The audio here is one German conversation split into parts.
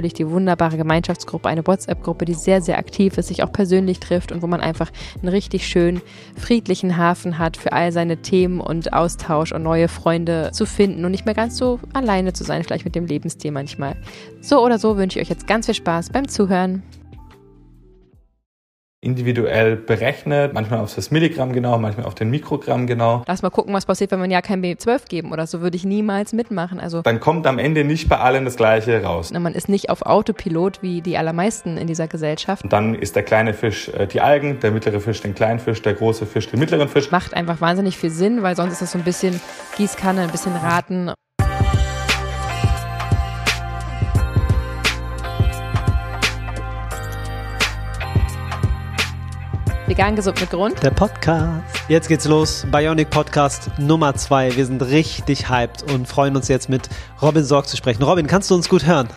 natürlich die wunderbare Gemeinschaftsgruppe, eine WhatsApp-Gruppe, die sehr, sehr aktiv ist, sich auch persönlich trifft und wo man einfach einen richtig schönen, friedlichen Hafen hat für all seine Themen und Austausch und neue Freunde zu finden und nicht mehr ganz so alleine zu sein, vielleicht mit dem Lebensstil manchmal. So oder so wünsche ich euch jetzt ganz viel Spaß beim Zuhören individuell berechnet, manchmal auf das Milligramm genau, manchmal auf den Mikrogramm genau. Lass mal gucken, was passiert, wenn wir ja kein B12 geben oder so, würde ich niemals mitmachen. Also dann kommt am Ende nicht bei allen das Gleiche raus. Man ist nicht auf Autopilot wie die allermeisten in dieser Gesellschaft. Und dann ist der kleine Fisch äh, die Algen, der mittlere Fisch den kleinen Fisch, der große Fisch den mittleren Fisch. Macht einfach wahnsinnig viel Sinn, weil sonst ist das so ein bisschen Gießkanne, ein bisschen Raten. Vegan gesund mit Grund. Der Podcast. Jetzt geht's los. Bionic Podcast Nummer zwei. Wir sind richtig hyped und freuen uns jetzt mit Robin Sorg zu sprechen. Robin, kannst du uns gut hören?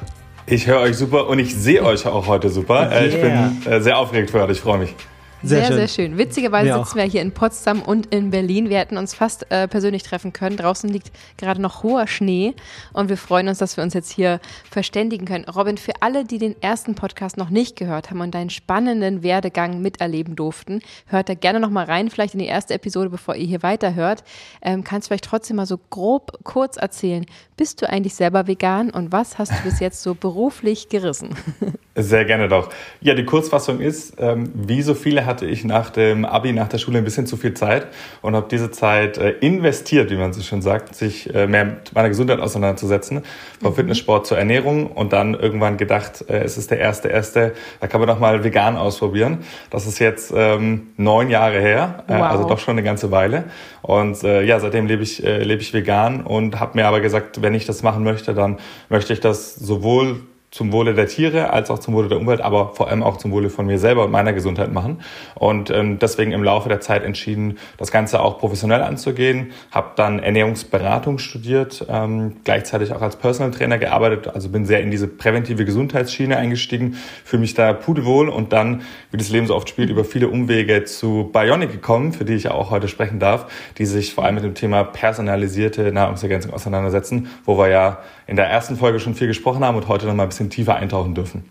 Ich höre euch super und ich sehe euch auch heute super. Yeah. Ich bin äh, sehr aufgeregt für heute. Ich freue mich. Sehr, sehr schön. sehr schön. Witzigerweise wir sitzen wir hier in Potsdam und in Berlin. Wir hätten uns fast äh, persönlich treffen können. Draußen liegt gerade noch hoher Schnee und wir freuen uns, dass wir uns jetzt hier verständigen können. Robin, für alle, die den ersten Podcast noch nicht gehört haben und deinen spannenden Werdegang miterleben durften, hört da gerne noch mal rein, vielleicht in die erste Episode, bevor ihr hier weiterhört. Ähm, kannst du vielleicht trotzdem mal so grob kurz erzählen, bist du eigentlich selber vegan und was hast du bis jetzt so beruflich gerissen? Sehr gerne doch. Ja, die Kurzfassung ist, ähm, wie so viele hatte ich nach dem Abi, nach der Schule ein bisschen zu viel Zeit und habe diese Zeit äh, investiert, wie man so schön sagt, sich äh, mehr mit meiner Gesundheit auseinanderzusetzen, vom mhm. Fitnesssport zur Ernährung und dann irgendwann gedacht, äh, es ist der erste, erste, da kann man doch mal vegan ausprobieren. Das ist jetzt ähm, neun Jahre her, wow. also doch schon eine ganze Weile. Und äh, ja, seitdem lebe ich, äh, lebe ich vegan und habe mir aber gesagt, wenn ich das machen möchte, dann möchte ich das sowohl zum Wohle der Tiere als auch zum Wohle der Umwelt, aber vor allem auch zum Wohle von mir selber und meiner Gesundheit machen. Und ähm, deswegen im Laufe der Zeit entschieden, das Ganze auch professionell anzugehen. Habe dann Ernährungsberatung studiert, ähm, gleichzeitig auch als Personal Trainer gearbeitet. Also bin sehr in diese präventive Gesundheitsschiene eingestiegen, fühle mich da pudelwohl und dann, wie das Leben so oft spielt, über viele Umwege zu Bionic gekommen, für die ich auch heute sprechen darf, die sich vor allem mit dem Thema personalisierte Nahrungsergänzung auseinandersetzen, wo wir ja in der ersten Folge schon viel gesprochen haben und heute noch mal ein bisschen tiefer eintauchen dürfen.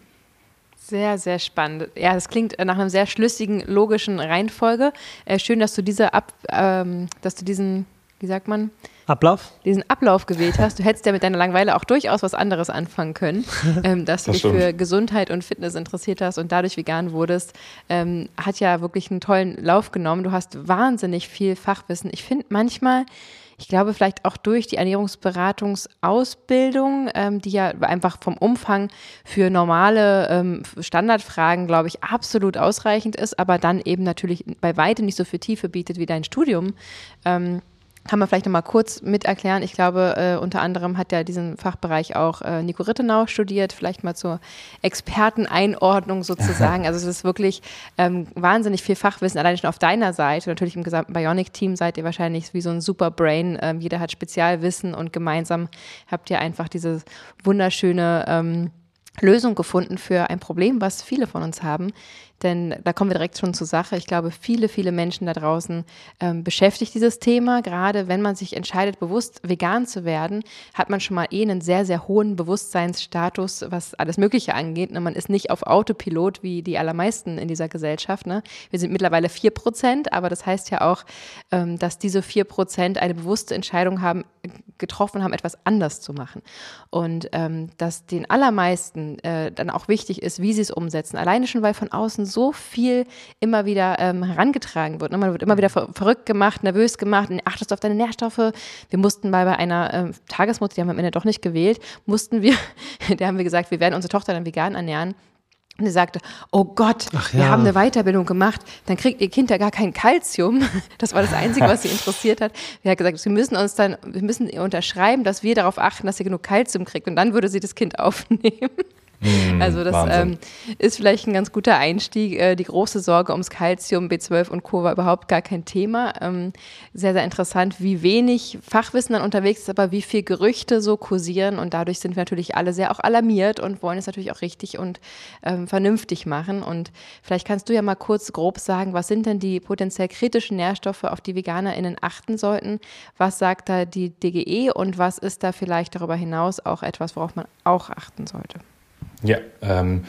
Sehr, sehr spannend. Ja, das klingt nach einer sehr schlüssigen, logischen Reihenfolge. Äh, schön, dass du diese Ab, ähm, dass du diesen, wie sagt man? Ablauf? Diesen Ablauf gewählt hast. Du hättest ja mit deiner Langeweile auch durchaus was anderes anfangen können, ähm, dass du das dich stimmt. für Gesundheit und Fitness interessiert hast und dadurch vegan wurdest. Ähm, hat ja wirklich einen tollen Lauf genommen. Du hast wahnsinnig viel Fachwissen. Ich finde manchmal, ich glaube vielleicht auch durch die Ernährungsberatungsausbildung, ähm, die ja einfach vom Umfang für normale ähm, Standardfragen, glaube ich, absolut ausreichend ist, aber dann eben natürlich bei weitem nicht so viel Tiefe bietet wie dein Studium. Ähm, kann man vielleicht nochmal kurz mit erklären. Ich glaube, äh, unter anderem hat ja diesen Fachbereich auch äh, Nico Rittenau studiert, vielleicht mal zur Experteneinordnung sozusagen. Also es ist wirklich ähm, wahnsinnig viel Fachwissen, allein schon auf deiner Seite. Natürlich im gesamten Bionic-Team seid ihr wahrscheinlich wie so ein Superbrain. Ähm, jeder hat Spezialwissen und gemeinsam habt ihr einfach diese wunderschöne ähm, Lösung gefunden für ein Problem, was viele von uns haben, denn da kommen wir direkt schon zur Sache. Ich glaube, viele, viele Menschen da draußen ähm, beschäftigt dieses Thema. Gerade wenn man sich entscheidet, bewusst vegan zu werden, hat man schon mal eh einen sehr, sehr hohen Bewusstseinsstatus, was alles Mögliche angeht. Ne? Man ist nicht auf Autopilot wie die allermeisten in dieser Gesellschaft. Ne? Wir sind mittlerweile vier Prozent, aber das heißt ja auch, ähm, dass diese vier Prozent eine bewusste Entscheidung haben, getroffen haben, etwas anders zu machen. Und ähm, dass den allermeisten äh, dann auch wichtig ist, wie sie es umsetzen. Alleine schon, weil von außen so viel immer wieder ähm, herangetragen wird. Ne? Man wird immer wieder ver verrückt gemacht, nervös gemacht, achtest du auf deine Nährstoffe. Wir mussten mal bei einer ähm, Tagesmutter, die haben wir am Ende doch nicht gewählt, mussten wir, da haben wir gesagt, wir werden unsere Tochter dann vegan ernähren. Und sie sagte, oh Gott, ja. wir haben eine Weiterbildung gemacht, dann kriegt ihr Kind ja gar kein Kalzium. Das war das Einzige, was sie interessiert hat. Sie hat gesagt, sie müssen uns dann, wir müssen ihr unterschreiben, dass wir darauf achten, dass sie genug Kalzium kriegt. Und dann würde sie das Kind aufnehmen. Mm, also das ähm, ist vielleicht ein ganz guter Einstieg. Äh, die große Sorge ums Kalzium, B12 und Co. war überhaupt gar kein Thema. Ähm, sehr, sehr interessant, wie wenig Fachwissen dann unterwegs ist, aber wie viel Gerüchte so kursieren. Und dadurch sind wir natürlich alle sehr auch alarmiert und wollen es natürlich auch richtig und ähm, vernünftig machen. Und vielleicht kannst du ja mal kurz grob sagen, was sind denn die potenziell kritischen Nährstoffe, auf die VeganerInnen achten sollten? Was sagt da die DGE und was ist da vielleicht darüber hinaus auch etwas, worauf man auch achten sollte? Ja, ähm, um,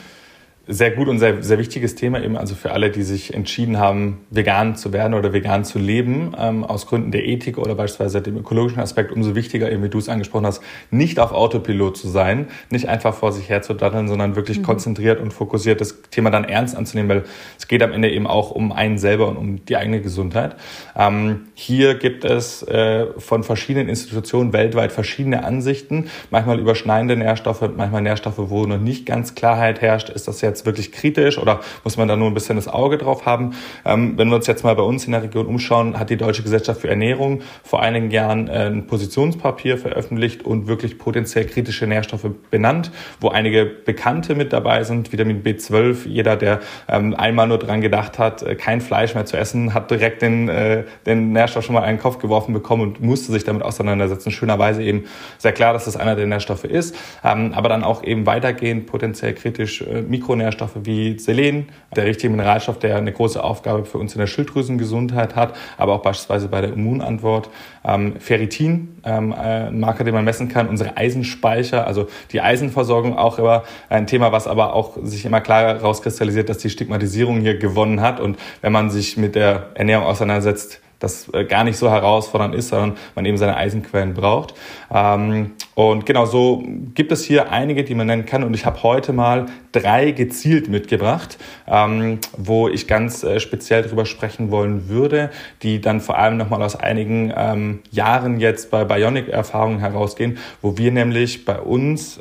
sehr gut und sehr, sehr wichtiges Thema eben, also für alle, die sich entschieden haben, vegan zu werden oder vegan zu leben, ähm, aus Gründen der Ethik oder beispielsweise dem ökologischen Aspekt, umso wichtiger, eben wie du es angesprochen hast, nicht auf Autopilot zu sein, nicht einfach vor sich herzudatteln, sondern wirklich mhm. konzentriert und fokussiert das Thema dann ernst anzunehmen, weil es geht am Ende eben auch um einen selber und um die eigene Gesundheit. Ähm, hier gibt es äh, von verschiedenen Institutionen weltweit verschiedene Ansichten, manchmal überschneidende Nährstoffe, manchmal Nährstoffe, wo noch nicht ganz Klarheit herrscht, ist das jetzt wirklich kritisch oder muss man da nur ein bisschen das Auge drauf haben? Ähm, wenn wir uns jetzt mal bei uns in der Region umschauen, hat die Deutsche Gesellschaft für Ernährung vor einigen Jahren äh, ein Positionspapier veröffentlicht und wirklich potenziell kritische Nährstoffe benannt, wo einige bekannte mit dabei sind, Vitamin B12. Jeder, der ähm, einmal nur dran gedacht hat, äh, kein Fleisch mehr zu essen, hat direkt den, äh, den Nährstoff schon mal einen Kopf geworfen bekommen und musste sich damit auseinandersetzen. Schönerweise eben sehr klar, dass das einer der Nährstoffe ist, ähm, aber dann auch eben weitergehend potenziell kritisch äh, Mikronährstoffe Mikronährstoffe wie Selen, der richtige Mineralstoff, der eine große Aufgabe für uns in der Schilddrüsengesundheit hat, aber auch beispielsweise bei der Immunantwort. Ähm, Ferritin, ähm, äh, ein Marker, den man messen kann, unsere Eisenspeicher, also die Eisenversorgung auch immer ein Thema, was aber auch sich immer klar herauskristallisiert, dass die Stigmatisierung hier gewonnen hat. Und wenn man sich mit der Ernährung auseinandersetzt, das äh, gar nicht so herausfordernd ist, sondern man eben seine Eisenquellen braucht. Ähm, und genau so gibt es hier einige, die man nennen kann. Und ich habe heute mal drei gezielt mitgebracht, ähm, wo ich ganz äh, speziell drüber sprechen wollen würde, die dann vor allem nochmal aus einigen ähm, Jahren jetzt bei Bionic-Erfahrungen herausgehen, wo wir nämlich bei uns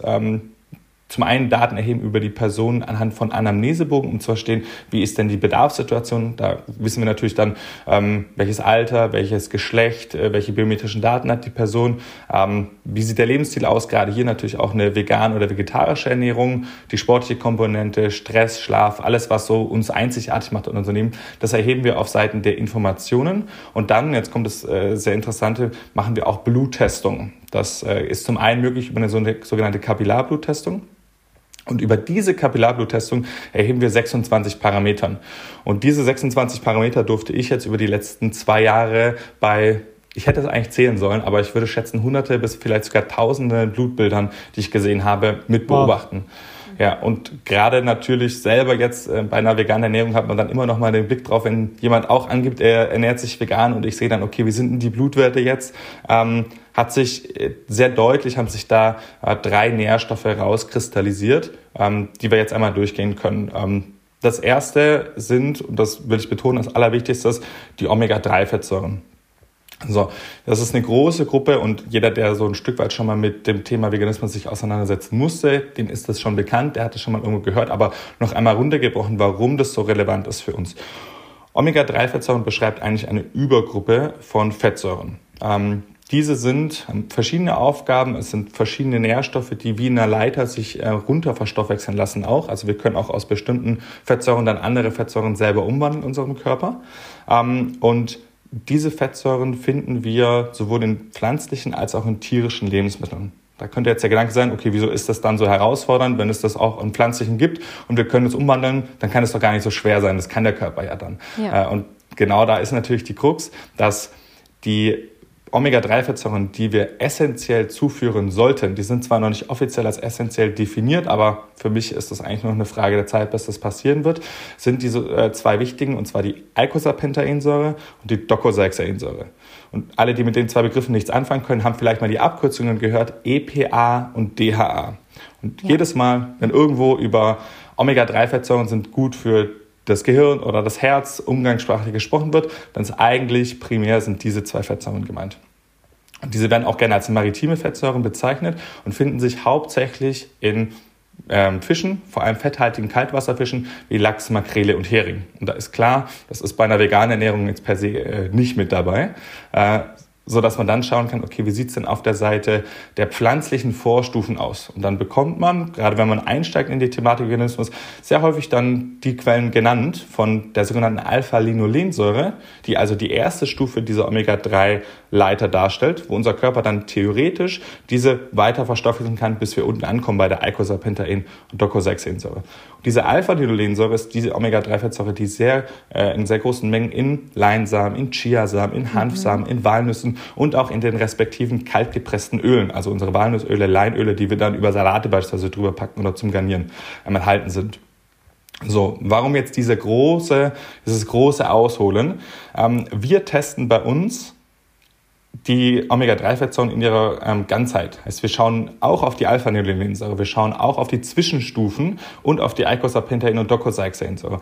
zum einen Daten erheben über die Person anhand von Anamnesebogen, um zu verstehen, wie ist denn die Bedarfssituation. Da wissen wir natürlich dann, ähm, welches Alter, welches Geschlecht, äh, welche biometrischen Daten hat die Person, ähm, wie sieht der Lebensstil aus, gerade hier natürlich auch eine vegan oder vegetarische Ernährung, die sportliche Komponente, Stress, Schlaf, alles, was so uns einzigartig macht in Unternehmen, das erheben wir auf Seiten der Informationen. Und dann, jetzt kommt das äh, sehr Interessante, machen wir auch Bluttestungen. Das äh, ist zum einen möglich über eine sogenannte Kapillarbluttestung. Und über diese Kapillarbluttestung erheben wir 26 Parametern. Und diese 26 Parameter durfte ich jetzt über die letzten zwei Jahre bei ich hätte es eigentlich zählen sollen, aber ich würde schätzen hunderte bis vielleicht sogar tausende Blutbildern, die ich gesehen habe, mit beobachten. Wow. Ja, und gerade natürlich selber jetzt äh, bei einer veganen Ernährung hat man dann immer noch mal den Blick drauf, wenn jemand auch angibt, er ernährt sich vegan und ich sehe dann, okay, wie sind denn die Blutwerte jetzt? Ähm, hat sich äh, sehr deutlich, haben sich da äh, drei Nährstoffe herauskristallisiert, ähm, die wir jetzt einmal durchgehen können. Ähm, das erste sind, und das will ich betonen, das Allerwichtigste ist die Omega-3-Fettsäuren. So, das ist eine große Gruppe und jeder, der so ein Stück weit schon mal mit dem Thema Veganismus sich auseinandersetzen musste, dem ist das schon bekannt, der hat es schon mal irgendwo gehört, aber noch einmal runtergebrochen, warum das so relevant ist für uns. Omega-3-Fettsäuren beschreibt eigentlich eine Übergruppe von Fettsäuren. Ähm, diese sind verschiedene Aufgaben, es sind verschiedene Nährstoffe, die wie in einer Leiter sich äh, runter verstoffwechseln lassen auch. Also wir können auch aus bestimmten Fettsäuren dann andere Fettsäuren selber umwandeln in unserem Körper. Ähm, und diese Fettsäuren finden wir sowohl in pflanzlichen als auch in tierischen Lebensmitteln. Da könnte jetzt der Gedanke sein, okay, wieso ist das dann so herausfordernd, wenn es das auch in Pflanzlichen gibt und wir können es umwandeln, dann kann es doch gar nicht so schwer sein. Das kann der Körper ja dann. Ja. Äh, und genau da ist natürlich die Krux, dass die Omega-3-Fettsäuren, die wir essentiell zuführen sollten, die sind zwar noch nicht offiziell als essentiell definiert, aber für mich ist das eigentlich nur eine Frage der Zeit, bis das passieren wird, sind diese äh, zwei wichtigen, und zwar die Eicosapentaensäure und die Docosahexaensäure. Und alle, die mit den zwei Begriffen nichts anfangen können, haben vielleicht mal die Abkürzungen gehört, EPA und DHA. Und ja. jedes Mal, wenn irgendwo über Omega-3-Fettsäuren sind gut für das Gehirn oder das Herz umgangssprachlich gesprochen wird, dann ist eigentlich primär sind diese zwei Fettsäuren gemeint. Und diese werden auch gerne als maritime Fettsäuren bezeichnet und finden sich hauptsächlich in ähm, Fischen, vor allem fetthaltigen Kaltwasserfischen wie Lachs, Makrele und Hering. Und da ist klar, das ist bei einer veganen Ernährung jetzt per se äh, nicht mit dabei. Äh, so dass man dann schauen kann, okay, wie sieht's denn auf der Seite der pflanzlichen Vorstufen aus? Und dann bekommt man, gerade wenn man einsteigt in die Thematik Veganismus, sehr häufig dann die Quellen genannt von der sogenannten Alpha-Linolensäure, die also die erste Stufe dieser Omega-3-Leiter darstellt, wo unser Körper dann theoretisch diese weiter verstoffwechseln kann, bis wir unten ankommen bei der Eicosapentaen und Docosahexaensäure. Diese Alpha-Linolensäure ist diese Omega-3-Fettsäure, die sehr, äh, in sehr großen Mengen in Leinsamen, in Chiasamen, in Hanfsamen, in Walnüssen und auch in den respektiven kaltgepressten Ölen, also unsere Walnussöle, Leinöle, die wir dann über Salate beispielsweise drüber packen oder zum Garnieren einmal halten sind. So, warum jetzt diese große, dieses große Ausholen? Ähm, wir testen bei uns die Omega-3-Fettsäuren in ihrer ähm, Ganzheit. Heißt, wir schauen auch auf die Alpha-Neolinsäure, wir schauen auch auf die Zwischenstufen und auf die Eicosapentaen und Docosahexaensäure.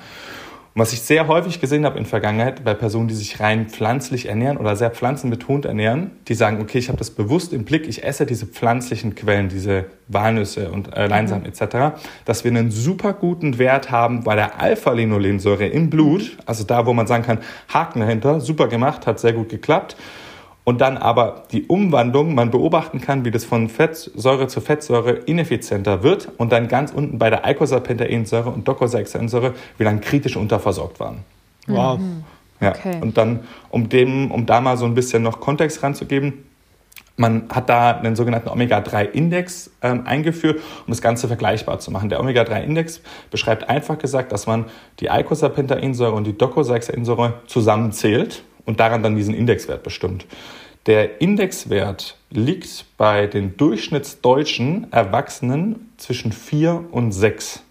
Und was ich sehr häufig gesehen habe in der Vergangenheit bei Personen, die sich rein pflanzlich ernähren oder sehr pflanzenbetont ernähren, die sagen, okay, ich habe das bewusst im Blick, ich esse diese pflanzlichen Quellen, diese Walnüsse und äh, Leinsamen mhm. etc., dass wir einen super guten Wert haben bei der Alpha-Linolensäure im Blut, also da, wo man sagen kann, Haken dahinter, super gemacht, hat sehr gut geklappt und dann aber die Umwandlung, man beobachten kann, wie das von Fettsäure zu Fettsäure ineffizienter wird und dann ganz unten bei der Eicosapentaensäure und Docosahexaensäure wir dann kritisch unterversorgt waren. Wow. Mhm. Ja, okay. und dann, um dem, um da mal so ein bisschen noch Kontext ranzugeben, man hat da einen sogenannten Omega-3-Index ähm, eingeführt, um das Ganze vergleichbar zu machen. Der Omega-3-Index beschreibt einfach gesagt, dass man die Eicosapentaensäure und die Docosahexaensäure zusammenzählt und daran dann diesen Indexwert bestimmt. Der Indexwert liegt bei den durchschnittsdeutschen Erwachsenen zwischen 4 und 6.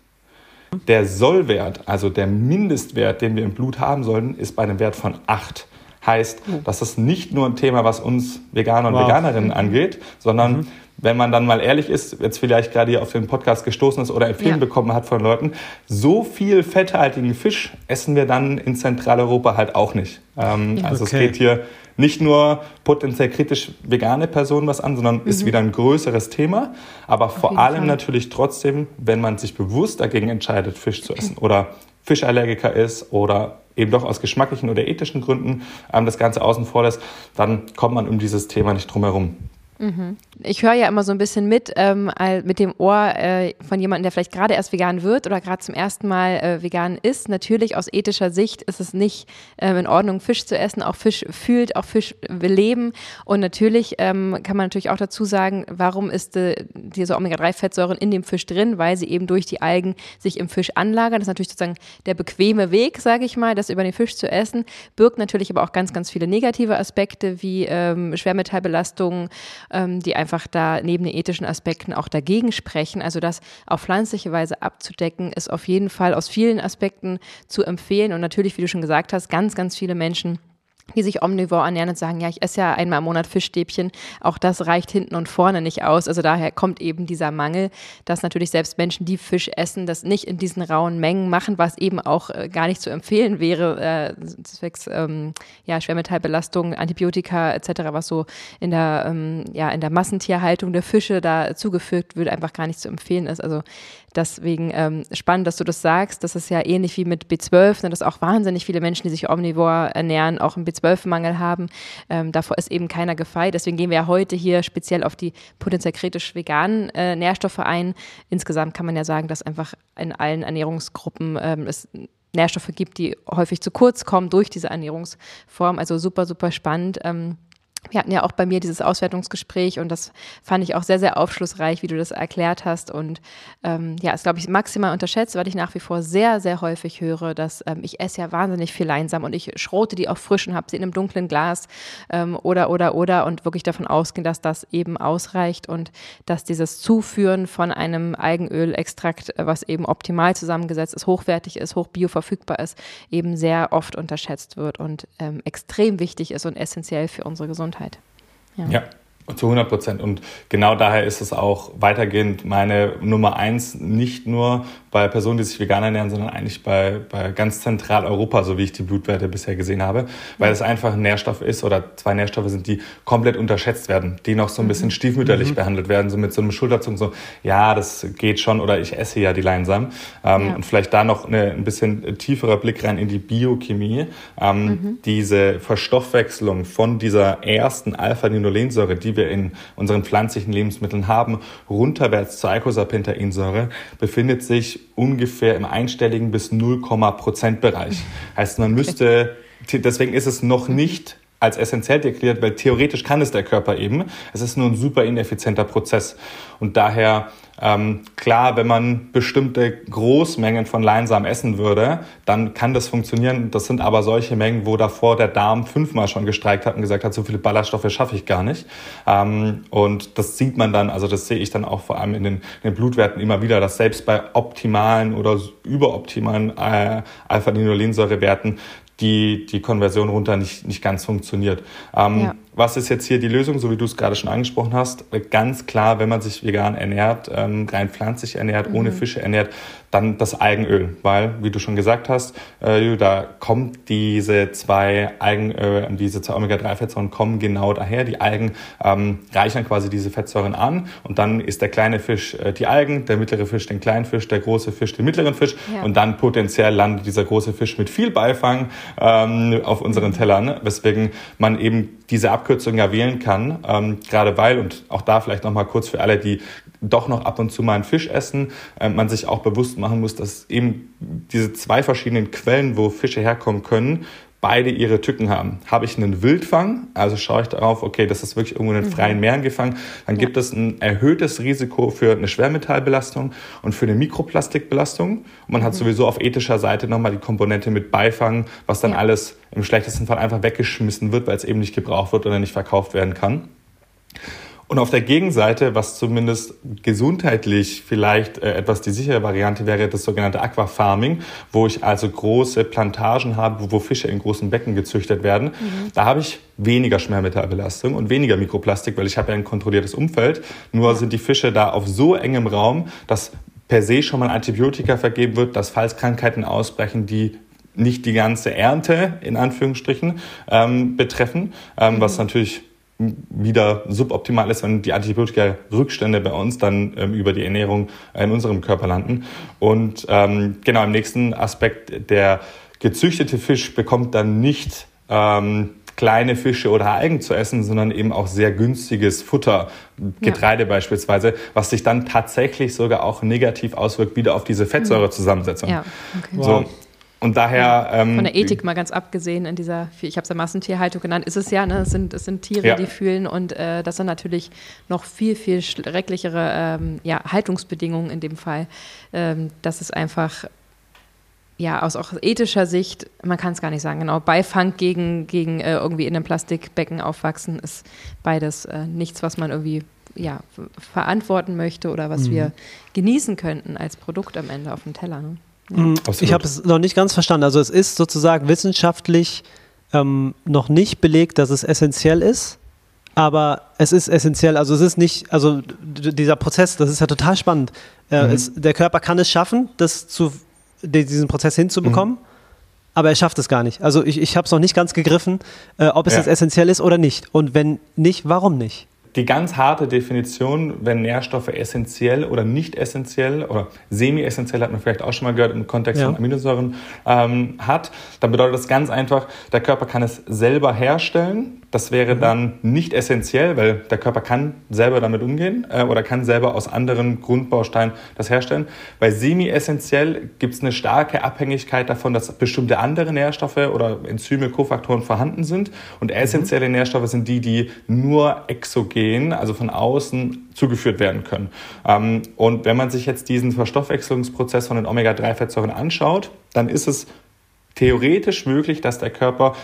Der Sollwert, also der Mindestwert, den wir im Blut haben sollten, ist bei einem Wert von 8. Heißt, das ist nicht nur ein Thema, was uns Veganer und wow. Veganerinnen angeht, sondern mhm. Wenn man dann mal ehrlich ist, jetzt vielleicht gerade hier auf den Podcast gestoßen ist oder Empfehlungen ja. bekommen hat von Leuten, so viel fetthaltigen Fisch essen wir dann in Zentraleuropa halt auch nicht. Ähm, also okay. es geht hier nicht nur potenziell kritisch vegane Personen was an, sondern mhm. ist wieder ein größeres Thema. Aber Auf vor allem Fall. natürlich trotzdem, wenn man sich bewusst dagegen entscheidet, Fisch zu essen oder Fischallergiker ist oder eben doch aus geschmacklichen oder ethischen Gründen ähm, das Ganze außen vor lässt, dann kommt man um dieses Thema nicht drum herum. Mhm. Ich höre ja immer so ein bisschen mit, ähm, mit dem Ohr äh, von jemandem, der vielleicht gerade erst vegan wird oder gerade zum ersten Mal äh, vegan ist. Natürlich aus ethischer Sicht ist es nicht ähm, in Ordnung, Fisch zu essen. Auch Fisch fühlt, auch Fisch will leben. Und natürlich ähm, kann man natürlich auch dazu sagen, warum ist äh, diese Omega-3-Fettsäuren in dem Fisch drin? Weil sie eben durch die Algen sich im Fisch anlagern. Das ist natürlich sozusagen der bequeme Weg, sage ich mal, das über den Fisch zu essen. Birgt natürlich aber auch ganz, ganz viele negative Aspekte wie ähm, Schwermetallbelastungen ähm, die einfach da neben den ethischen Aspekten auch dagegen sprechen. Also das auf pflanzliche Weise abzudecken, ist auf jeden Fall aus vielen Aspekten zu empfehlen. Und natürlich, wie du schon gesagt hast, ganz, ganz viele Menschen die sich omnivor ernähren und sagen, ja, ich esse ja einmal im Monat Fischstäbchen, auch das reicht hinten und vorne nicht aus. Also daher kommt eben dieser Mangel, dass natürlich selbst Menschen, die Fisch essen, das nicht in diesen rauen Mengen machen, was eben auch äh, gar nicht zu empfehlen wäre, äh, zwecks ähm, ja, Schwermetallbelastung, Antibiotika etc., was so in der, ähm, ja, in der Massentierhaltung der Fische da zugefügt wird, einfach gar nicht zu empfehlen ist. Also Deswegen ähm, spannend, dass du das sagst. Das ist ja ähnlich wie mit B12, ne, dass auch wahnsinnig viele Menschen, die sich omnivor ernähren, auch einen B12-Mangel haben. Ähm, davor ist eben keiner gefeit. Deswegen gehen wir ja heute hier speziell auf die potenziell kritisch veganen äh, Nährstoffe ein. Insgesamt kann man ja sagen, dass einfach in allen Ernährungsgruppen ähm, es Nährstoffe gibt, die häufig zu kurz kommen durch diese Ernährungsform. Also super, super spannend. Ähm, wir hatten ja auch bei mir dieses Auswertungsgespräch und das fand ich auch sehr, sehr aufschlussreich, wie du das erklärt hast. Und ähm, ja, ist, glaube ich, maximal unterschätzt, weil ich nach wie vor sehr, sehr häufig höre, dass ähm, ich esse ja wahnsinnig viel Leinsam und ich schrote die auch frisch und habe sie in einem dunklen Glas ähm, oder, oder, oder und wirklich davon ausgehen, dass das eben ausreicht und dass dieses Zuführen von einem Algenölextrakt, äh, was eben optimal zusammengesetzt ist, hochwertig ist, hoch bioverfügbar ist, eben sehr oft unterschätzt wird und ähm, extrem wichtig ist und essentiell für unsere Gesundheit. Gesundheit. Ja. ja. Zu 100 Prozent. Und genau daher ist es auch weitergehend meine Nummer eins, nicht nur bei Personen, die sich vegan ernähren, sondern eigentlich bei, bei ganz Zentraleuropa, so wie ich die Blutwerte bisher gesehen habe, weil es einfach ein Nährstoff ist oder zwei Nährstoffe sind, die komplett unterschätzt werden, die noch so ein bisschen mhm. stiefmütterlich mhm. behandelt werden, so mit so einem Schulterzug, so, ja, das geht schon oder ich esse ja die Leinsamen. Ähm, ja. Und vielleicht da noch eine, ein bisschen tieferer Blick rein in die Biochemie. Ähm, mhm. Diese Verstoffwechslung von dieser ersten Alpha-Linolensäure, die wir in unseren pflanzlichen Lebensmitteln haben, runterwärts zur Eicosapentaensäure, befindet sich ungefähr im einstelligen bis 0, Prozent Bereich. Heißt, man müsste, deswegen ist es noch nicht als essentiell deklariert, weil theoretisch kann es der Körper eben. Es ist nur ein super ineffizienter Prozess. Und daher, ähm, klar, wenn man bestimmte Großmengen von Leinsamen essen würde, dann kann das funktionieren. Das sind aber solche Mengen, wo davor der Darm fünfmal schon gestreikt hat und gesagt hat, so viele Ballaststoffe schaffe ich gar nicht. Ähm, und das sieht man dann, also das sehe ich dann auch vor allem in den, in den Blutwerten immer wieder, dass selbst bei optimalen oder überoptimalen äh, Alpha-Linolensäurewerten die, die Konversion runter nicht, nicht ganz funktioniert. Ähm, ja. Was ist jetzt hier die Lösung, so wie du es gerade schon angesprochen hast? Ganz klar, wenn man sich vegan ernährt, ähm, rein pflanzlich ernährt, mhm. ohne Fische ernährt, dann das Algenöl. Weil, wie du schon gesagt hast, äh, da kommt diese zwei Algenöl, äh, diese zwei Omega-3-Fettsäuren kommen genau daher. Die Algen ähm, reichern quasi diese Fettsäuren an und dann ist der kleine Fisch äh, die Algen, der mittlere Fisch den kleinen Fisch, der große Fisch den mittleren Fisch ja. und dann potenziell landet dieser große Fisch mit viel Beifang ähm, auf unseren Tellern, weswegen man eben diese Abkürzung ja wählen kann, ähm, gerade weil, und auch da vielleicht nochmal kurz für alle, die doch noch ab und zu mal einen Fisch essen, äh, man sich auch bewusst machen muss, dass eben diese zwei verschiedenen Quellen, wo Fische herkommen können, beide ihre Tücken haben. Habe ich einen Wildfang, also schaue ich darauf, okay, das ist wirklich irgendwo in den mhm. freien Meeren gefangen, dann ja. gibt es ein erhöhtes Risiko für eine Schwermetallbelastung und für eine Mikroplastikbelastung. Und man mhm. hat sowieso auf ethischer Seite nochmal die Komponente mit Beifang, was dann ja. alles im schlechtesten Fall einfach weggeschmissen wird, weil es eben nicht gebraucht wird oder nicht verkauft werden kann. Und auf der Gegenseite, was zumindest gesundheitlich vielleicht äh, etwas die sichere Variante wäre, das sogenannte Aquafarming, wo ich also große Plantagen habe, wo Fische in großen Becken gezüchtet werden. Mhm. Da habe ich weniger Schwermetallbelastung und weniger Mikroplastik, weil ich habe ja ein kontrolliertes Umfeld. Nur sind die Fische da auf so engem Raum, dass per se schon mal Antibiotika vergeben wird, dass falls Krankheiten ausbrechen, die nicht die ganze Ernte in Anführungsstrichen ähm, betreffen, ähm, mhm. was natürlich wieder suboptimal ist, wenn die Antibiotika-Rückstände bei uns dann ähm, über die Ernährung in unserem Körper landen. Und ähm, genau im nächsten Aspekt, der gezüchtete Fisch bekommt dann nicht ähm, kleine Fische oder Algen zu essen, sondern eben auch sehr günstiges Futter, Getreide ja. beispielsweise, was sich dann tatsächlich sogar auch negativ auswirkt wieder auf diese Fettsäurezusammensetzung. Ja, okay. So, wow. Und daher. Ähm, Von der Ethik mal ganz abgesehen, in dieser, ich habe es ja Massentierhaltung genannt, ist es ja, ne? es, sind, es sind Tiere, ja. die fühlen und äh, das sind natürlich noch viel, viel schrecklichere ähm, ja, Haltungsbedingungen in dem Fall. Ähm, das ist einfach, ja, aus auch ethischer Sicht, man kann es gar nicht sagen, genau, Beifang gegen, gegen äh, irgendwie in einem Plastikbecken aufwachsen, ist beides äh, nichts, was man irgendwie ja, verantworten möchte oder was mhm. wir genießen könnten als Produkt am Ende auf dem Teller. Ne? Mhm. Ich habe es noch nicht ganz verstanden. Also es ist sozusagen wissenschaftlich ähm, noch nicht belegt, dass es essentiell ist. Aber es ist essentiell, also es ist nicht, also dieser Prozess, das ist ja total spannend. Äh, mhm. es, der Körper kann es schaffen, das zu, diesen Prozess hinzubekommen, mhm. aber er schafft es gar nicht. Also ich, ich habe es noch nicht ganz gegriffen, äh, ob es ja. jetzt essentiell ist oder nicht. Und wenn nicht, warum nicht? Die ganz harte Definition, wenn Nährstoffe essentiell oder nicht essentiell oder semi-essentiell hat man vielleicht auch schon mal gehört im Kontext ja. von Aminosäuren ähm, hat, dann bedeutet das ganz einfach, der Körper kann es selber herstellen. Das wäre mhm. dann nicht essentiell, weil der Körper kann selber damit umgehen äh, oder kann selber aus anderen Grundbausteinen das herstellen. Bei semi-essentiell gibt es eine starke Abhängigkeit davon, dass bestimmte andere Nährstoffe oder Enzyme, Kofaktoren vorhanden sind. Und essentielle mhm. Nährstoffe sind die, die nur exogen gehen, also von außen zugeführt werden können. Ähm, und wenn man sich jetzt diesen Verstoffwechslungsprozess von den Omega-3-Fettsäuren anschaut, dann ist es theoretisch möglich, dass der Körper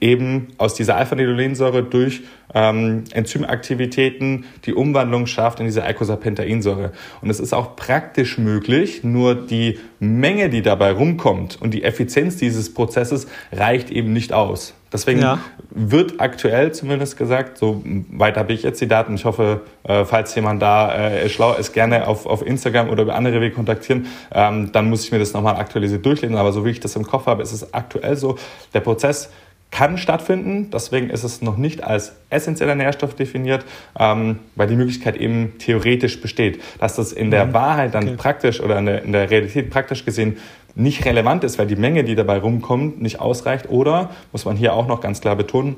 eben aus dieser Alpha-Nidolensäure durch ähm, Enzymaktivitäten die Umwandlung schafft in diese Eicosapentaensäure. Und es ist auch praktisch möglich, nur die Menge, die dabei rumkommt und die Effizienz dieses Prozesses reicht eben nicht aus. Deswegen ja. wird aktuell zumindest gesagt, so weit habe ich jetzt die Daten. Ich hoffe, äh, falls jemand da äh, schlau ist, gerne auf, auf Instagram oder über andere Wege kontaktieren. Ähm, dann muss ich mir das nochmal aktualisiert durchlesen. Aber so wie ich das im Kopf habe, ist es aktuell so, der Prozess kann stattfinden. Deswegen ist es noch nicht als essentieller Nährstoff definiert, ähm, weil die Möglichkeit eben theoretisch besteht. Dass das in der mhm. Wahrheit dann okay. praktisch oder in der, in der Realität praktisch gesehen nicht relevant ist, weil die Menge, die dabei rumkommt, nicht ausreicht. Oder, muss man hier auch noch ganz klar betonen,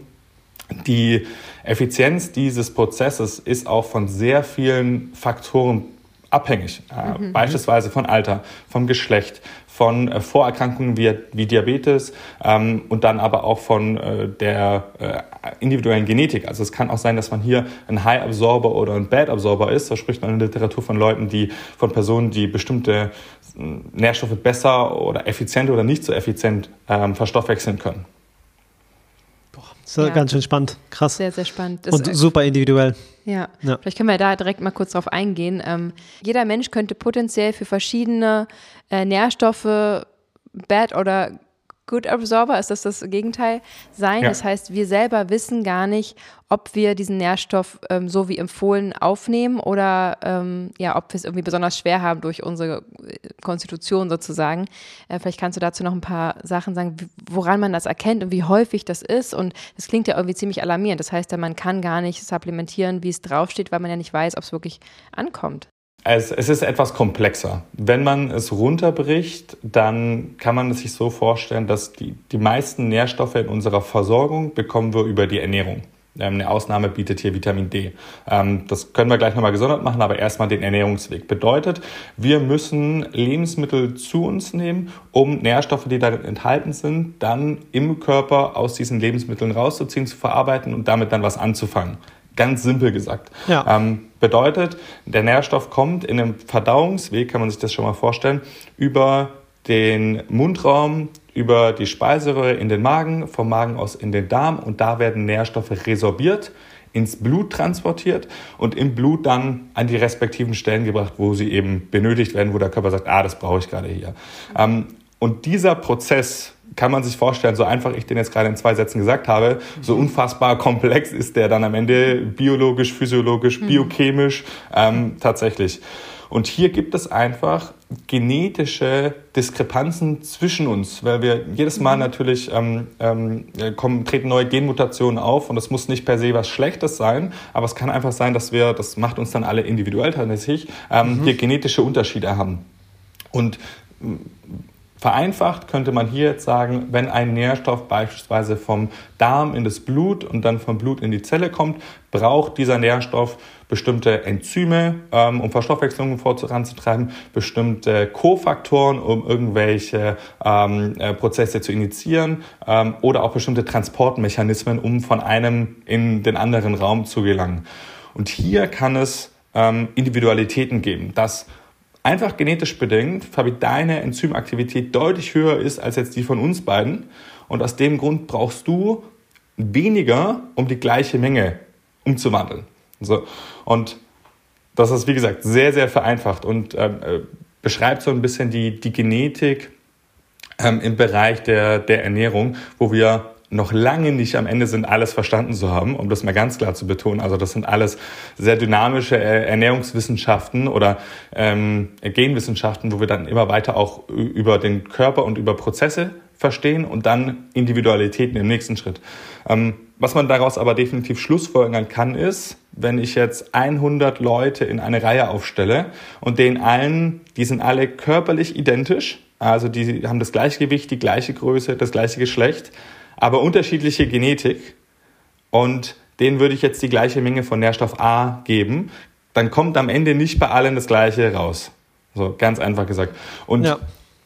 die Effizienz dieses Prozesses ist auch von sehr vielen Faktoren abhängig. Äh, mhm. Beispielsweise von Alter, vom Geschlecht, von äh, Vorerkrankungen wie, wie Diabetes ähm, und dann aber auch von äh, der äh, individuellen Genetik. Also es kann auch sein, dass man hier ein High Absorber oder ein Bad Absorber ist. Da spricht man in der Literatur von Leuten, die von Personen, die bestimmte äh, Nährstoffe besser oder effizient oder nicht so effizient ähm, verstoffwechseln können. Das ist ja. ganz schön spannend, krass. Sehr, sehr spannend. Das und super individuell. Ja. ja. vielleicht können wir da direkt mal kurz drauf eingehen. Ähm, jeder Mensch könnte potenziell für verschiedene äh, Nährstoffe Bad oder Good Absorber ist das das Gegenteil sein. Ja. Das heißt, wir selber wissen gar nicht, ob wir diesen Nährstoff ähm, so wie empfohlen aufnehmen oder ähm, ja, ob wir es irgendwie besonders schwer haben durch unsere äh, Konstitution sozusagen. Äh, vielleicht kannst du dazu noch ein paar Sachen sagen, woran man das erkennt und wie häufig das ist. Und das klingt ja irgendwie ziemlich alarmierend. Das heißt ja, man kann gar nicht supplementieren, wie es draufsteht, weil man ja nicht weiß, ob es wirklich ankommt. Es, es, ist etwas komplexer. Wenn man es runterbricht, dann kann man es sich so vorstellen, dass die, die meisten Nährstoffe in unserer Versorgung bekommen wir über die Ernährung. Ähm, eine Ausnahme bietet hier Vitamin D. Ähm, das können wir gleich nochmal gesondert machen, aber erstmal den Ernährungsweg. Bedeutet, wir müssen Lebensmittel zu uns nehmen, um Nährstoffe, die darin enthalten sind, dann im Körper aus diesen Lebensmitteln rauszuziehen, zu verarbeiten und damit dann was anzufangen. Ganz simpel gesagt. Ja. Ähm, bedeutet, der Nährstoff kommt in einem Verdauungsweg, kann man sich das schon mal vorstellen, über den Mundraum, über die Speiseröhre in den Magen, vom Magen aus in den Darm und da werden Nährstoffe resorbiert, ins Blut transportiert und im Blut dann an die respektiven Stellen gebracht, wo sie eben benötigt werden, wo der Körper sagt, ah, das brauche ich gerade hier. Ähm, und dieser Prozess kann man sich vorstellen, so einfach ich den jetzt gerade in zwei Sätzen gesagt habe, so unfassbar komplex ist der dann am Ende biologisch, physiologisch, mhm. biochemisch ähm, tatsächlich. Und hier gibt es einfach genetische Diskrepanzen zwischen uns, weil wir jedes Mal mhm. natürlich ähm, ähm, kommen, treten neue Genmutationen auf und das muss nicht per se was Schlechtes sein, aber es kann einfach sein, dass wir, das macht uns dann alle individuell tatsächlich, ähm, mhm. hier genetische Unterschiede haben. Und Vereinfacht könnte man hier jetzt sagen, wenn ein Nährstoff beispielsweise vom Darm in das Blut und dann vom Blut in die Zelle kommt, braucht dieser Nährstoff bestimmte Enzyme, ähm, um Verstoffwechslung voranzutreiben, bestimmte Kofaktoren, um irgendwelche ähm, äh, Prozesse zu initiieren ähm, oder auch bestimmte Transportmechanismen, um von einem in den anderen Raum zu gelangen. Und hier kann es Individualitäten geben, dass einfach genetisch bedingt, Fabi, deine Enzymaktivität deutlich höher ist als jetzt die von uns beiden. Und aus dem Grund brauchst du weniger, um die gleiche Menge umzuwandeln. So. Und das ist, wie gesagt, sehr, sehr vereinfacht und ähm, äh, beschreibt so ein bisschen die, die Genetik ähm, im Bereich der, der Ernährung, wo wir noch lange nicht am Ende sind, alles verstanden zu haben, um das mal ganz klar zu betonen. Also das sind alles sehr dynamische äh, Ernährungswissenschaften oder ähm, Genwissenschaften, wo wir dann immer weiter auch über den Körper und über Prozesse verstehen und dann Individualitäten im nächsten Schritt. Ähm, was man daraus aber definitiv schlussfolgern kann, ist, wenn ich jetzt 100 Leute in eine Reihe aufstelle und den allen, die sind alle körperlich identisch, also die haben das gleiche Gewicht, die gleiche Größe, das gleiche Geschlecht, aber unterschiedliche Genetik und denen würde ich jetzt die gleiche Menge von Nährstoff A geben, dann kommt am Ende nicht bei allen das gleiche raus. So ganz einfach gesagt. Und ja.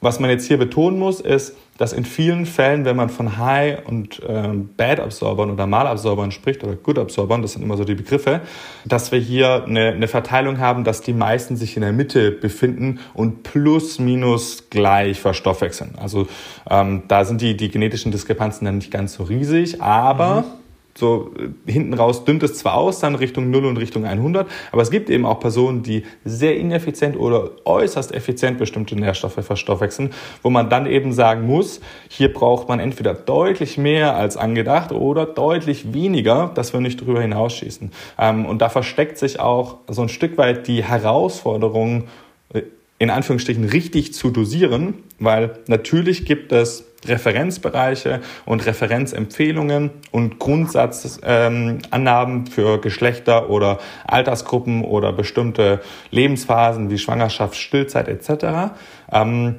Was man jetzt hier betonen muss, ist, dass in vielen Fällen, wenn man von High- und ähm, Bad-Absorbern oder Malabsorbern spricht oder Good-Absorbern, das sind immer so die Begriffe, dass wir hier eine, eine Verteilung haben, dass die meisten sich in der Mitte befinden und plus minus gleich verstoffwechseln. Also ähm, da sind die, die genetischen Diskrepanzen dann nicht ganz so riesig, aber... Mhm so äh, hinten raus dünnt es zwar aus, dann Richtung 0 und Richtung 100, aber es gibt eben auch Personen, die sehr ineffizient oder äußerst effizient bestimmte Nährstoffe verstoffwechseln, wo man dann eben sagen muss, hier braucht man entweder deutlich mehr als angedacht oder deutlich weniger, dass wir nicht drüber hinausschießen. Ähm, und da versteckt sich auch so ein Stück weit die Herausforderung, äh, in Anführungsstrichen richtig zu dosieren, weil natürlich gibt es Referenzbereiche und Referenzempfehlungen und Grundsatzannahmen ähm, für Geschlechter oder Altersgruppen oder bestimmte Lebensphasen wie Schwangerschaft, Stillzeit etc. Ähm,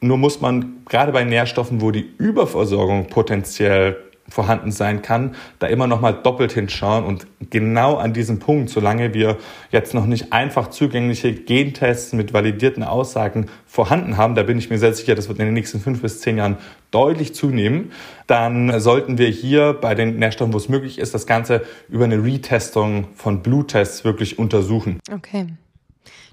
nur muss man gerade bei Nährstoffen, wo die Überversorgung potenziell vorhanden sein kann, da immer noch mal doppelt hinschauen und genau an diesem Punkt, solange wir jetzt noch nicht einfach zugängliche Gentests mit validierten Aussagen vorhanden haben, da bin ich mir sehr sicher, das wird in den nächsten fünf bis zehn Jahren deutlich zunehmen, dann sollten wir hier bei den Nährstoffen, wo es möglich ist, das Ganze über eine Retestung von Bluttests wirklich untersuchen. Okay.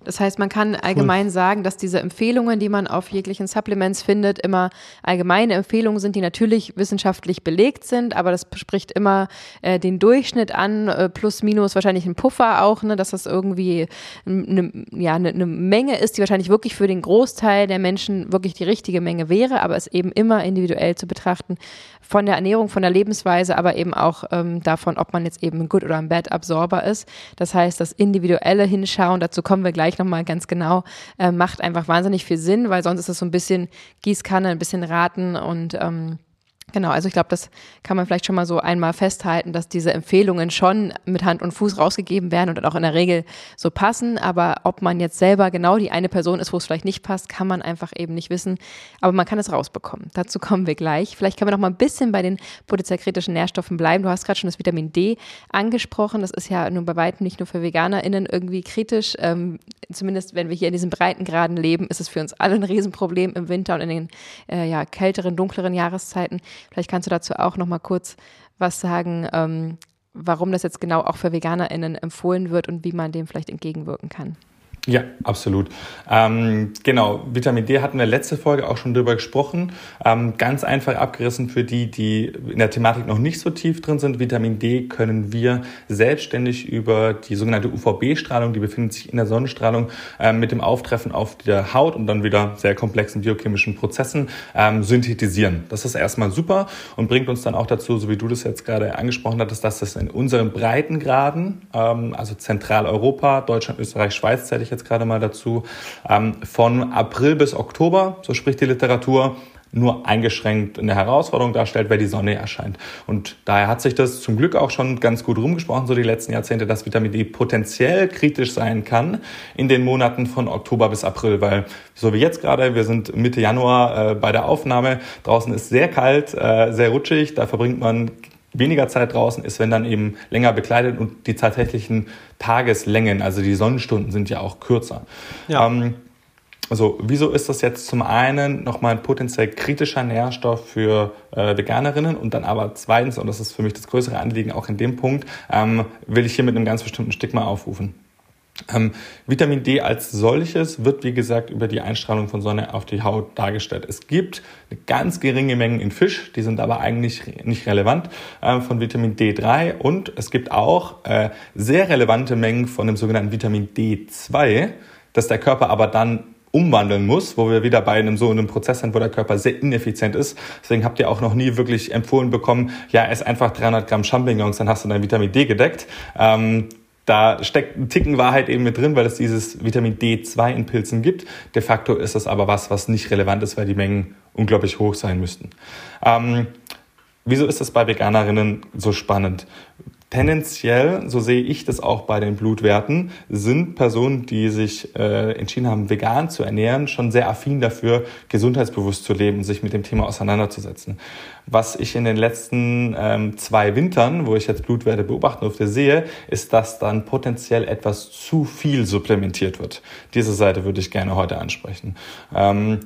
Das heißt, man kann allgemein cool. sagen, dass diese Empfehlungen, die man auf jeglichen Supplements findet, immer allgemeine Empfehlungen sind, die natürlich wissenschaftlich belegt sind, aber das spricht immer äh, den Durchschnitt an, äh, plus minus wahrscheinlich ein Puffer auch, ne, dass das irgendwie eine, ja, eine, eine Menge ist, die wahrscheinlich wirklich für den Großteil der Menschen wirklich die richtige Menge wäre, aber es eben immer individuell zu betrachten, von der Ernährung, von der Lebensweise, aber eben auch ähm, davon, ob man jetzt eben ein Good oder ein Bad Absorber ist. Das heißt, das individuelle Hinschauen, dazu kommen wir gleich nochmal ganz genau, äh, macht einfach wahnsinnig viel Sinn, weil sonst ist es so ein bisschen Gießkanne, ein bisschen Raten und ähm, Genau, also ich glaube, das kann man vielleicht schon mal so einmal festhalten, dass diese Empfehlungen schon mit Hand und Fuß rausgegeben werden und auch in der Regel so passen. Aber ob man jetzt selber genau die eine Person ist, wo es vielleicht nicht passt, kann man einfach eben nicht wissen. Aber man kann es rausbekommen. Dazu kommen wir gleich. Vielleicht können wir noch mal ein bisschen bei den potenziell kritischen Nährstoffen bleiben. Du hast gerade schon das Vitamin D angesprochen. Das ist ja nun bei weitem nicht nur für VeganerInnen irgendwie kritisch. Ähm, zumindest wenn wir hier in diesen Breitengraden leben, ist es für uns alle ein Riesenproblem im Winter und in den äh, ja, kälteren, dunkleren Jahreszeiten. Vielleicht kannst du dazu auch noch mal kurz was sagen, ähm, warum das jetzt genau auch für VeganerInnen empfohlen wird und wie man dem vielleicht entgegenwirken kann. Ja, absolut. Ähm, genau, Vitamin D hatten wir letzte Folge auch schon drüber gesprochen. Ähm, ganz einfach abgerissen für die, die in der Thematik noch nicht so tief drin sind. Vitamin D können wir selbstständig über die sogenannte UVB-Strahlung, die befindet sich in der Sonnenstrahlung, ähm, mit dem Auftreffen auf der Haut und dann wieder sehr komplexen biochemischen Prozessen ähm, synthetisieren. Das ist erstmal super und bringt uns dann auch dazu, so wie du das jetzt gerade angesprochen hattest, dass das in unseren Breitengraden, ähm, also Zentraleuropa, Deutschland, Österreich, Schweiz, zähle ich jetzt gerade mal dazu, ähm, von April bis Oktober, so spricht die Literatur, nur eingeschränkt eine Herausforderung darstellt, weil die Sonne erscheint. Und daher hat sich das zum Glück auch schon ganz gut rumgesprochen, so die letzten Jahrzehnte, dass Vitamin D potenziell kritisch sein kann in den Monaten von Oktober bis April, weil so wie jetzt gerade, wir sind Mitte Januar äh, bei der Aufnahme, draußen ist sehr kalt, äh, sehr rutschig, da verbringt man weniger Zeit draußen ist, wenn dann eben länger bekleidet und die tatsächlichen Tageslängen, also die Sonnenstunden sind ja auch kürzer. Ja. Ähm, also wieso ist das jetzt zum einen nochmal ein potenziell kritischer Nährstoff für äh, Veganerinnen und dann aber zweitens, und das ist für mich das größere Anliegen auch in dem Punkt, ähm, will ich hier mit einem ganz bestimmten Stigma aufrufen. Ähm, Vitamin D als solches wird, wie gesagt, über die Einstrahlung von Sonne auf die Haut dargestellt. Es gibt eine ganz geringe Mengen in Fisch, die sind aber eigentlich nicht relevant, äh, von Vitamin D3 und es gibt auch äh, sehr relevante Mengen von dem sogenannten Vitamin D2, das der Körper aber dann umwandeln muss, wo wir wieder bei einem so einem Prozess sind, wo der Körper sehr ineffizient ist. Deswegen habt ihr auch noch nie wirklich empfohlen bekommen, ja, ess einfach 300 Gramm Champignons, dann hast du dein Vitamin D gedeckt. Ähm, da steckt ein Ticken Wahrheit eben mit drin, weil es dieses Vitamin D2 in Pilzen gibt. De facto ist das aber was, was nicht relevant ist, weil die Mengen unglaublich hoch sein müssten. Ähm, wieso ist das bei Veganerinnen so spannend? Tendenziell, so sehe ich das auch bei den Blutwerten, sind Personen, die sich äh, entschieden haben, vegan zu ernähren, schon sehr affin dafür, gesundheitsbewusst zu leben, sich mit dem Thema auseinanderzusetzen. Was ich in den letzten ähm, zwei Wintern, wo ich jetzt Blutwerte beobachten durfte, sehe, ist, dass dann potenziell etwas zu viel supplementiert wird. Diese Seite würde ich gerne heute ansprechen. Ähm,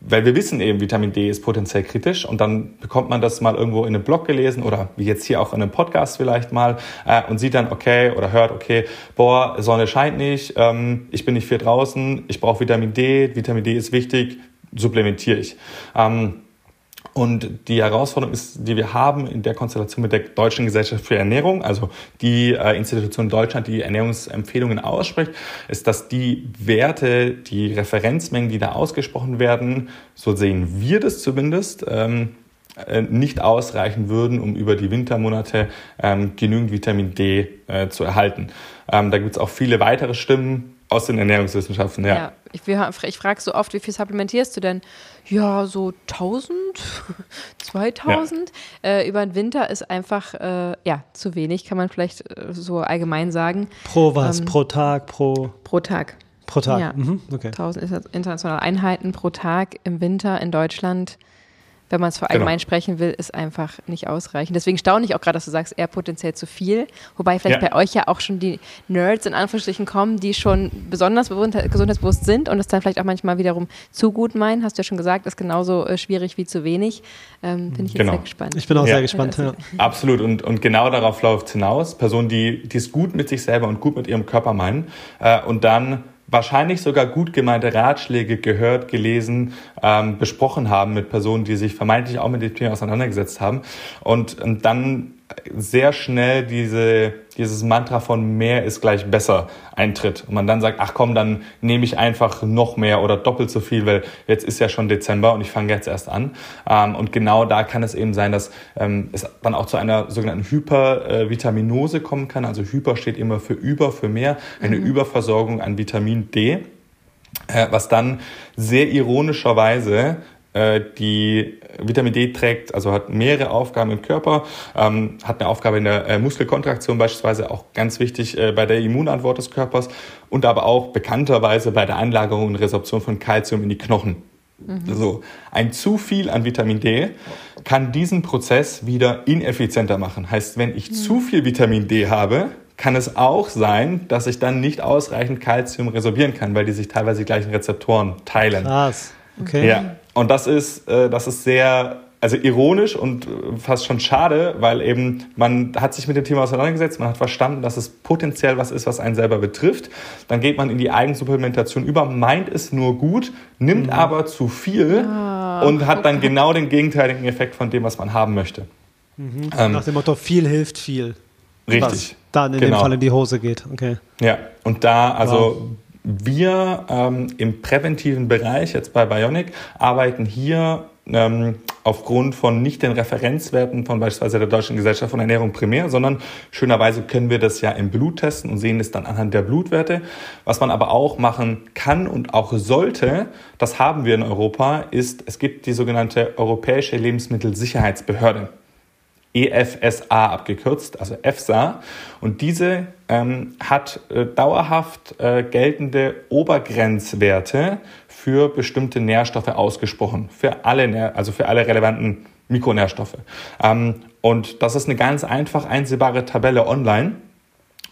weil wir wissen eben, Vitamin D ist potenziell kritisch und dann bekommt man das mal irgendwo in einem Blog gelesen oder wie jetzt hier auch in einem Podcast vielleicht mal äh, und sieht dann, okay, oder hört, okay, boah, Sonne scheint nicht, ähm, ich bin nicht viel draußen, ich brauche Vitamin D, Vitamin D ist wichtig, supplementiere ich. Ähm, und die Herausforderung ist, die wir haben in der Konstellation mit der Deutschen Gesellschaft für Ernährung, also die äh, Institution in Deutschland, die Ernährungsempfehlungen ausspricht, ist, dass die Werte, die Referenzmengen, die da ausgesprochen werden, so sehen wir das zumindest, ähm, äh, nicht ausreichen würden, um über die Wintermonate ähm, genügend Vitamin D äh, zu erhalten. Ähm, da gibt es auch viele weitere Stimmen aus den Ernährungswissenschaften, ja. ja ich, ich frage so oft, wie viel supplementierst du denn? Ja, so 1000, 2000. Ja. Äh, über den Winter ist einfach, äh, ja, zu wenig, kann man vielleicht äh, so allgemein sagen. Pro was? Ähm, pro Tag? Pro, pro Tag. Pro Tag, ja. Mhm. okay. 1000 internationale Einheiten pro Tag im Winter in Deutschland wenn man es vor allgemein genau. sprechen will, ist einfach nicht ausreichend. Deswegen staune ich auch gerade, dass du sagst, eher potenziell zu viel. Wobei vielleicht ja. bei euch ja auch schon die Nerds in Anführungsstrichen kommen, die schon besonders gesundheitsbewusst sind und es dann vielleicht auch manchmal wiederum zu gut meinen. Hast du ja schon gesagt, ist genauso äh, schwierig wie zu wenig. Ähm, Bin ich jetzt genau. sehr gespannt. Ich bin auch ja. sehr gespannt. Ja. Absolut. Und, und genau darauf läuft es hinaus. Personen, die es gut mit sich selber und gut mit ihrem Körper meinen äh, und dann wahrscheinlich sogar gut gemeinte Ratschläge gehört, gelesen, ähm, besprochen haben mit Personen, die sich vermeintlich auch mit dem Thema auseinandergesetzt haben. Und, und dann sehr schnell diese, dieses Mantra von mehr ist gleich besser eintritt und man dann sagt, ach komm, dann nehme ich einfach noch mehr oder doppelt so viel, weil jetzt ist ja schon Dezember und ich fange jetzt erst an. Ähm, und genau da kann es eben sein, dass ähm, es dann auch zu einer sogenannten Hypervitaminose kommen kann. Also Hyper steht immer für über, für mehr, eine mhm. Überversorgung an Vitamin D äh, was dann sehr ironischerweise die Vitamin D trägt, also hat mehrere Aufgaben im Körper, ähm, hat eine Aufgabe in der äh, Muskelkontraktion beispielsweise, auch ganz wichtig äh, bei der Immunantwort des Körpers und aber auch bekannterweise bei der Anlagerung und Resorption von Kalzium in die Knochen. Mhm. Also ein zu viel an Vitamin D kann diesen Prozess wieder ineffizienter machen. Heißt, wenn ich mhm. zu viel Vitamin D habe, kann es auch sein, dass ich dann nicht ausreichend Kalzium resorbieren kann, weil die sich teilweise die gleichen Rezeptoren teilen. Krass. Okay. Ja. Und das ist, äh, das ist sehr, also ironisch und äh, fast schon schade, weil eben man hat sich mit dem Thema auseinandergesetzt, man hat verstanden, dass es potenziell was ist, was einen selber betrifft. Dann geht man in die Eigensupplementation über, meint es nur gut, nimmt mhm. aber zu viel oh, und hat dann genau den gegenteiligen Effekt von dem, was man haben möchte. Mhm. Ähm, Nach dem Motto, viel hilft viel. Richtig. Was dann in genau. dem Fall in die Hose geht. Okay. Ja, und da, also wow. Wir ähm, im präventiven Bereich, jetzt bei Bionic, arbeiten hier ähm, aufgrund von nicht den Referenzwerten von beispielsweise der Deutschen Gesellschaft von Ernährung primär, sondern schönerweise können wir das ja im Blut testen und sehen es dann anhand der Blutwerte. Was man aber auch machen kann und auch sollte, das haben wir in Europa, ist, es gibt die sogenannte Europäische Lebensmittelsicherheitsbehörde. EFSA abgekürzt, also EFSA. Und diese ähm, hat äh, dauerhaft äh, geltende Obergrenzwerte für bestimmte Nährstoffe ausgesprochen, für alle, also für alle relevanten Mikronährstoffe. Ähm, und das ist eine ganz einfach einsehbare Tabelle online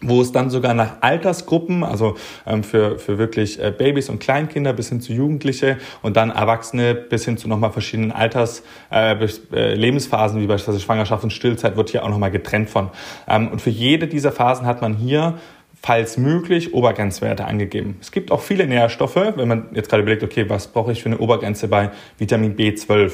wo es dann sogar nach Altersgruppen, also ähm, für, für wirklich äh, Babys und Kleinkinder bis hin zu Jugendliche und dann Erwachsene bis hin zu nochmal verschiedenen Alters, äh, äh, Lebensphasen, wie beispielsweise Schwangerschaft und Stillzeit, wird hier auch nochmal getrennt von. Ähm, und für jede dieser Phasen hat man hier falls möglich Obergrenzwerte angegeben. Es gibt auch viele Nährstoffe, wenn man jetzt gerade überlegt, okay, was brauche ich für eine Obergrenze bei Vitamin B12,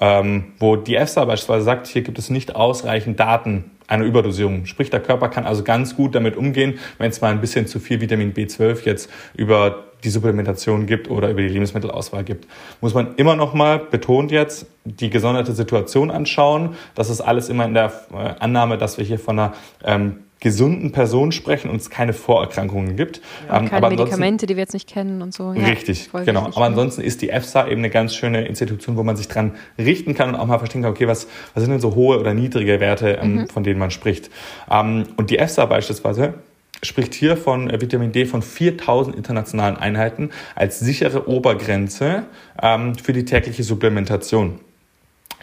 ähm, wo die EFSA beispielsweise sagt, hier gibt es nicht ausreichend Daten einer Überdosierung. Sprich, der Körper kann also ganz gut damit umgehen, wenn es mal ein bisschen zu viel Vitamin B12 jetzt über die Supplementation gibt oder über die Lebensmittelauswahl gibt. Muss man immer noch mal betont jetzt die gesonderte Situation anschauen. Das ist alles immer in der äh, Annahme, dass wir hier von einer ähm, gesunden Person sprechen und es keine Vorerkrankungen gibt. Ja, ähm, keine Medikamente, die wir jetzt nicht kennen und so. Ja, richtig, genau. Wichtig, aber ansonsten ist die EFSA eben eine ganz schöne Institution, wo man sich dran richten kann und auch mal verstehen kann, okay, was, was sind denn so hohe oder niedrige Werte, ähm, mhm. von denen man spricht. Ähm, und die EFSA beispielsweise spricht hier von äh, Vitamin D von 4000 internationalen Einheiten als sichere Obergrenze ähm, für die tägliche Supplementation.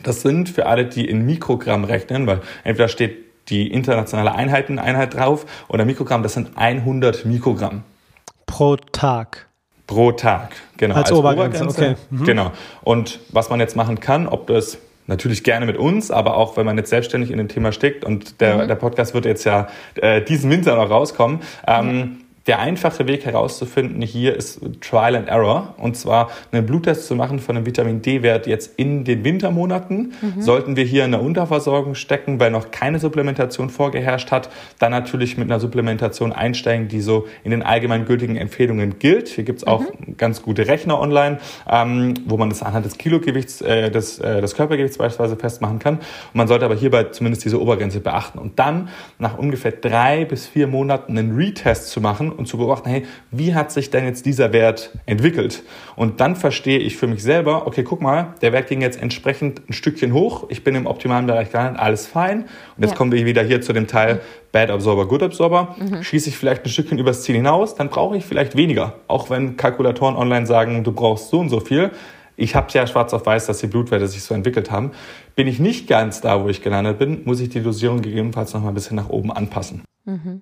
Das sind für alle, die in Mikrogramm rechnen, weil entweder steht die internationale Einheiten Einheit drauf oder Mikrogramm, das sind 100 Mikrogramm. Pro Tag. Pro Tag, genau. Als, als Obergrenze, Obergrenze, okay. Mhm. Genau. Und was man jetzt machen kann, ob das natürlich gerne mit uns, aber auch wenn man jetzt selbstständig in dem Thema steckt und der, mhm. der Podcast wird jetzt ja äh, diesen Winter noch rauskommen. Ähm, mhm der einfache Weg herauszufinden hier ist Trial and Error. Und zwar einen Bluttest zu machen von einem Vitamin D-Wert jetzt in den Wintermonaten. Mhm. Sollten wir hier in der Unterversorgung stecken, weil noch keine Supplementation vorgeherrscht hat, dann natürlich mit einer Supplementation einsteigen, die so in den allgemein gültigen Empfehlungen gilt. Hier gibt's auch mhm. ganz gute Rechner online, ähm, wo man das anhand des Kilogewichts, äh, des, äh, des Körpergewichts beispielsweise festmachen kann. Und man sollte aber hierbei zumindest diese Obergrenze beachten. Und dann nach ungefähr drei bis vier Monaten einen Retest zu machen und zu beobachten, hey, wie hat sich denn jetzt dieser Wert entwickelt? Und dann verstehe ich für mich selber, okay, guck mal, der Wert ging jetzt entsprechend ein Stückchen hoch, ich bin im optimalen Bereich gelandet, alles fein. Und jetzt ja. kommen wir wieder hier zu dem Teil Bad Absorber, Good Absorber. Mhm. Schieße ich vielleicht ein Stückchen übers Ziel hinaus, dann brauche ich vielleicht weniger. Auch wenn Kalkulatoren online sagen, du brauchst so und so viel. Ich habe ja schwarz auf weiß, dass die Blutwerte sich so entwickelt haben. Bin ich nicht ganz da, wo ich gelandet bin, muss ich die Dosierung gegebenenfalls noch mal ein bisschen nach oben anpassen. Mhm.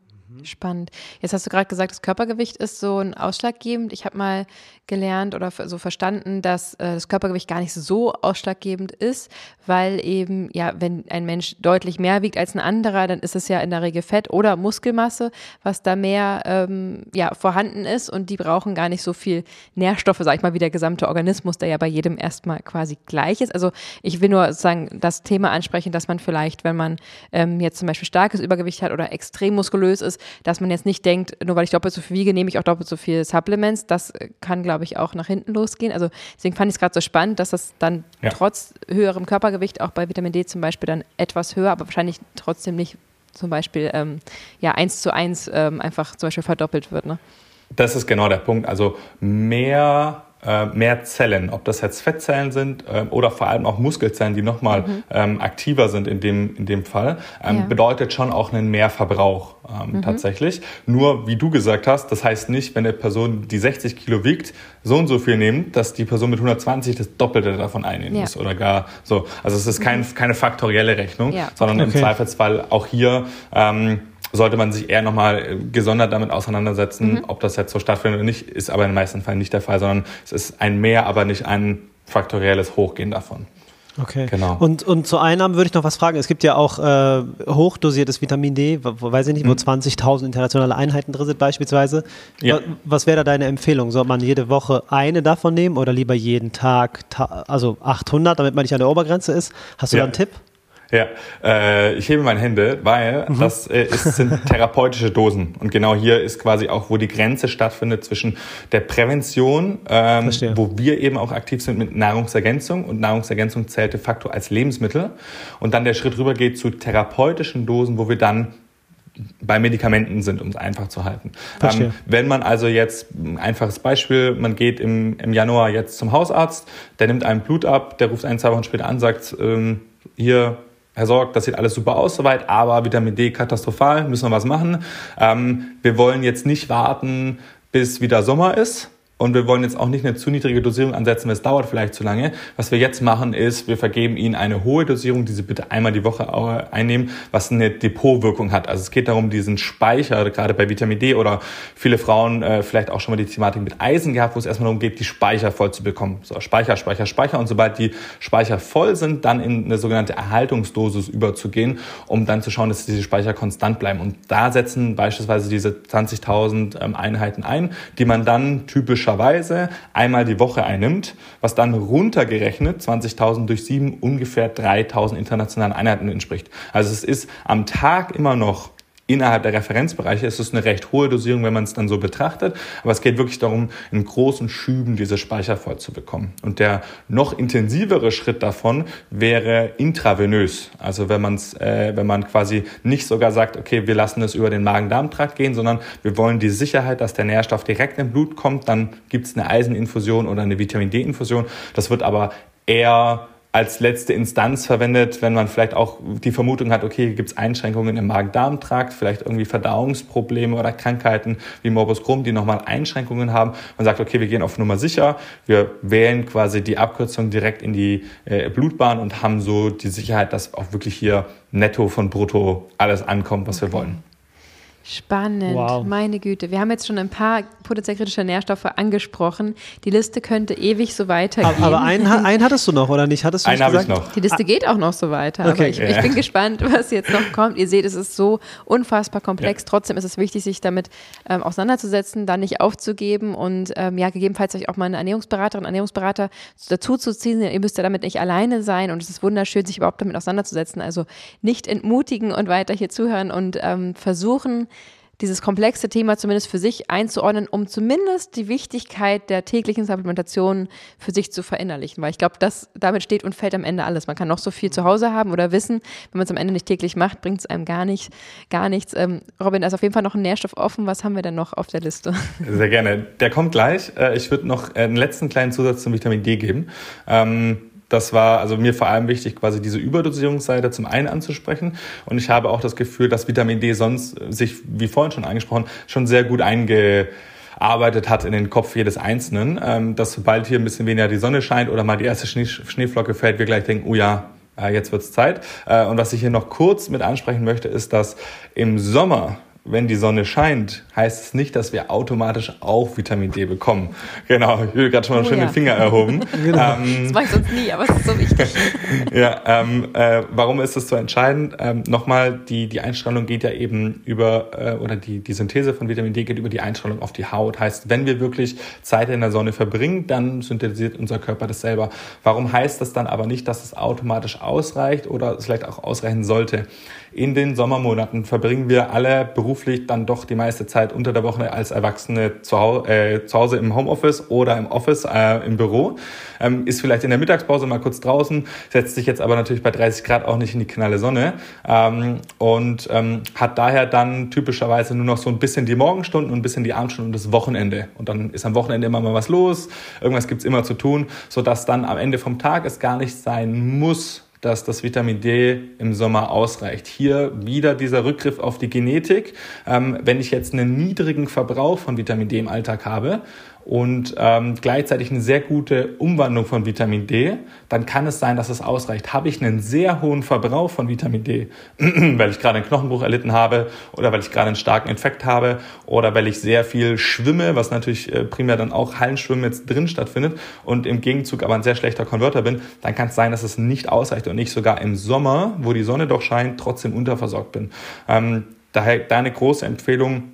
Spannend. Jetzt hast du gerade gesagt, das Körpergewicht ist so ein ausschlaggebend. Ich habe mal gelernt oder so verstanden, dass äh, das Körpergewicht gar nicht so ausschlaggebend ist, weil eben, ja, wenn ein Mensch deutlich mehr wiegt als ein anderer, dann ist es ja in der Regel Fett oder Muskelmasse, was da mehr ähm, ja, vorhanden ist und die brauchen gar nicht so viel Nährstoffe, sag ich mal, wie der gesamte Organismus, der ja bei jedem erstmal quasi gleich ist. Also ich will nur sozusagen das Thema ansprechen, dass man vielleicht, wenn man ähm, jetzt zum Beispiel starkes Übergewicht hat oder extrem muskulös ist, dass man jetzt nicht denkt, nur weil ich doppelt so viel wiege, nehme ich auch doppelt so viel Supplements. Das kann, glaube ich, auch nach hinten losgehen. Also deswegen fand ich es gerade so spannend, dass das dann ja. trotz höherem Körpergewicht auch bei Vitamin D zum Beispiel dann etwas höher, aber wahrscheinlich trotzdem nicht zum Beispiel ähm, ja eins zu eins ähm, einfach zum Beispiel verdoppelt wird. Ne? Das ist genau der Punkt. Also mehr äh, mehr Zellen, ob das jetzt Fettzellen sind äh, oder vor allem auch Muskelzellen, die nochmal mhm. ähm, aktiver sind in dem, in dem Fall, ähm, ja. bedeutet schon auch einen Mehrverbrauch ähm, mhm. tatsächlich. Nur, wie du gesagt hast, das heißt nicht, wenn eine Person, die 60 Kilo wiegt, so und so viel nimmt, dass die Person mit 120 das Doppelte davon einnehmen ja. muss oder gar so. Also es ist kein, mhm. keine faktorielle Rechnung, ja. sondern okay. im Zweifelsfall auch hier ähm, sollte man sich eher nochmal äh, gesondert damit auseinandersetzen, mhm. ob das jetzt so stattfindet oder nicht, ist aber in den meisten Fällen nicht der Fall, sondern es ist ein Mehr, aber nicht ein faktorielles Hochgehen davon. Okay. Genau. Und, und zu Einnahmen würde ich noch was fragen. Es gibt ja auch äh, hochdosiertes Vitamin D, wo, weiß ich nicht, wo 20.000 mhm. internationale Einheiten drin sind beispielsweise. Ja. Was, was wäre da deine Empfehlung? Soll man jede Woche eine davon nehmen oder lieber jeden Tag, ta also 800, damit man nicht an der Obergrenze ist? Hast du ja. da einen Tipp? Ja, äh, ich hebe meine Hände, weil mhm. das äh, ist, sind therapeutische Dosen. Und genau hier ist quasi auch, wo die Grenze stattfindet zwischen der Prävention, ähm, wo wir eben auch aktiv sind mit Nahrungsergänzung. Und Nahrungsergänzung zählt de facto als Lebensmittel. Und dann der Schritt rüber geht zu therapeutischen Dosen, wo wir dann bei Medikamenten sind, um es einfach zu halten. Ähm, wenn man also jetzt, ein einfaches Beispiel, man geht im, im Januar jetzt zum Hausarzt, der nimmt einem Blut ab, der ruft ein, zwei Wochen später an, sagt, ähm, hier, Herr Sorg, das sieht alles super aus soweit, aber Vitamin D katastrophal, müssen wir was machen. Ähm, wir wollen jetzt nicht warten, bis wieder Sommer ist, und wir wollen jetzt auch nicht eine zu niedrige Dosierung ansetzen, weil es dauert vielleicht zu lange. Was wir jetzt machen ist, wir vergeben Ihnen eine hohe Dosierung, die Sie bitte einmal die Woche einnehmen, was eine Depotwirkung hat. Also es geht darum, diesen Speicher, gerade bei Vitamin D oder viele Frauen äh, vielleicht auch schon mal die Thematik mit Eisen gehabt, wo es erstmal darum geht, die Speicher voll zu bekommen. So, Speicher, Speicher, Speicher. Und sobald die Speicher voll sind, dann in eine sogenannte Erhaltungsdosis überzugehen, um dann zu schauen, dass diese Speicher konstant bleiben. Und da setzen beispielsweise diese 20.000 ähm, Einheiten ein, die man dann typisch typischerweise einmal die Woche einnimmt, was dann runtergerechnet 20.000 durch 7 ungefähr 3.000 internationalen Einheiten entspricht. Also es ist am Tag immer noch innerhalb der Referenzbereiche ist es eine recht hohe Dosierung, wenn man es dann so betrachtet. Aber es geht wirklich darum, in großen Schüben diese Speicher voll zu bekommen. Und der noch intensivere Schritt davon wäre intravenös. Also wenn man es, äh, wenn man quasi nicht sogar sagt, okay, wir lassen es über den Magen-Darm-Trakt gehen, sondern wir wollen die Sicherheit, dass der Nährstoff direkt im Blut kommt, dann gibt es eine Eiseninfusion oder eine Vitamin D-Infusion. Das wird aber eher als letzte Instanz verwendet, wenn man vielleicht auch die Vermutung hat, okay, gibt es Einschränkungen im Magen-Darm-Trakt, vielleicht irgendwie Verdauungsprobleme oder Krankheiten wie Morbus Crohn, die nochmal Einschränkungen haben. Man sagt, okay, wir gehen auf Nummer sicher, wir wählen quasi die Abkürzung direkt in die äh, Blutbahn und haben so die Sicherheit, dass auch wirklich hier netto von brutto alles ankommt, was okay. wir wollen. Spannend, wow. meine Güte. Wir haben jetzt schon ein paar potenziell kritische Nährstoffe angesprochen. Die Liste könnte ewig so weitergehen. Aber, aber einen, einen, hattest du noch, oder nicht? Hattest du einen habe ich noch. Die Liste geht auch noch so weiter. Okay. Aber ich, ja. ich, bin gespannt, was jetzt noch kommt. Ihr seht, es ist so unfassbar komplex. Ja. Trotzdem ist es wichtig, sich damit ähm, auseinanderzusetzen, da nicht aufzugeben und ähm, ja, gegebenenfalls euch auch mal eine Ernährungsberaterin, Ernährungsberater dazu zu ziehen. Ihr müsst ja damit nicht alleine sein und es ist wunderschön, sich überhaupt damit auseinanderzusetzen. Also nicht entmutigen und weiter hier zuhören und ähm, versuchen, dieses komplexe Thema zumindest für sich einzuordnen, um zumindest die Wichtigkeit der täglichen Supplementation für sich zu verinnerlichen. Weil ich glaube, das damit steht und fällt am Ende alles. Man kann noch so viel zu Hause haben oder wissen, wenn man es am Ende nicht täglich macht, bringt es einem gar nicht, gar nichts. Ähm, Robin, da ist auf jeden Fall noch ein Nährstoff offen. Was haben wir denn noch auf der Liste? Sehr gerne. Der kommt gleich. Äh, ich würde noch einen letzten kleinen Zusatz zum Vitamin D geben. Ähm, das war also mir vor allem wichtig, quasi diese Überdosierungsseite zum einen anzusprechen. Und ich habe auch das Gefühl, dass Vitamin D sonst sich, wie vorhin schon angesprochen, schon sehr gut eingearbeitet hat in den Kopf jedes Einzelnen, ähm, dass sobald hier ein bisschen weniger die Sonne scheint oder mal die erste Schnee Schneeflocke fällt, wir gleich denken, oh ja, äh, jetzt wird's Zeit. Äh, und was ich hier noch kurz mit ansprechen möchte, ist, dass im Sommer wenn die Sonne scheint, heißt es nicht, dass wir automatisch auch Vitamin D bekommen. Genau, ich will gerade schon mal oh, schön ja. den Finger erhoben. genau. ähm, das mache ich sonst nie, aber es ist so wichtig. ja, ähm, äh, warum ist das so entscheidend? Ähm, Nochmal, die, die Einstrahlung geht ja eben über, äh, oder die, die Synthese von Vitamin D geht über die Einstrahlung auf die Haut. Heißt, wenn wir wirklich Zeit in der Sonne verbringen, dann synthetisiert unser Körper das selber. Warum heißt das dann aber nicht, dass es automatisch ausreicht oder es vielleicht auch ausreichen sollte? In den Sommermonaten verbringen wir alle beruflich dann doch die meiste Zeit unter der Woche als Erwachsene zu, Hause, äh, zu Hause im Homeoffice oder im Office, äh, im Büro. Ähm, ist vielleicht in der Mittagspause mal kurz draußen, setzt sich jetzt aber natürlich bei 30 Grad auch nicht in die knalle Sonne ähm, und ähm, hat daher dann typischerweise nur noch so ein bisschen die Morgenstunden und ein bisschen die Abendstunden und das Wochenende. Und dann ist am Wochenende immer mal was los, irgendwas gibt's immer zu tun, sodass dann am Ende vom Tag es gar nicht sein muss, dass das Vitamin D im Sommer ausreicht. Hier wieder dieser Rückgriff auf die Genetik. Ähm, wenn ich jetzt einen niedrigen Verbrauch von Vitamin D im Alltag habe und ähm, gleichzeitig eine sehr gute Umwandlung von Vitamin D, dann kann es sein, dass es ausreicht. Habe ich einen sehr hohen Verbrauch von Vitamin D, weil ich gerade einen Knochenbruch erlitten habe oder weil ich gerade einen starken Infekt habe oder weil ich sehr viel schwimme, was natürlich äh, primär dann auch Hallenschwimmen jetzt drin stattfindet und im Gegenzug aber ein sehr schlechter Konverter bin, dann kann es sein, dass es nicht ausreicht und ich sogar im Sommer, wo die Sonne doch scheint, trotzdem unterversorgt bin. Ähm, daher deine große Empfehlung,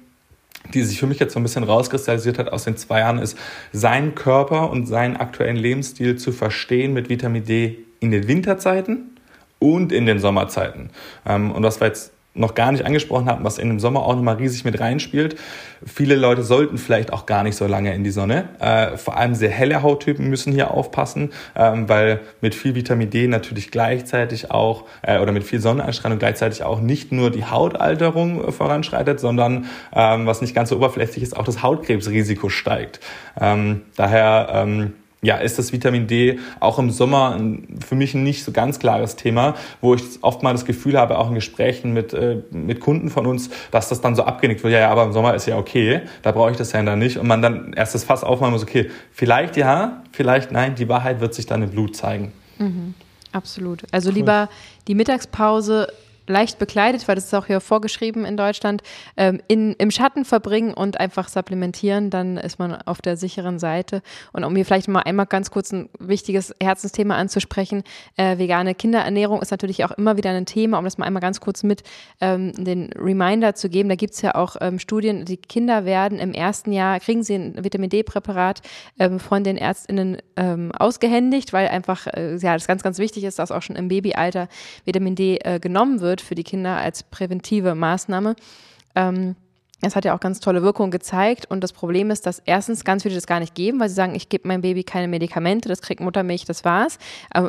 die sich für mich jetzt so ein bisschen rauskristallisiert hat aus den zwei Jahren, ist, seinen Körper und seinen aktuellen Lebensstil zu verstehen mit Vitamin D in den Winterzeiten und in den Sommerzeiten. Ähm, und was wir jetzt noch gar nicht angesprochen hatten, was in dem Sommer auch nochmal riesig mit reinspielt. Viele Leute sollten vielleicht auch gar nicht so lange in die Sonne. Äh, vor allem sehr helle Hauttypen müssen hier aufpassen, ähm, weil mit viel Vitamin D natürlich gleichzeitig auch äh, oder mit viel Sonneneinstrahlung gleichzeitig auch nicht nur die Hautalterung äh, voranschreitet, sondern ähm, was nicht ganz so oberflächlich ist, auch das Hautkrebsrisiko steigt. Ähm, daher ähm, ja, ist das Vitamin D auch im Sommer für mich ein nicht so ganz klares Thema, wo ich oft mal das Gefühl habe, auch in Gesprächen mit, äh, mit Kunden von uns, dass das dann so abgenickt wird, ja, ja, aber im Sommer ist ja okay, da brauche ich das ja dann nicht. Und man dann erst das Fass aufmachen muss, okay, vielleicht ja, vielleicht nein, die Wahrheit wird sich dann im Blut zeigen. Mhm, absolut. Also cool. lieber die Mittagspause leicht bekleidet, weil das ist auch hier vorgeschrieben in Deutschland, ähm, in, im Schatten verbringen und einfach supplementieren, dann ist man auf der sicheren Seite. Und um hier vielleicht mal einmal ganz kurz ein wichtiges Herzensthema anzusprechen, äh, vegane Kinderernährung ist natürlich auch immer wieder ein Thema, um das mal einmal ganz kurz mit ähm, den Reminder zu geben. Da gibt es ja auch ähm, Studien, die Kinder werden im ersten Jahr, kriegen sie ein Vitamin D-Präparat ähm, von den ÄrztInnen ähm, ausgehändigt, weil einfach äh, ja, das ganz, ganz wichtig ist, dass auch schon im Babyalter Vitamin D äh, genommen wird wird für die Kinder als präventive Maßnahme. Ähm, es hat ja auch ganz tolle Wirkungen gezeigt. Und das Problem ist, dass erstens ganz viele das gar nicht geben, weil sie sagen, ich gebe meinem Baby keine Medikamente, das kriegt Muttermilch, das war's.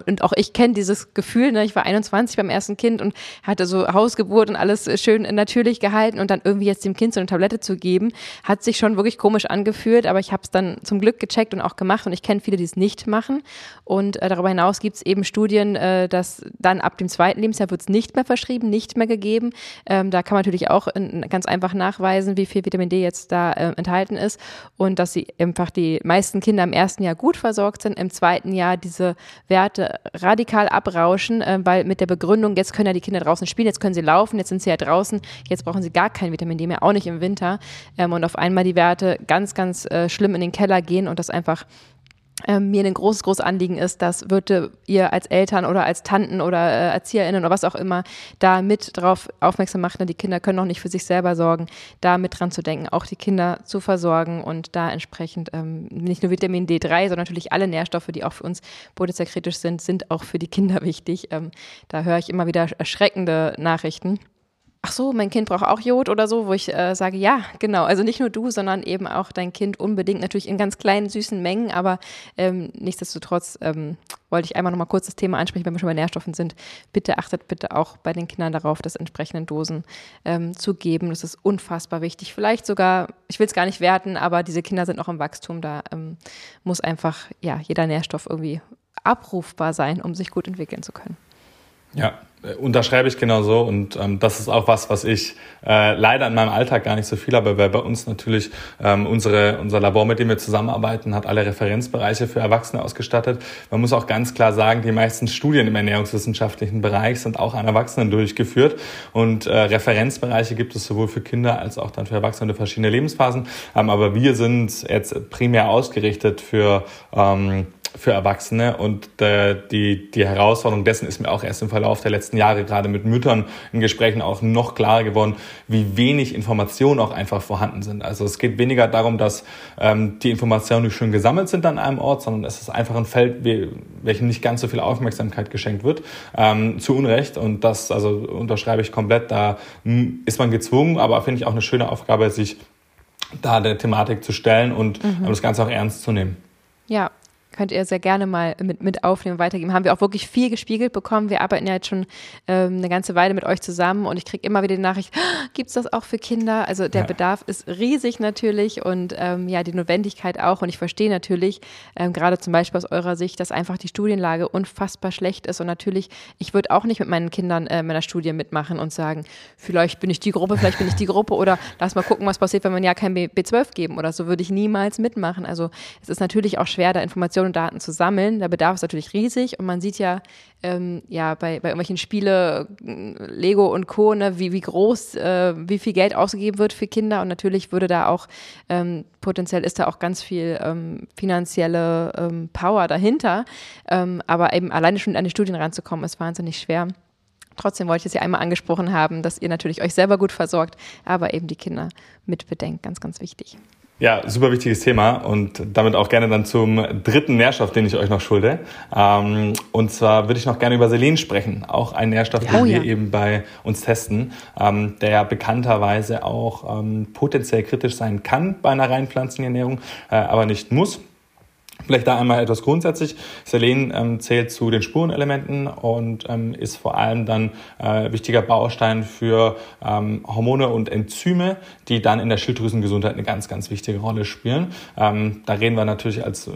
Und auch ich kenne dieses Gefühl, ne? ich war 21 beim ersten Kind und hatte so Hausgeburt und alles schön natürlich gehalten und dann irgendwie jetzt dem Kind so eine Tablette zu geben, hat sich schon wirklich komisch angefühlt, aber ich habe es dann zum Glück gecheckt und auch gemacht und ich kenne viele, die es nicht machen. Und äh, darüber hinaus gibt es eben Studien, äh, dass dann ab dem zweiten Lebensjahr wird es nicht mehr verschrieben, nicht mehr gegeben. Ähm, da kann man natürlich auch in, ganz einfach nachweisen, nachweisen, wie viel Vitamin D jetzt da äh, enthalten ist und dass sie einfach die meisten Kinder im ersten Jahr gut versorgt sind, im zweiten Jahr diese Werte radikal abrauschen, äh, weil mit der Begründung, jetzt können ja die Kinder draußen spielen, jetzt können sie laufen, jetzt sind sie ja draußen, jetzt brauchen sie gar kein Vitamin D mehr, auch nicht im Winter ähm, und auf einmal die Werte ganz, ganz äh, schlimm in den Keller gehen und das einfach ähm, mir ein großes, großes Anliegen ist, dass würde ihr als Eltern oder als Tanten oder äh, ErzieherInnen oder was auch immer da mit drauf aufmerksam machen, die Kinder können noch nicht für sich selber sorgen, da mit dran zu denken, auch die Kinder zu versorgen und da entsprechend ähm, nicht nur Vitamin D3, sondern natürlich alle Nährstoffe, die auch für uns potenziell kritisch sind, sind auch für die Kinder wichtig. Ähm, da höre ich immer wieder erschreckende Nachrichten ach so, mein Kind braucht auch Jod oder so, wo ich äh, sage, ja, genau. Also nicht nur du, sondern eben auch dein Kind unbedingt, natürlich in ganz kleinen, süßen Mengen, aber ähm, nichtsdestotrotz ähm, wollte ich einmal noch mal kurz das Thema ansprechen, wenn wir schon bei Nährstoffen sind. Bitte achtet bitte auch bei den Kindern darauf, das entsprechenden Dosen ähm, zu geben. Das ist unfassbar wichtig. Vielleicht sogar, ich will es gar nicht werten, aber diese Kinder sind noch im Wachstum. Da ähm, muss einfach ja jeder Nährstoff irgendwie abrufbar sein, um sich gut entwickeln zu können. Ja, unterschreibe ich genauso und ähm, das ist auch was, was ich äh, leider in meinem Alltag gar nicht so viel habe, weil bei uns natürlich ähm, unsere, unser Labor, mit dem wir zusammenarbeiten, hat alle Referenzbereiche für Erwachsene ausgestattet. Man muss auch ganz klar sagen, die meisten Studien im ernährungswissenschaftlichen Bereich sind auch an Erwachsenen durchgeführt und äh, Referenzbereiche gibt es sowohl für Kinder als auch dann für Erwachsene verschiedene Lebensphasen. Ähm, aber wir sind jetzt primär ausgerichtet für ähm, für Erwachsene und äh, die, die Herausforderung dessen ist mir auch erst im Verlauf der letzten Jahre gerade mit Müttern in Gesprächen auch noch klarer geworden, wie wenig Informationen auch einfach vorhanden sind. Also es geht weniger darum, dass ähm, die Informationen nicht schön gesammelt sind an einem Ort, sondern es ist einfach ein Feld, welchem nicht ganz so viel Aufmerksamkeit geschenkt wird, ähm, zu Unrecht und das also unterschreibe ich komplett. Da ist man gezwungen, aber finde ich auch eine schöne Aufgabe, sich da der Thematik zu stellen und mhm. das Ganze auch ernst zu nehmen. Ja, könnt ihr sehr gerne mal mit, mit aufnehmen, weitergeben. Haben wir auch wirklich viel gespiegelt bekommen. Wir arbeiten ja jetzt schon ähm, eine ganze Weile mit euch zusammen und ich kriege immer wieder die Nachricht, ah, gibt es das auch für Kinder? Also der ja. Bedarf ist riesig natürlich und ähm, ja, die Notwendigkeit auch. Und ich verstehe natürlich, ähm, gerade zum Beispiel aus eurer Sicht, dass einfach die Studienlage unfassbar schlecht ist. Und natürlich, ich würde auch nicht mit meinen Kindern äh, meiner Studie mitmachen und sagen, vielleicht bin ich die Gruppe, vielleicht bin ich die Gruppe oder lass mal gucken, was passiert, wenn wir ja kein B12 geben oder so, würde ich niemals mitmachen. Also es ist natürlich auch schwer, da Informationen Informationen und Daten zu sammeln. Der Bedarf ist natürlich riesig und man sieht ja, ähm, ja bei, bei irgendwelchen Spiele, Lego und Co., ne, wie, wie groß, äh, wie viel Geld ausgegeben wird für Kinder und natürlich würde da auch, ähm, potenziell ist da auch ganz viel ähm, finanzielle ähm, Power dahinter, ähm, aber eben alleine schon an die Studien ranzukommen, ist wahnsinnig schwer. Trotzdem wollte ich es ja einmal angesprochen haben, dass ihr natürlich euch selber gut versorgt, aber eben die Kinder mitbedenkt. Ganz, ganz wichtig. Ja, super wichtiges Thema und damit auch gerne dann zum dritten Nährstoff, den ich euch noch schulde. Ähm, und zwar würde ich noch gerne über Selen sprechen, auch ein Nährstoff, den oh, wir ja. eben bei uns testen, ähm, der bekannterweise auch ähm, potenziell kritisch sein kann bei einer rein Pflanzenernährung, äh, aber nicht muss. Vielleicht da einmal etwas grundsätzlich. Selen ähm, zählt zu den Spurenelementen und ähm, ist vor allem dann äh, wichtiger Baustein für ähm, Hormone und Enzyme, die dann in der Schilddrüsengesundheit eine ganz, ganz wichtige Rolle spielen. Ähm, da reden wir natürlich als äh,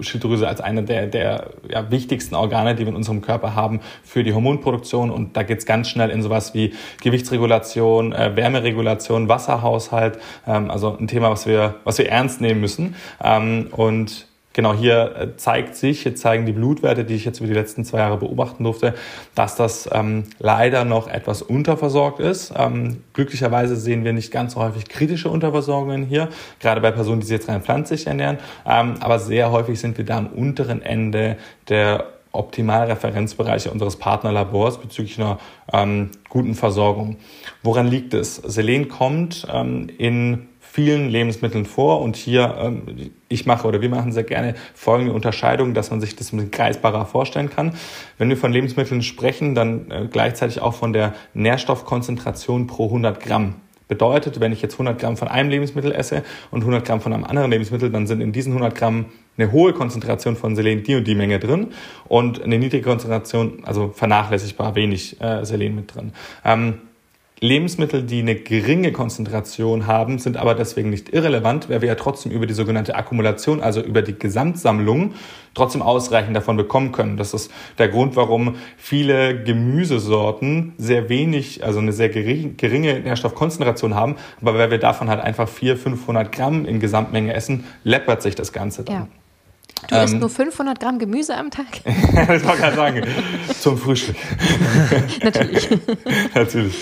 Schilddrüse als eine der, der ja, wichtigsten Organe, die wir in unserem Körper haben für die Hormonproduktion. Und da geht's ganz schnell in sowas wie Gewichtsregulation, äh, Wärmeregulation, Wasserhaushalt. Ähm, also ein Thema, was wir, was wir ernst nehmen müssen. Ähm, und genau hier äh, zeigt sich, hier zeigen die Blutwerte, die ich jetzt über die letzten zwei Jahre beobachten durfte, dass das ähm, leider noch etwas unterversorgt ist. Ähm, glücklicherweise sehen wir nicht ganz so häufig kritische Unterversorgungen hier, gerade bei Personen, die sich jetzt rein pflanzlich ernähren. Ähm, aber sehr häufig sind wir da am unteren Ende der Optimalreferenzbereiche unseres Partnerlabors bezüglich einer ähm, guten Versorgung. Woran liegt es? Selen kommt ähm, in vielen Lebensmitteln vor und hier, ähm, ich mache oder wir machen sehr gerne folgende Unterscheidung, dass man sich das ein bisschen greifbarer vorstellen kann. Wenn wir von Lebensmitteln sprechen, dann äh, gleichzeitig auch von der Nährstoffkonzentration pro 100 Gramm. Bedeutet, wenn ich jetzt 100 Gramm von einem Lebensmittel esse und 100 Gramm von einem anderen Lebensmittel, dann sind in diesen 100 Gramm eine hohe Konzentration von Selen die und die Menge drin und eine niedrige Konzentration, also vernachlässigbar wenig äh, Selen mit drin. Ähm, Lebensmittel, die eine geringe Konzentration haben, sind aber deswegen nicht irrelevant, weil wir ja trotzdem über die sogenannte Akkumulation, also über die Gesamtsammlung, trotzdem ausreichend davon bekommen können. Das ist der Grund, warum viele Gemüsesorten sehr wenig, also eine sehr geringe Nährstoffkonzentration haben. Aber weil wir davon halt einfach 400, 500 Gramm in Gesamtmenge essen, läppert sich das Ganze dann. Ja. Du isst ähm, nur 500 Gramm Gemüse am Tag? das wollte ich gerade sagen. Zum Frühstück. Natürlich. Natürlich.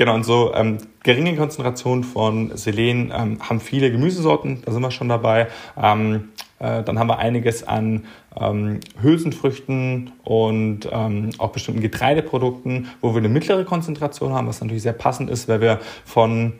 Genau, und so ähm, geringe Konzentration von Selen ähm, haben viele Gemüsesorten, da sind wir schon dabei. Ähm, äh, dann haben wir einiges an ähm, Hülsenfrüchten und ähm, auch bestimmten Getreideprodukten, wo wir eine mittlere Konzentration haben, was natürlich sehr passend ist, weil wir von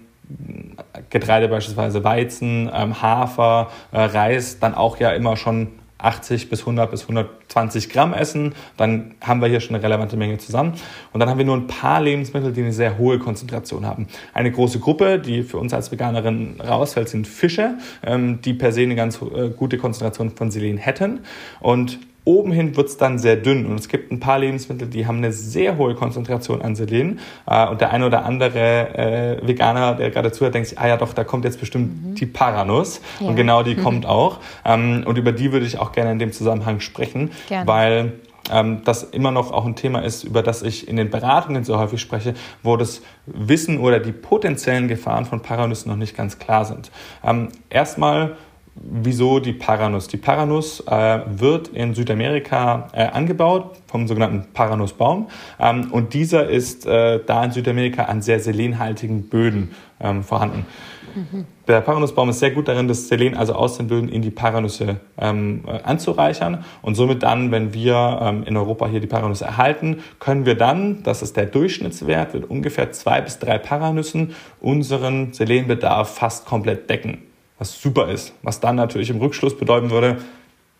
Getreide beispielsweise Weizen, ähm, Hafer, äh, Reis dann auch ja immer schon 80 bis 100 bis 120 Gramm essen, dann haben wir hier schon eine relevante Menge zusammen. Und dann haben wir nur ein paar Lebensmittel, die eine sehr hohe Konzentration haben. Eine große Gruppe, die für uns als Veganerin rausfällt, sind Fische, ähm, die per se eine ganz äh, gute Konzentration von Selen hätten. Und Oben hin wird es dann sehr dünn und es gibt ein paar Lebensmittel, die haben eine sehr hohe Konzentration an Selen äh, und der eine oder andere äh, Veganer, der gerade zuhört, denkt sich, ah ja doch, da kommt jetzt bestimmt mhm. die Paranuss ja. und genau die mhm. kommt auch ähm, und über die würde ich auch gerne in dem Zusammenhang sprechen, gerne. weil ähm, das immer noch auch ein Thema ist, über das ich in den Beratungen so häufig spreche, wo das Wissen oder die potenziellen Gefahren von Paranüssen noch nicht ganz klar sind. Ähm, erstmal wieso die Paranuss? Die Paranuss äh, wird in Südamerika äh, angebaut vom sogenannten Paranussbaum ähm, und dieser ist äh, da in Südamerika an sehr selenhaltigen Böden ähm, vorhanden. Mhm. Der Paranussbaum ist sehr gut darin, das Selen also aus den Böden in die Paranüsse ähm, äh, anzureichern und somit dann, wenn wir ähm, in Europa hier die Paranüsse erhalten, können wir dann, das ist der Durchschnittswert, mit ungefähr zwei bis drei Paranüssen unseren Selenbedarf fast komplett decken was super ist. Was dann natürlich im Rückschluss bedeuten würde,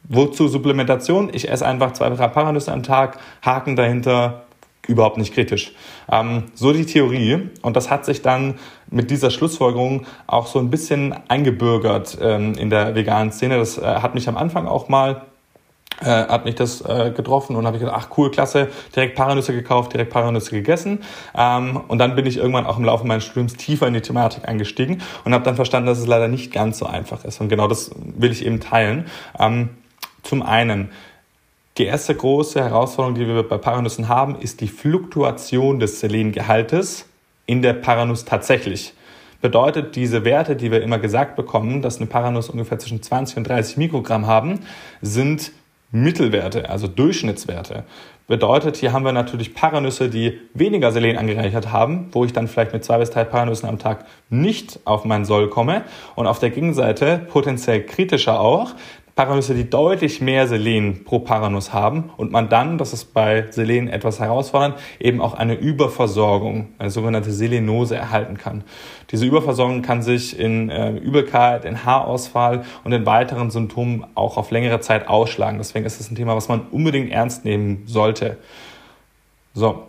wozu Supplementation? Ich esse einfach zwei, drei Paranüsse am Tag, Haken dahinter, überhaupt nicht kritisch. Ähm, so die Theorie. Und das hat sich dann mit dieser Schlussfolgerung auch so ein bisschen eingebürgert ähm, in der veganen Szene. Das äh, hat mich am Anfang auch mal äh, hat mich das äh, getroffen und habe ich gedacht, ach cool, klasse, direkt Paranüsse gekauft, direkt Paranüsse gegessen. Ähm, und dann bin ich irgendwann auch im Laufe meines Studiums tiefer in die Thematik eingestiegen und habe dann verstanden, dass es leider nicht ganz so einfach ist. Und genau das will ich eben teilen. Ähm, zum einen, die erste große Herausforderung, die wir bei Paranüssen haben, ist die Fluktuation des Selengehaltes in der Paranuss tatsächlich bedeutet diese Werte, die wir immer gesagt bekommen, dass eine Paranuss ungefähr zwischen 20 und 30 Mikrogramm haben, sind Mittelwerte, also Durchschnittswerte. Bedeutet, hier haben wir natürlich Paranüsse, die weniger Selen angereichert haben, wo ich dann vielleicht mit zwei bis drei Paranüssen am Tag nicht auf mein Soll komme. Und auf der Gegenseite potenziell kritischer auch, Paranüsse, die deutlich mehr Selen pro Paranuss haben und man dann, das ist bei Selen etwas herausfordernd, eben auch eine Überversorgung, eine sogenannte Selenose erhalten kann. Diese Überversorgung kann sich in äh, Übelkeit, in Haarausfall und in weiteren Symptomen auch auf längere Zeit ausschlagen. Deswegen ist es ein Thema, was man unbedingt ernst nehmen sollte. So,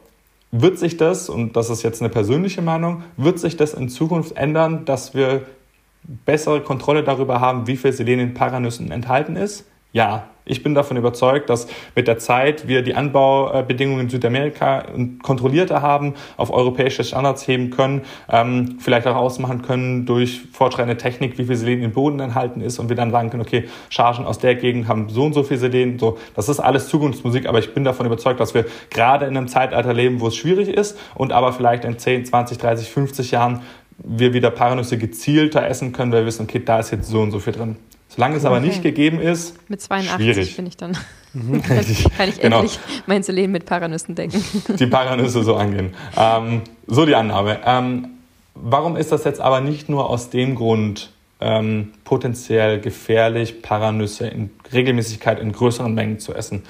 wird sich das, und das ist jetzt eine persönliche Meinung, wird sich das in Zukunft ändern, dass wir bessere Kontrolle darüber haben, wie viel Selen in Paranüssen enthalten ist? Ja, ich bin davon überzeugt, dass mit der Zeit wir die Anbaubedingungen in Südamerika kontrollierter haben, auf europäische Standards heben können, ähm, vielleicht auch ausmachen können durch fortschreitende Technik, wie viel Selen im Boden enthalten ist und wir dann sagen können, okay, Chargen aus der Gegend haben so und so viel Selen. So, das ist alles Zukunftsmusik, aber ich bin davon überzeugt, dass wir gerade in einem Zeitalter leben, wo es schwierig ist und aber vielleicht in 10, 20, 30, 50 Jahren wir wieder Paranüsse gezielter essen können, weil wir wissen, okay, da ist jetzt so und so viel drin. Solange es okay. aber nicht gegeben ist, mit 82 schwierig. bin ich dann. Mhm. kann, kann ich genau. endlich mein Leben mit Paranüssen decken. Die Paranüsse so angehen. Ähm, so die Annahme. Ähm, warum ist das jetzt aber nicht nur aus dem Grund ähm, potenziell gefährlich, Paranüsse in Regelmäßigkeit in größeren Mengen zu essen?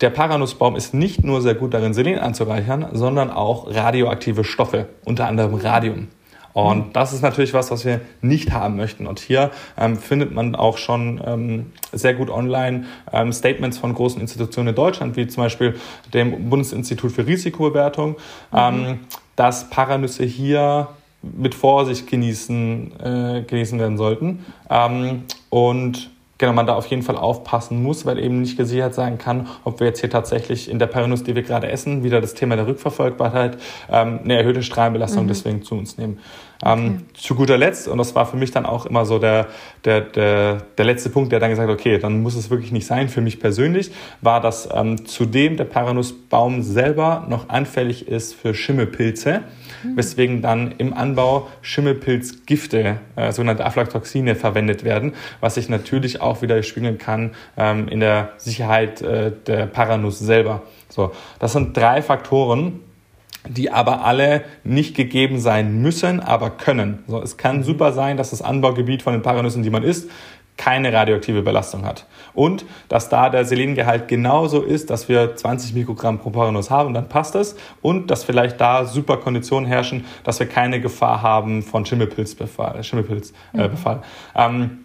Der Paranussbaum ist nicht nur sehr gut darin, Selen anzureichern, sondern auch radioaktive Stoffe, unter anderem Radium. Und mhm. das ist natürlich was, was wir nicht haben möchten. Und hier ähm, findet man auch schon ähm, sehr gut online ähm, Statements von großen Institutionen in Deutschland, wie zum Beispiel dem Bundesinstitut für Risikobewertung, mhm. Ähm, dass Paranüsse hier mit Vorsicht genießen, äh, genießen werden sollten. Ähm, und genau, man da auf jeden Fall aufpassen muss, weil eben nicht gesichert sein kann, ob wir jetzt hier tatsächlich in der Perinuss, die wir gerade essen, wieder das Thema der Rückverfolgbarkeit, ähm, eine erhöhte Strahlenbelastung mhm. deswegen zu uns nehmen. Ähm, okay. zu guter Letzt, und das war für mich dann auch immer so der, der, der, der letzte Punkt, der dann gesagt hat, okay, dann muss es wirklich nicht sein, für mich persönlich, war, dass ähm, zudem der Paranussbaum selber noch anfällig ist für Schimmelpilze. Weswegen dann im Anbau Schimmelpilzgifte, äh, sogenannte Aflatoxine, verwendet werden, was sich natürlich auch wieder spiegeln kann ähm, in der Sicherheit äh, der Paranuss selber. So, das sind drei Faktoren, die aber alle nicht gegeben sein müssen, aber können. So, es kann super sein, dass das Anbaugebiet von den Paranüssen, die man isst, keine radioaktive Belastung hat. Und dass da der Selengehalt genauso ist, dass wir 20 Mikrogramm pro Paranuss haben, dann passt es. Und dass vielleicht da super Konditionen herrschen, dass wir keine Gefahr haben von Schimmelpilzbefall. Schimmelpilzbefall. Äh, mhm. ähm,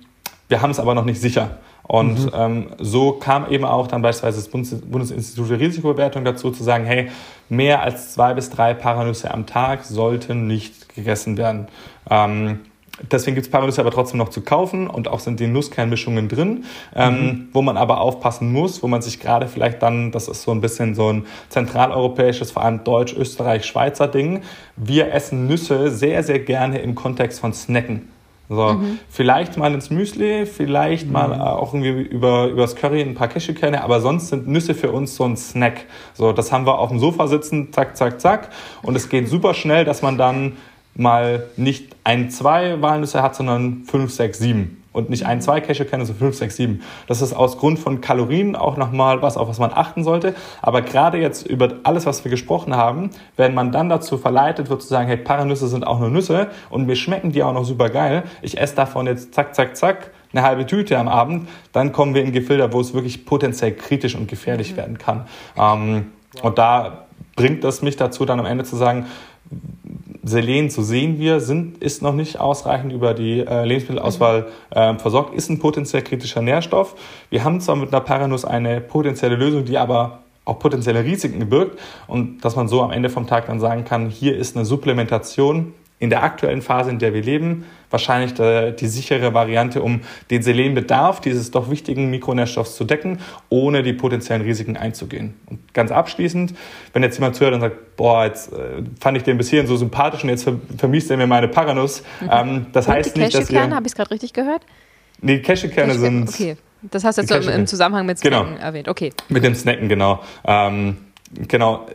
wir haben es aber noch nicht sicher. Und mhm. ähm, so kam eben auch dann beispielsweise das Bundes Bundesinstitut für Risikobewertung dazu, zu sagen, hey, mehr als zwei bis drei Paranüsse am Tag sollten nicht gegessen werden. Ähm, Deswegen gibt es Paranüsse aber trotzdem noch zu kaufen und auch sind die Nusskernmischungen drin, ähm, mhm. wo man aber aufpassen muss, wo man sich gerade vielleicht dann, das ist so ein bisschen so ein zentraleuropäisches, vor allem Deutsch, Österreich, Schweizer Ding. Wir essen Nüsse sehr, sehr gerne im Kontext von Snacken. So, mhm. vielleicht mal ins Müsli, vielleicht mhm. mal auch irgendwie über, übers Curry ein paar Cashewkerne, aber sonst sind Nüsse für uns so ein Snack. So, das haben wir auf dem Sofa sitzen, zack, zack, zack. Und es geht super schnell, dass man dann mal nicht ein, zwei Walnüsse hat, sondern fünf, sechs, sieben und nicht ein, zwei Cashewkerne, sondern fünf, sechs, sieben. Das ist aus Grund von Kalorien auch nochmal was, auf was man achten sollte. Aber gerade jetzt über alles, was wir gesprochen haben, wenn man dann dazu verleitet wird zu sagen, hey, Paranüsse sind auch nur Nüsse und mir schmecken die auch noch super geil, ich esse davon jetzt zack, zack, zack, eine halbe Tüte am Abend, dann kommen wir in Gefilde, wo es wirklich potenziell kritisch und gefährlich mhm. werden kann. Ähm, und da bringt es mich dazu, dann am Ende zu sagen, Selen, so sehen wir, sind, ist noch nicht ausreichend über die äh, Lebensmittelauswahl äh, versorgt, ist ein potenziell kritischer Nährstoff. Wir haben zwar mit einer Paranuss eine potenzielle Lösung, die aber auch potenzielle Risiken birgt und dass man so am Ende vom Tag dann sagen kann, hier ist eine Supplementation in der aktuellen Phase, in der wir leben, wahrscheinlich die, sichere Variante, um den Selenbedarf dieses doch wichtigen Mikronährstoffs zu decken, ohne die potenziellen Risiken einzugehen. Und ganz abschließend, wenn jetzt jemand zuhört und sagt, boah, jetzt äh, fand ich den bis hierhin so sympathisch und jetzt vermisst er mir meine Paranuss. Mhm. Ähm, das und heißt die nicht, dass wir... habe ich es gerade richtig gehört? Nee, Cashewkerne sind... Okay, das hast du jetzt so im, im, Zusammenhang mit genau. Snacken genau. erwähnt. Okay. Mit dem Snacken, genau. Ähm, genau.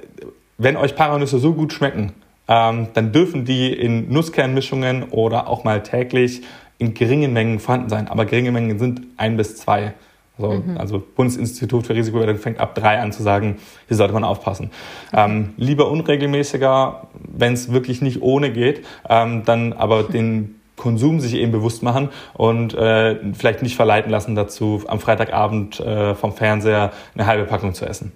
Wenn euch Paranüsse so gut schmecken, ähm, dann dürfen die in Nusskernmischungen oder auch mal täglich in geringen Mengen vorhanden sein. Aber geringe Mengen sind ein bis zwei. So, mhm. Also Bundesinstitut für Risikobewertung fängt ab drei an zu sagen, hier sollte man aufpassen. Ähm, lieber unregelmäßiger, wenn es wirklich nicht ohne geht, ähm, dann aber mhm. den Konsum sich eben bewusst machen und äh, vielleicht nicht verleiten lassen dazu, am Freitagabend äh, vom Fernseher eine halbe Packung zu essen.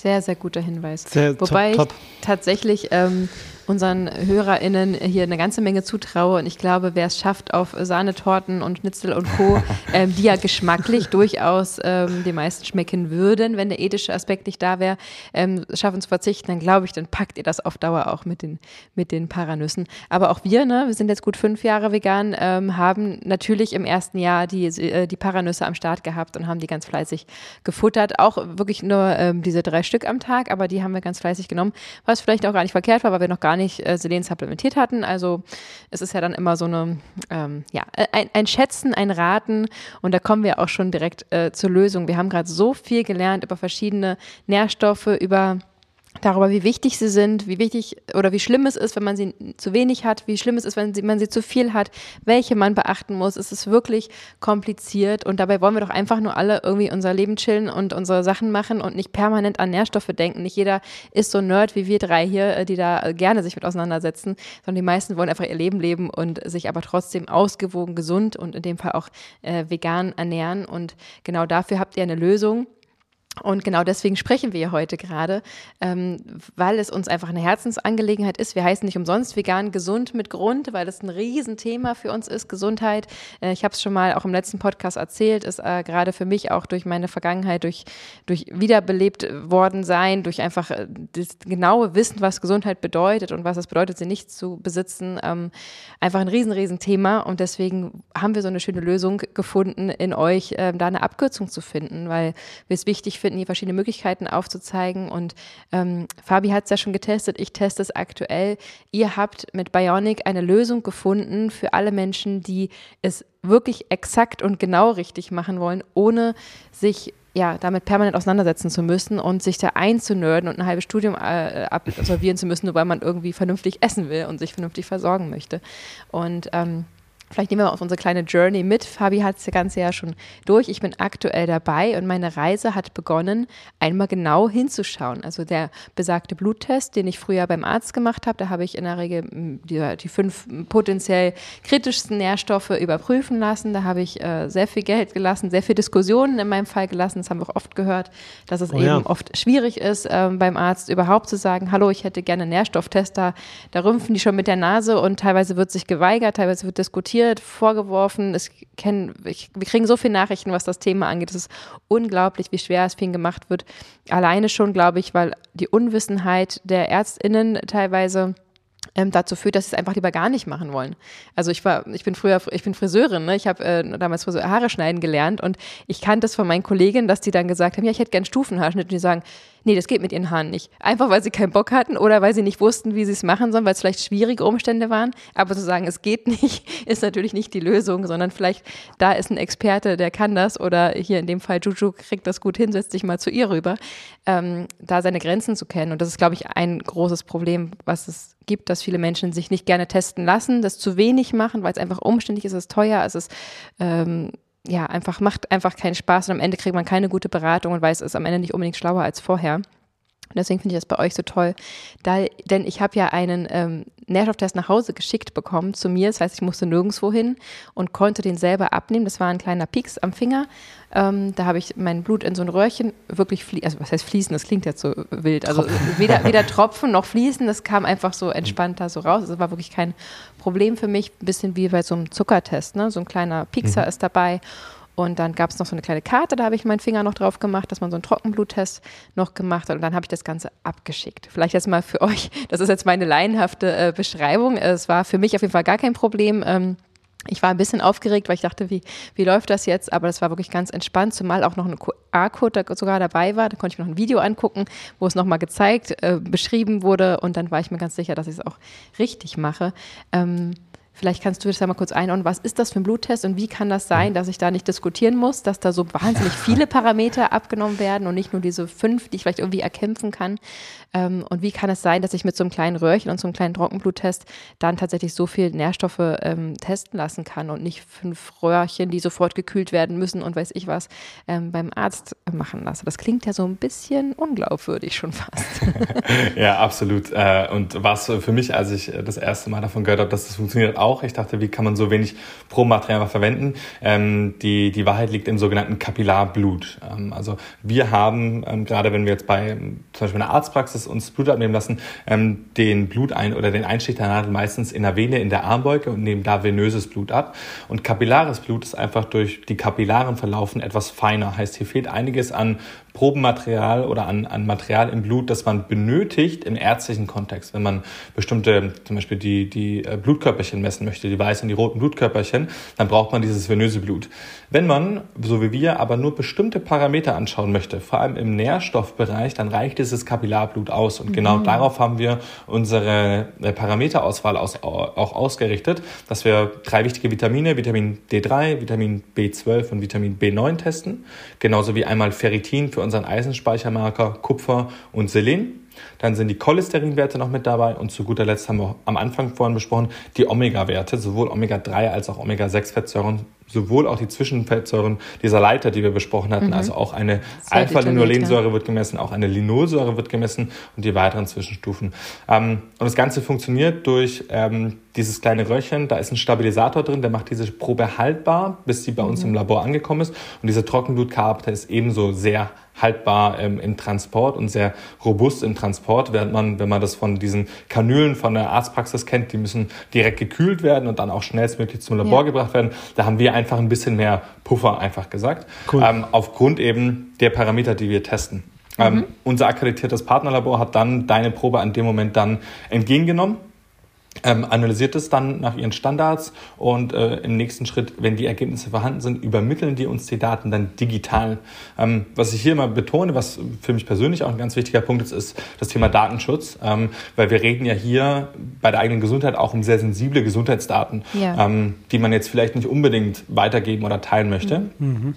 Sehr, sehr guter Hinweis. Sehr Wobei top, top. ich tatsächlich ähm, unseren HörerInnen hier eine ganze Menge zutraue. Und ich glaube, wer es schafft auf Sahnetorten und Schnitzel und Co., ähm, die ja geschmacklich durchaus ähm, den meisten schmecken würden, wenn der ethische Aspekt nicht da wäre, ähm, schaffen zu verzichten, dann glaube ich, dann packt ihr das auf Dauer auch mit den, mit den Paranüssen. Aber auch wir, ne, wir sind jetzt gut fünf Jahre vegan, ähm, haben natürlich im ersten Jahr die, äh, die Paranüsse am Start gehabt und haben die ganz fleißig gefuttert. Auch wirklich nur ähm, diese drei Stück am Tag, aber die haben wir ganz fleißig genommen, was vielleicht auch gar nicht verkehrt war, weil wir noch gar nicht äh, Selen supplementiert hatten. Also es ist ja dann immer so eine, ähm, ja, ein, ein, Schätzen, ein Raten und da kommen wir auch schon direkt äh, zur Lösung. Wir haben gerade so viel gelernt über verschiedene Nährstoffe, über darüber, wie wichtig sie sind, wie wichtig oder wie schlimm es ist, wenn man sie zu wenig hat, wie schlimm es ist, wenn man sie zu viel hat, welche man beachten muss. Es ist wirklich kompliziert und dabei wollen wir doch einfach nur alle irgendwie unser Leben chillen und unsere Sachen machen und nicht permanent an Nährstoffe denken. Nicht jeder ist so Nerd wie wir drei hier, äh, die da äh, gerne sich mit auseinandersetzen, sondern die meisten wollen einfach ihr Leben leben und sich aber trotzdem ausgewogen, gesund und in dem Fall auch äh, vegan ernähren und genau dafür habt ihr eine Lösung Und genau deswegen sprechen wir heute gerade, ähm, weil es uns einfach eine Herzensangelegenheit ist. Wir heißen nicht umsonst vegan gesund mit Grund, weil es ein Riesenthema für uns ist, Gesundheit. Äh, ich habe es schon mal auch im letzten Podcast erzählt, ist äh, gerade für mich auch durch meine Vergangenheit, durch, durch wiederbelebt worden sein, durch einfach äh, das genaue Wissen, was Gesundheit bedeutet und was es bedeutet, sie nicht zu besitzen, ähm, einfach ein riesen, riesen Thema. Und deswegen haben wir so eine schöne Lösung gefunden in euch, äh, da eine Abkürzung zu finden, weil wir es wichtig finden, finden, hier verschiedene Möglichkeiten aufzuzeigen. Und ähm, Fabi hat es ja schon getestet, ich teste es aktuell. Ihr habt mit Bionic eine Lösung gefunden für alle Menschen, die es wirklich exakt und genau richtig machen wollen, ohne sich ja, damit permanent auseinandersetzen zu müssen und sich da einzunörden und ein halbes Studium äh, absolvieren zu müssen, nur weil man irgendwie vernünftig essen will und sich vernünftig versorgen möchte. Und ähm, Vielleicht nehmen wir auf unsere kleine Journey mit. Fabi hat das Ganze ja schon durch. Ich bin aktuell dabei und meine Reise hat begonnen, einmal genau hinzuschauen. Also der besagte Bluttest, den ich früher beim Arzt gemacht habe, da habe ich in der Regel hm, die, die fünf potenziell kritischsten Nährstoffe überprüfen lassen. Da habe ich äh, sehr viel Geld gelassen, sehr viel Diskussionen in meinem Fall gelassen. Das haben wir auch oft gehört, dass es oh, eben ja. oft schwierig ist, äh, beim Arzt überhaupt zu sagen, hallo, ich hätte gerne einen Nährstofftest. Da, da rümpfen die schon mit der Nase und teilweise wird sich geweigert, teilweise wird diskutiert diskutiert, vorgeworfen. Es kenn, ich, wir kriegen so viele Nachrichten, was das Thema angeht. Es ist unglaublich, wie schwer es vielen gemacht wird. Alleine schon, glaube ich, weil die Unwissenheit der ÄrztInnen teilweise ähm, dazu führt, dass sie es einfach lieber gar nicht machen wollen. Also ich war, ich bin früher, ich bin Friseurin, ne? ich habe äh, damals Friseur Haare schneiden gelernt und ich kannte es von meinen Kolleginnen, dass die dann gesagt haben, ja, ich hätte gern Stufenhaarschnitt und die sagen, nee, das geht mit ihren Haaren nicht. Einfach weil sie keinen Bock hatten oder weil sie nicht wussten, wie sie es machen sollen, weil es vielleicht schwierige Umstände waren. Aber zu sagen, es geht nicht, ist natürlich nicht die Lösung, sondern vielleicht da ist ein Experte, der kann das oder hier in dem Fall Juju kriegt das gut hin, setzt sich mal zu ihr rüber, ähm, da seine Grenzen zu kennen. Und das ist, glaube ich, ein großes Problem, was es gibt, dass viele Menschen sich nicht gerne testen lassen, das zu wenig machen, weil es einfach umständlich ist, es ist teuer, es ist ähm, ja, einfach macht einfach keinen Spaß und am Ende kriegt man keine gute Beratung und weiß, es ist am Ende nicht unbedingt schlauer als vorher. Und deswegen finde ich das bei euch so toll, da, denn ich habe ja einen ähm, Nährstofftest nach Hause geschickt bekommen zu mir. Das heißt, ich musste nirgendwo hin und konnte den selber abnehmen. Das war ein kleiner Pieks am Finger. Ähm, da habe ich mein Blut in so ein Röhrchen wirklich fließen, also was heißt fließen, das klingt jetzt so wild. Also weder, weder Tropfen noch fließen, das kam einfach so entspannt da so raus. Es war wirklich kein Problem für mich. Ein bisschen wie bei so einem Zuckertest, ne? So ein kleiner Piekser mhm. ist dabei. Und dann gab es noch so eine kleine Karte, da habe ich meinen Finger noch drauf gemacht, dass man so einen Trockenbluttest noch gemacht hat. Und dann habe ich das Ganze abgeschickt. Vielleicht jetzt mal für euch, das ist jetzt meine laienhafte äh, Beschreibung. Es war für mich auf jeden Fall gar kein Problem. Ähm, ich war ein bisschen aufgeregt, weil ich dachte, wie, wie läuft das jetzt? Aber das war wirklich ganz entspannt, zumal auch noch ein QR-Code da sogar dabei war. Da konnte ich mir noch ein Video angucken, wo es nochmal gezeigt, äh, beschrieben wurde. Und dann war ich mir ganz sicher, dass ich es auch richtig mache. Ähm, Vielleicht kannst du das ja mal kurz einordnen. Was ist das für ein Bluttest und wie kann das sein, dass ich da nicht diskutieren muss, dass da so wahnsinnig viele Parameter abgenommen werden und nicht nur diese fünf, die ich vielleicht irgendwie erkämpfen kann? Ähm, und wie kann es sein, dass ich mit so einem kleinen Röhrchen und so einem kleinen Trockenbluttest dann tatsächlich so viel Nährstoffe ähm, testen lassen kann und nicht fünf Röhrchen, die sofort gekühlt werden müssen und weiß ich was, ähm, beim Arzt machen lasse? Das klingt ja so ein bisschen unglaubwürdig schon fast. ja, absolut. Äh, und was für mich, als ich das erste Mal davon gehört habe, dass das funktioniert, auch auch. Ich dachte, wie kann man so wenig Probenmaterial verwenden? Ähm, die, die Wahrheit liegt im sogenannten Kapillarblut. Ähm, also wir haben, ähm, gerade wenn wir jetzt bei ähm, zum Beispiel einer Arztpraxis uns Blut abnehmen lassen, ähm, den Blutein oder den Einstich der Nadel meistens in der Vene, in der Armbeuge und nehmen da venöses Blut ab. Und kapillares Blut ist einfach durch die Kapillaren verlaufen etwas feiner. Heißt, hier fehlt einiges an Probenmaterial oder an, an Material im Blut, das man benötigt im ärztlichen Kontext. Wenn man bestimmte, zum Beispiel die, die äh, Blutkörperchen messen möchte, die weißen und die roten Blutkörperchen, dann braucht man dieses venöse Blut. Wenn man, so wie wir, aber nur bestimmte Parameter anschauen möchte, vor allem im Nährstoffbereich, dann reicht dieses Kapillarblut aus. Und genau mhm. darauf haben wir unsere äh, Parameterauswahl aus, auch ausgerichtet, dass wir drei wichtige Vitamine, Vitamin D3, Vitamin B12 und Vitamin B9 testen, genauso wie einmal Ferritin für unseren Eisenspeichermarker Kupfer und Selen. Dann sind die Cholesterinwerte noch mit dabei und zu guter Letzt haben wir am Anfang vorhin besprochen, die Omega-Werte, sowohl Omega-3 als auch Omega-6-Fettsäuren, sowohl auch die Zwischenfettsäuren dieser Leiter, die wir besprochen hatten, mhm. also auch eine Alpha-Linolensäure wird gemessen, auch eine Linolsäure wird gemessen und die weiteren Zwischenstufen. Ähm, und das Ganze funktioniert durch ähm, dieses kleine Röhrchen, da ist ein Stabilisator drin, der macht diese Probe haltbar, bis sie bei uns mhm. im Labor angekommen ist. Und diese Trockenblutkarte ist ebenso sehr haltbar ähm, im Transport und sehr robust im Transport, während man, wenn man das von diesen Kanülen von der Arztpraxis kennt, die müssen direkt gekühlt werden und dann auch schnellstmöglich zum Labor ja. gebracht werden. Da haben wir einfach ein bisschen mehr Puffer, einfach gesagt, cool. ähm, aufgrund eben der Parameter, die wir testen. Ähm, mhm. Ähm, unser akkreditiertes Partnerlabor hat dann deine Probe an dem Moment dann entgegengenommen ähm, analysiert es dann nach ihren Standards und äh, im nächsten Schritt, wenn die Ergebnisse vorhanden sind, übermitteln die uns die Daten dann digital. Ähm, was ich hier mal betone, was für mich persönlich auch ein ganz wichtiger Punkt ist, ist das Thema Datenschutz, ähm, weil wir reden ja hier bei der eigenen Gesundheit auch um sehr sensible Gesundheitsdaten, ja. Ähm, die man jetzt vielleicht nicht unbedingt weitergeben oder teilen möchte. Mhm.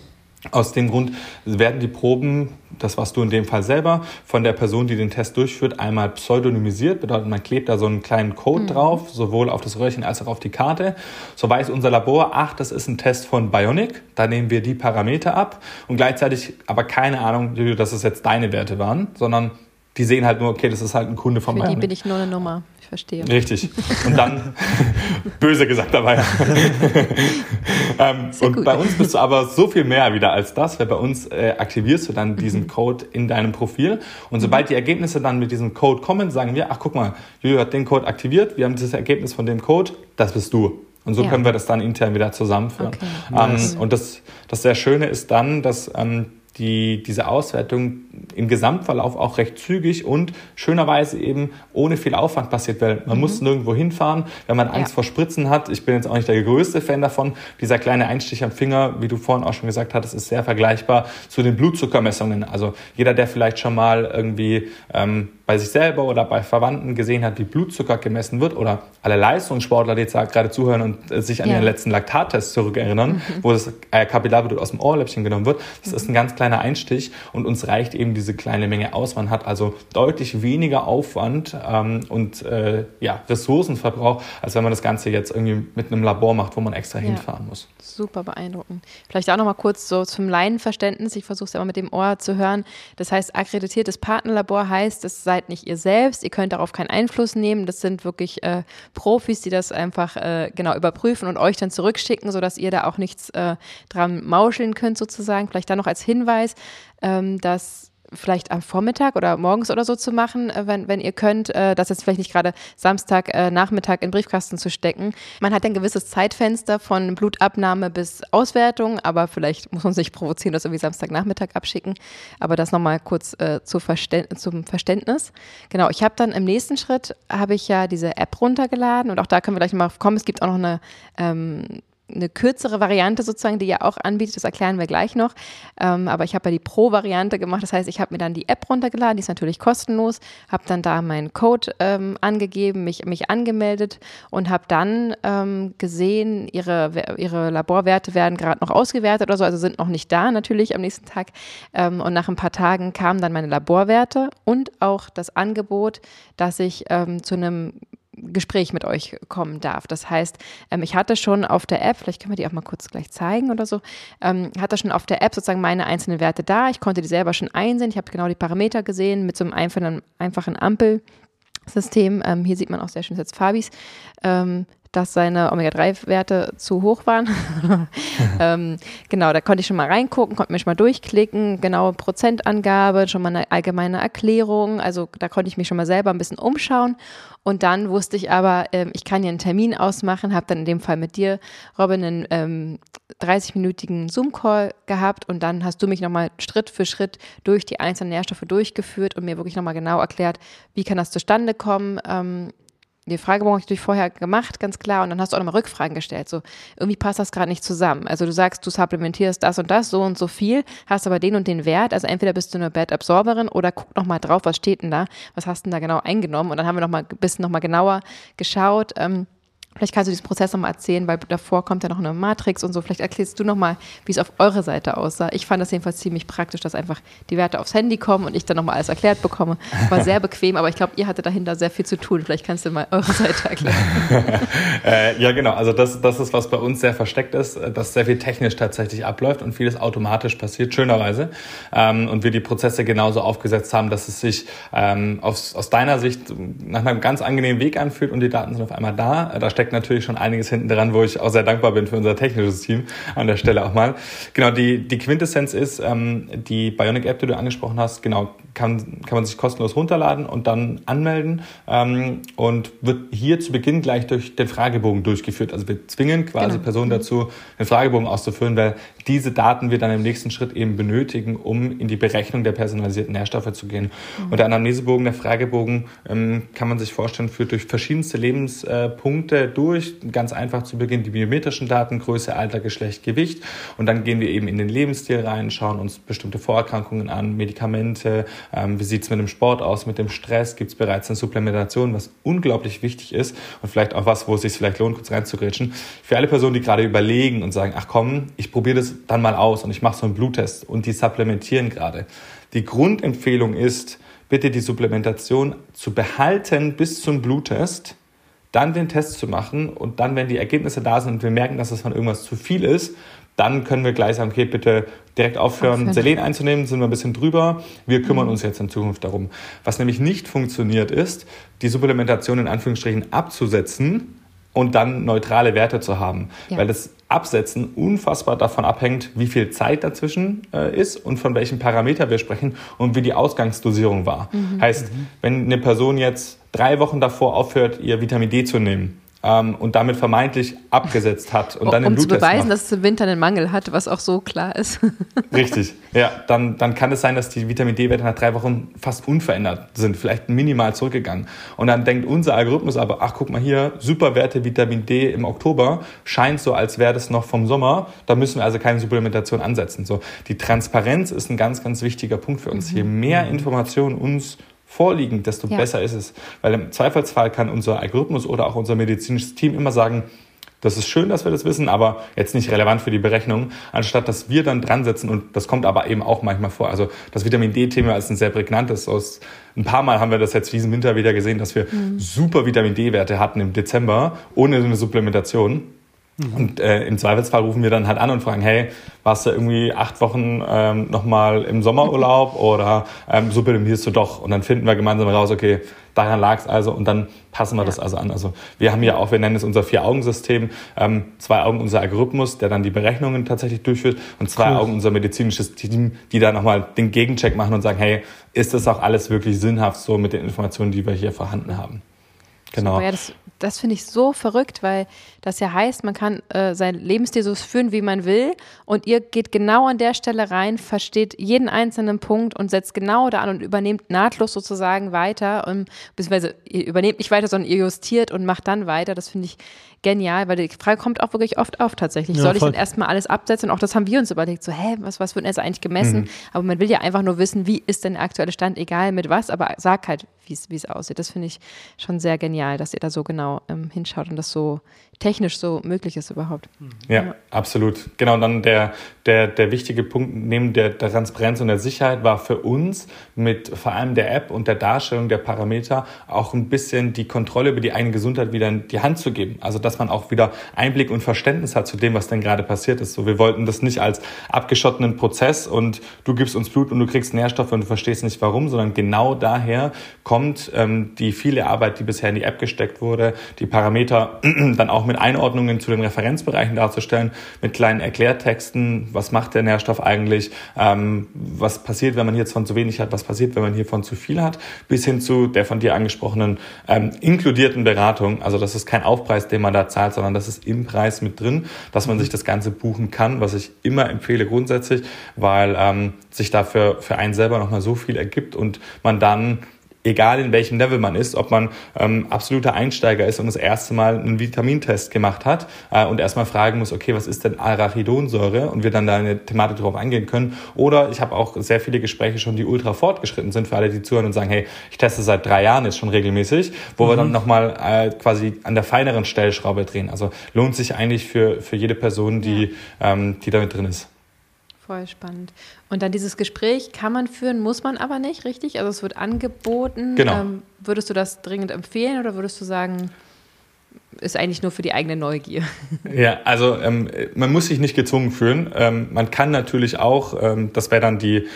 Aus dem Grund werden die Proben, das warst du in dem Fall selber, von der Person, die den Test durchführt, einmal pseudonymisiert. Bedeutet, man klebt da so einen kleinen Code mhm. drauf, sowohl auf das Röhrchen als auch auf die Karte. So weiß unser Labor, ach, das ist ein Test von Bionic. Da nehmen wir die Parameter ab und gleichzeitig aber keine Ahnung, dass es jetzt deine Werte waren, sondern die sehen halt nur, okay, das ist halt ein Kunde von Für Bionic. die bin ich nur eine Nummer verstehe. Richtig. Und dann, böse gesagt dabei. ähm, und gut. bei uns bist du aber so viel mehr wieder als das, weil bei uns äh, aktivierst du dann diesen mhm. Code in deinem Profil. Und sobald mhm. die Ergebnisse dann mit diesem Code kommen, sagen wir, ach guck mal, Julio hat den Code aktiviert, wir haben dieses Ergebnis von dem Code, das bist du. Und so ja. können wir das dann intern wieder zusammenführen. Okay. Ähm, nice. Und das, das sehr Schöne ist dann, dass ähm, die, diese Auswertung im Gesamtverlauf auch recht zügig und schönerweise eben ohne viel Aufwand passiert, weil man mhm. muss nirgendwo hinfahren, wenn man Angst ja. vor Spritzen hat. Ich bin jetzt auch nicht der größte Fan davon. Dieser kleine Einstich am Finger, wie du vorhin auch schon gesagt hattest, ist sehr vergleichbar zu den Blutzuckermessungen. Also jeder, der vielleicht schon mal irgendwie ähm, bei sich selber oder bei Verwandten gesehen hat, wie Blutzucker gemessen wird oder alle Leistungssportler, die jetzt gerade zuhören und äh, sich an ja. ihren letzten Laktattest zurückerinnern, mhm. wo das äh, Kapillarblut aus dem Ohrläppchen genommen wird, das mhm. ist ein ganz kleiner Einstich und uns reicht eben diese kleine Menge aus. Man hat also deutlich weniger Aufwand ähm, und äh, ja, Ressourcenverbrauch, als wenn man das Ganze jetzt irgendwie mit einem Labor macht, wo man extra ja. hinfahren muss. Super beeindruckend. Vielleicht auch noch mal kurz so zum Laienverständnis. Ich versuche es immer mit dem Ohr zu hören. Das heißt, akkreditiertes Partnerlabor heißt, es seid nicht ihr selbst. Ihr könnt darauf keinen Einfluss nehmen. Das sind wirklich äh, Profis, die das einfach äh, genau überprüfen und euch dann zurückschicken, sodass ihr da auch nichts äh, dran mauscheln könnt sozusagen. Vielleicht da noch als Hinweis, ähm, dass vielleicht am Vormittag oder morgens oder so zu machen, äh, wenn, wenn ihr könnt, äh, das jetzt vielleicht nicht gerade Samstag, äh, Nachmittag in Briefkasten zu stecken. Man hat ein gewisses Zeitfenster von Blutabnahme bis Auswertung, aber vielleicht muss man sich provozieren, das irgendwie Samstagnachmittag abschicken. Aber das nochmal kurz äh, zu Verständ zum Verständnis. Genau, ich habe dann im nächsten Schritt, habe ich ja diese App runtergeladen und auch da können wir gleich mal kommen. Es gibt auch noch eine ähm, eine kürzere Variante sozusagen, die ihr auch anbietet, das erklären wir gleich noch. Ähm, aber ich habe ja die Pro-Variante gemacht, das heißt, ich habe mir dann die App runtergeladen, die ist natürlich kostenlos, habe dann da meinen Code ähm, angegeben, mich, mich angemeldet und habe dann ähm, gesehen, ihre, ihre Laborwerte werden gerade noch ausgewertet oder so, also sind noch nicht da natürlich am nächsten Tag. Ähm, und nach ein paar Tagen kamen dann meine Laborwerte und auch das Angebot, dass ich ähm, zu einem Gespräch mit euch kommen darf. Das heißt, ähm, ich hatte schon auf der App, vielleicht können wir die auch mal kurz gleich zeigen oder so, ähm, hatte schon auf der App sozusagen meine einzelnen Werte da. Ich konnte die selber schon einsehen. Ich habe genau die Parameter gesehen mit so einem einfachen, einfachen Ampelsystem. Ähm, hier sieht man auch sehr schön jetzt Fabis. Ähm, dass seine Omega-3-Werte zu hoch waren. ähm, genau, da konnte ich schon mal reingucken, konnte mich schon mal durchklicken, genaue Prozentangabe, schon mal eine allgemeine Erklärung. Also da konnte ich mich schon mal selber ein bisschen umschauen. Und dann wusste ich aber, ähm, ich kann ja einen Termin ausmachen, habe dann in dem Fall mit dir, Robin, einen ähm, 30-minütigen Zoom-Call gehabt und dann hast du mich nochmal Schritt für Schritt durch die einzelnen Nährstoffe durchgeführt und mir wirklich nochmal genau erklärt, wie kann das zustande kommen, ähm, die Fragebogen habe ich natürlich vorher gemacht, ganz klar, und dann hast du auch nochmal Rückfragen gestellt. So, irgendwie passt das gerade nicht zusammen. Also du sagst, du supplementierst das und das, so und so viel, hast aber den und den Wert. Also entweder bist du eine Bad Absorberin oder guck nochmal drauf, was steht denn da, was hast du denn da genau eingenommen? Und dann haben wir nochmal ein bisschen nochmal genauer geschaut. Ähm, Vielleicht kannst du diesen Prozess nochmal erzählen, weil davor kommt ja noch eine Matrix und so. Vielleicht erklärst du nochmal, wie es auf eurer Seite aussah. Ich fand das jedenfalls ziemlich praktisch, dass einfach die Werte aufs Handy kommen und ich dann nochmal alles erklärt bekomme. War sehr bequem, aber ich glaube, ihr hattet dahinter sehr viel zu tun. Vielleicht kannst du mal eure Seite erklären. äh, ja, genau. Also das, das ist, was bei uns sehr versteckt ist, dass sehr viel technisch tatsächlich abläuft und vieles automatisch passiert, schönerweise. Ähm, und wir die Prozesse genauso aufgesetzt haben, dass es sich ähm, aus, aus deiner Sicht nach einem ganz angenehmen Weg anfühlt und die Daten sind auf einmal da. Da steckt natürlich schon einiges hinten dran, wo ich auch sehr dankbar bin für unser technisches Team an der Stelle auch mal. Genau, die, die Quintessenz ist, ähm, die Bionic App, die du angesprochen hast, genau, kann, kann man sich kostenlos runterladen und dann anmelden ähm, und wird hier zu Beginn gleich durch den Fragebogen durchgeführt. Also wir zwingen quasi genau. Personen mhm. dazu, den Fragebogen auszufüllen, weil diese Daten wir dann im nächsten Schritt eben benötigen, um in die Berechnung der personalisierten Nährstoffe zu gehen. Mhm. Und der Anamnesebogen, der Fragebogen, ähm, kann man sich vorstellen, führt durch verschiedenste Lebenspunkte durch. Ganz einfach zu Beginn die biometrischen Daten, Größe, Alter, Geschlecht, Gewicht. Und dann gehen wir eben in den Lebensstil rein, schauen uns bestimmte Vorerkrankungen an, Medikamente, ähm, wie sieht es mit dem Sport aus, mit dem Stress, gibt es bereits eine Supplementation, was unglaublich wichtig ist und vielleicht auch was, wo es sich vielleicht lohnt, kurz reinzugrätschen. Für alle Personen, die gerade überlegen und sagen, ach komm, ich probiere das dann mal aus und ich mache so einen Bluttest und die supplementieren gerade. Die Grundempfehlung ist, bitte die Supplementation zu behalten bis zum Bluttest, dann den Test zu machen und dann, wenn die Ergebnisse da sind und wir merken, dass es von irgendwas zu viel ist, dann können wir gleich sagen, okay, bitte direkt aufhören, aufhören. Selen einzunehmen, sind wir ein bisschen drüber. Wir kümmern mhm. uns jetzt in Zukunft darum. Was nämlich nicht funktioniert ist, die Supplementation in Anführungsstrichen abzusetzen und dann neutrale Werte zu haben. Ja. Weil das Absetzen unfassbar davon abhängt, wie viel Zeit dazwischen äh, ist und von welchem Parameter wir sprechen und wie die Ausgangsdosierung war. Mhm. Heißt, mhm. wenn eine Person jetzt drei Wochen davor aufhört, ihr Vitamin D zu nehmen, ähm, und damit vermeintlich abgesetzt hat und dann um zu beweisen, macht. dass es im Winter einen Mangel hat, was auch so klar ist. Richtig, ja, dann, dann kann es sein, dass die Vitamin D-Werte nach drei Wochen fast unverändert sind, vielleicht minimal zurückgegangen. Und dann denkt unser Algorithmus aber, ach guck mal hier, super Werte Vitamin D im Oktober, scheint so, als wäre das noch vom Sommer, da müssen wir also keine Supplementation ansetzen. So, die Transparenz ist ein ganz, ganz wichtiger Punkt für uns. Mhm. Je mehr Informationen uns vorliegen, desto ja. besser ist es. Weil im Zweifelsfall kann unser Algorithmus oder auch unser medizinisches Team immer sagen, das ist schön, dass wir das wissen, aber jetzt nicht relevant für die Berechnung, anstatt dass wir dann dran setzen und das kommt aber eben auch manchmal vor. Also das Vitamin D-Thema ist ein sehr prägnantes. Aus ein paar Mal haben wir das jetzt diesen Winter wieder gesehen, dass wir mhm. super Vitamin D-Werte hatten im Dezember ohne eine Supplementation. Mhm. Und äh, im Zweifelsfall rufen wir dann halt an und fragen, hey, warst du irgendwie acht Wochen ähm, nochmal im Sommerurlaub oder ähm, supplementierst du doch? Und dann finden wir gemeinsam raus, okay, daran lag es also und dann passen wir ja. das also an. Also wir haben ja auch, wir nennen es unser Vier-Augen-System, ähm, zwei Augen unser Algorithmus, der dann die Berechnungen tatsächlich durchführt und zwei cool. Augen unser medizinisches Team, die dann nochmal den Gegencheck machen und sagen, hey, ist das auch alles wirklich sinnhaft so mit den Informationen, die wir hier vorhanden haben? Genau. Super, ja, das, das finde ich so verrückt, weil das ja heißt, man kann äh, sein Lebensstil so führen, wie man will. Und ihr geht genau an der Stelle rein, versteht jeden einzelnen Punkt und setzt genau da an und übernehmt nahtlos sozusagen weiter. Und, beziehungsweise ihr übernehmt nicht weiter, sondern ihr justiert und macht dann weiter. Das finde ich genial, weil die Frage kommt auch wirklich oft auf tatsächlich. Ja, Soll ich dann erstmal alles absetzen? Und auch das haben wir uns überlegt. So, hä, was, was wird denn jetzt eigentlich gemessen? Mhm. Aber man will ja einfach nur wissen, wie ist denn der aktuelle Stand, egal mit was, aber sag halt, wie es aussieht. Das finde ich schon sehr genial, dass ihr da so genau ähm, hinschaut und das so technisch so möglich ist überhaupt. Ja, ja, absolut. Genau, und dann der, der, der wichtige Punkt neben der, der Transparenz und der Sicherheit war für uns mit vor allem der App und der Darstellung der Parameter auch ein bisschen die Kontrolle über die eigene Gesundheit wieder in die Hand zu geben. Also, dass man auch wieder Einblick und Verständnis hat zu dem, was denn gerade passiert ist. So, wir wollten das nicht als abgeschottenen Prozess und du gibst uns Blut und du kriegst Nährstoffe und du verstehst nicht warum, sondern genau daher kommt ähm, die viele Arbeit, die bisher in die App gesteckt wurde, die Parameter dann auch mit Einordnungen zu den Referenzbereichen darzustellen, mit kleinen Erklärtexten, was macht der Nährstoff eigentlich, ähm, was passiert, wenn man hiervon zu wenig hat, was passiert, wenn man hiervon zu viel hat, bis hin zu der von dir angesprochenen ähm, inkludierten Beratung. Also das ist kein Aufpreis, den man da zahlt, sondern das ist im Preis mit drin, dass man sich das Ganze buchen kann, was ich immer empfehle grundsätzlich, weil ähm, sich dafür für einen selber nochmal so viel ergibt und man dann egal in welchem Level man ist, ob man ähm, absoluter Einsteiger ist und das erste Mal einen Vitamintest gemacht hat äh, und erstmal fragen muss, okay, was ist denn Arachidonsäure und wir dann da eine Thematik drauf eingehen können. Oder ich habe auch sehr viele Gespräche schon, die ultra fortgeschritten sind für alle, die zuhören und sagen, hey, ich teste seit drei Jahren jetzt schon regelmäßig, wo mhm. wir dann nochmal äh, quasi an der feineren Stellschraube drehen. Also lohnt sich eigentlich für, für jede Person, die, ja. ähm, die damit drin ist. Voll spannend. Und dann dieses Gespräch kann man führen, muss man aber nicht, richtig? Also es wird angeboten. Genau. Ähm, würdest du das dringend empfehlen oder würdest du sagen, ist eigentlich nur für die eigene Neugier? Ja, also ähm, man muss sich nicht gezwungen fühlen. Ähm, man kann natürlich auch, ähm, das wäre dann die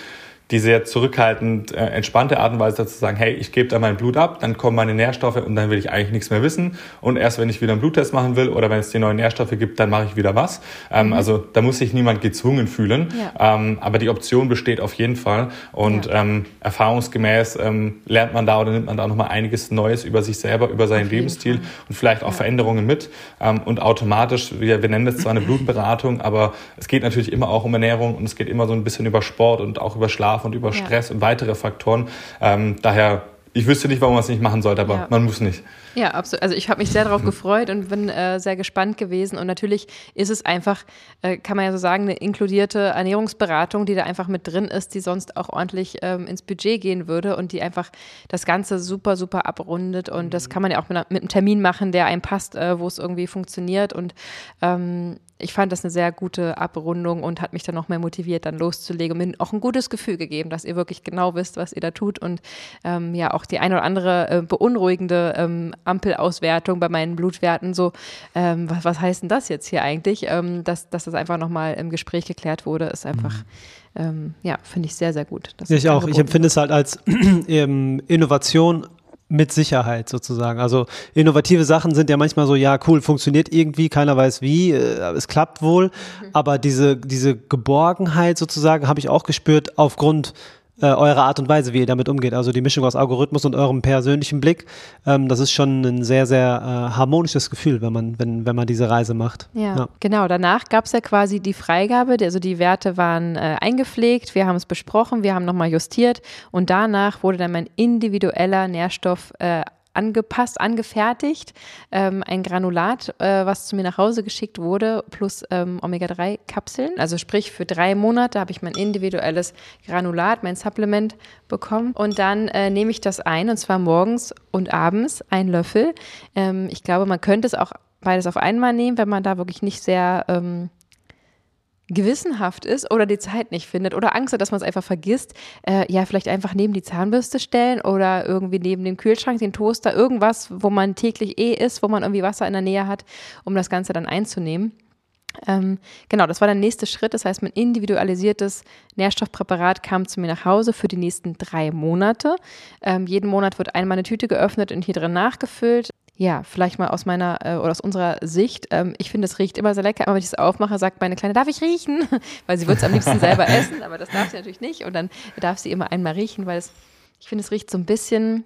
die sehr zurückhaltend, äh, entspannte Art und Weise zu sagen, hey, ich gebe da mein Blut ab, dann kommen meine Nährstoffe und dann will ich eigentlich nichts mehr wissen. Und erst wenn ich wieder einen Bluttest machen will oder wenn es die neuen Nährstoffe gibt, dann mache ich wieder was. Ähm, mhm. Also da muss sich niemand gezwungen fühlen. Ja. Ähm, aber die Option besteht auf jeden Fall. Und ja. ähm, erfahrungsgemäß ähm, lernt man da oder nimmt man da nochmal einiges Neues über sich selber, über seinen Lebensstil Fall. und vielleicht auch ja. Veränderungen mit. Ähm, und automatisch, wir, wir nennen das zwar eine Blutberatung, aber es geht natürlich immer auch um Ernährung und es geht immer so ein bisschen über Sport und auch über Schlaf und über Stress ja. und weitere Faktoren. Ähm, daher, ich wüsste nicht, warum man es nicht machen sollte, aber ja. man muss nicht. Ja, absolut. Also ich habe mich sehr darauf gefreut und bin äh, sehr gespannt gewesen. Und natürlich ist es einfach, äh, kann man ja so sagen, eine inkludierte Ernährungsberatung, die da einfach mit drin ist, die sonst auch ordentlich ähm, ins Budget gehen würde und die einfach das Ganze super, super abrundet. Und das kann man ja auch mit, mit einem Termin machen, der einem passt, äh, wo es irgendwie funktioniert. Und ähm, ich fand das eine sehr gute Abrundung und hat mich dann noch mehr motiviert, dann loszulegen und mir auch ein gutes Gefühl gegeben, dass ihr wirklich genau wisst, was ihr da tut und ähm, ja auch die eine oder andere äh, beunruhigende ähm, Ampelauswertung bei meinen Blutwerten so, ähm, was, was heißt denn das jetzt hier eigentlich, ähm, dass, dass das einfach nochmal im Gespräch geklärt wurde, ist einfach mhm. Ähm, ja, finde ich sehr, sehr gut. ich auch. Ich empfinde es halt als ähm, Innovation mit Sicherheit sozusagen. Also innovative Sachen sind ja manchmal so, ja, cool, funktioniert irgendwie, keiner weiß wie, äh, es klappt wohl. Mhm. Aber diese, diese Geborgenheit sozusagen habe ich auch gespürt aufgrund äh, eure Art und Weise, wie ihr damit umgeht. Also die Mischung aus Algorithmus und eurem persönlichen Blick, ähm, das ist schon ein sehr, sehr äh, harmonisches Gefühl, wenn man, wenn, wenn man diese Reise macht. Ja, ja. genau. Danach gab es ja quasi die Freigabe, also die Werte waren äh, eingepflegt, wir haben es besprochen, wir haben nochmal justiert und danach wurde dann mein individueller Nährstoff äh, angepasst, angefertigt. Ähm, ein Granulat, äh, was zu mir nach Hause geschickt wurde, plus ähm, Omega-3-Kapseln. Also sprich, für drei Monate habe ich mein individuelles Granulat, mein Supplement bekommen. Und dann äh, nehme ich das ein, und zwar morgens und abends, ein Löffel. Ähm, ich glaube, man könnte es auch beides auf einmal nehmen, wenn man da wirklich nicht sehr ähm, gewissenhaft ist oder die Zeit nicht findet oder Angst hat, dass man es einfach vergisst, äh, ja, vielleicht einfach neben die Zahnbürste stellen oder irgendwie neben dem Kühlschrank, den Toaster, irgendwas, wo man täglich eh ist, wo man irgendwie Wasser in der Nähe hat, um das Ganze dann einzunehmen. Ähm, genau, das war der nächste Schritt. Das heißt, mein individualisiertes Nährstoffpräparat kam zu mir nach Hause für die nächsten drei Monate. Ähm, jeden Monat wird einmal eine Tüte geöffnet und hier drin nachgefüllt ja, vielleicht mal aus meiner äh, oder aus unserer Sicht. Ähm, ich finde, es riecht immer sehr lecker. Immer wenn ich es aufmache, sagt meine Kleine, darf ich riechen? weil sie wird es am liebsten selber essen, aber das darf sie natürlich nicht. Und dann darf sie immer einmal riechen, weil es, ich finde, es riecht so ein bisschen.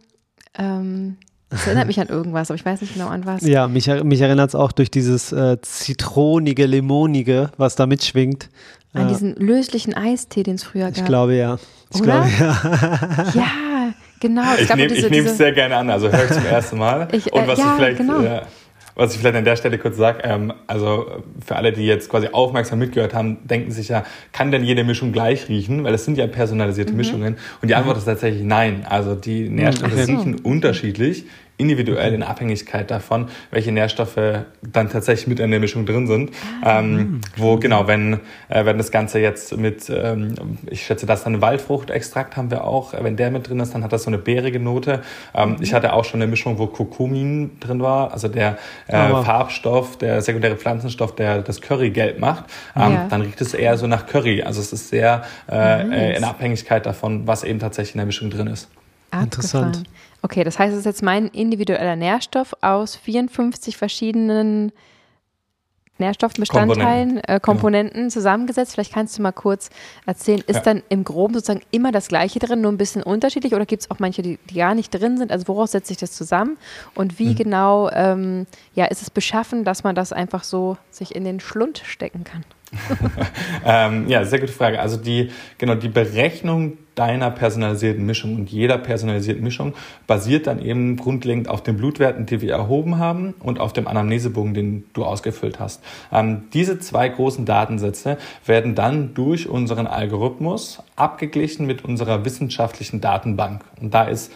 Ähm, das erinnert mich an irgendwas, aber ich weiß nicht genau an was. Ja, mich, mich erinnert es auch durch dieses äh, zitronige, limonige, was da mitschwingt. An äh, diesen löslichen Eistee, den es früher gab. Ich glaube ja. Ich Oder? glaube ja. ja, Genau. Ich nehme es sehr gerne an, also höre ich zum ersten Mal. ich, äh, Und was ja, ich vielleicht, genau. ja, was ich vielleicht an der Stelle kurz sage, ähm, also für alle, die jetzt quasi aufmerksam mitgehört haben, denken sich ja, kann denn jede Mischung gleich riechen? Weil es sind ja personalisierte mhm. Mischungen. Und die Antwort mhm. ist tatsächlich nein. Also die Nährstoffe okay. riechen unterschiedlich individuell in Abhängigkeit davon, welche Nährstoffe dann tatsächlich mit in der Mischung drin sind. Ah. Ähm, wo genau, wenn, äh, wenn das Ganze jetzt mit, ähm, ich schätze, das dann Waldfruchtextrakt haben wir auch, wenn der mit drin ist, dann hat das so eine beerige Note. Ähm, mhm. Ich hatte auch schon eine Mischung, wo Kurkumin drin war, also der äh, Farbstoff, der sekundäre Pflanzenstoff, der das Curry gelb macht. Ähm, ja. Dann riecht es eher so nach Curry. Also es ist sehr äh, nice. in Abhängigkeit davon, was eben tatsächlich in der Mischung drin ist. Interessant. Okay, das heißt, es ist jetzt mein individueller Nährstoff aus 54 verschiedenen Nährstoffbestandteilen, Komponenten, äh, Komponenten genau. zusammengesetzt. Vielleicht kannst du mal kurz erzählen, ist ja. dann im Groben sozusagen immer das Gleiche drin, nur ein bisschen unterschiedlich oder gibt es auch manche, die, die, gar nicht drin sind? Also woraus setzt sich das zusammen und wie mhm. genau ähm, ja, ist es beschaffen, dass man das einfach so sich in den Schlund stecken kann? ähm, ja, sehr gute Frage. Also die, genau, die Berechnung deiner personalisierten Mischung. Und jeder personalisierten Mischung basiert dann eben grundlegend auf den Blutwerten, die wir erhoben haben und auf dem Anamnesebogen, den du ausgefüllt hast. Ähm, diese zwei großen Datensätze werden dann durch unseren Algorithmus abgeglichen mit unserer wissenschaftlichen Datenbank. Und da ist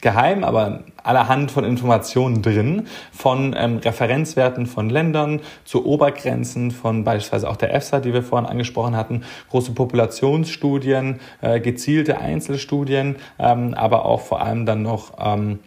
geheim, aber allerhand von Informationen drin, von ähm, Referenzwerten von Ländern zu Obergrenzen von beispielsweise auch der EFSA, die wir vorhin angesprochen hatten, große Populationsstudien, äh, gezielte Einzelstudien, ähm, aber auch vor allem dann noch ähm,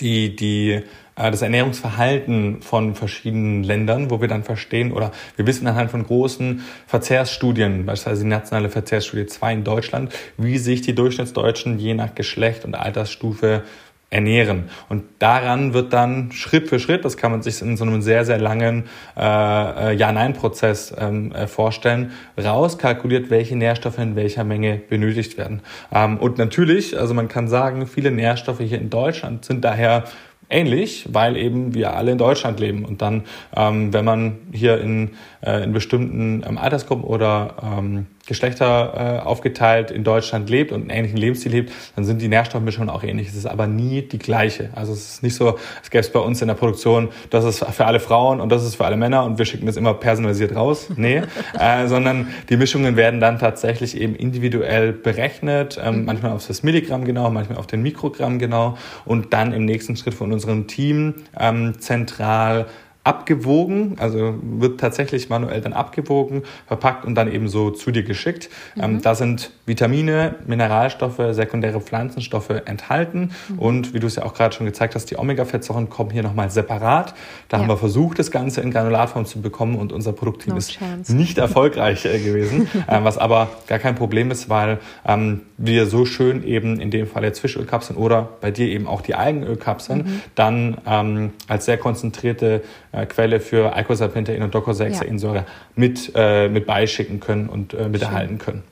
die, die das Ernährungsverhalten von verschiedenen Ländern, wo wir dann verstehen oder wir wissen anhand von großen Verzehrsstudien, beispielsweise die nationale Verzehrsstudie 2 in Deutschland, wie sich die Durchschnittsdeutschen je nach Geschlecht und Altersstufe ernähren. Und daran wird dann Schritt für Schritt, das kann man sich in so einem sehr, sehr langen äh, äh Ja-Nein-Prozess ähm, äh, vorstellen, rauskalkuliert, welche Nährstoffe in welcher Menge benötigt werden. Ähm, und natürlich, also man kann sagen, viele Nährstoffe hier in Deutschland sind daher ähnlich, weil eben wir alle in Deutschland leben. Und dann, ähm, wenn man hier in, äh, in bestimmten ähm, Altersgruppen oder ähm, Geschlechter äh, aufgeteilt in Deutschland lebt und einen ähnlichen Lebensstil lebt, dann sind die Nährstoffmischungen auch ähnlich. Es ist aber nie die gleiche. Also es ist nicht so, es gäbe es bei uns in der Produktion, das ist für alle Frauen und das ist für alle Männer und wir schicken das immer personalisiert raus. Nee, äh, sondern die Mischungen werden dann tatsächlich eben individuell berechnet, ähm, mhm. manchmal auf das Milligramm genau, manchmal auf den Mikrogramm genau und dann im nächsten Schritt von unserem Team ähm, zentral abgewogen, also wird tatsächlich manuell dann abgewogen, verpackt und dann eben so zu dir geschickt. Mhm. Ähm, da sind Vitamine, Mineralstoffe, sekundäre Pflanzenstoffe enthalten mhm. und wie du es ja auch gerade schon gezeigt hast, die Omega-Fettsäuren kommen hier nochmal separat. Da ja. haben wir versucht, das Ganze in Granulatform zu bekommen und unser Produktteam no ist chance. nicht erfolgreich äh, gewesen, äh, was aber gar kein Problem ist, weil ähm, wir so schön eben in dem Fall jetzt Fischölkapseln oder bei dir eben auch die Algenölkapseln mhm. dann ähm, als sehr konzentrierte äh, Quelle für Eicosapentaen und Docosahexaensäure ja. mit, äh, mit beischicken können und äh, mit Schön. erhalten können.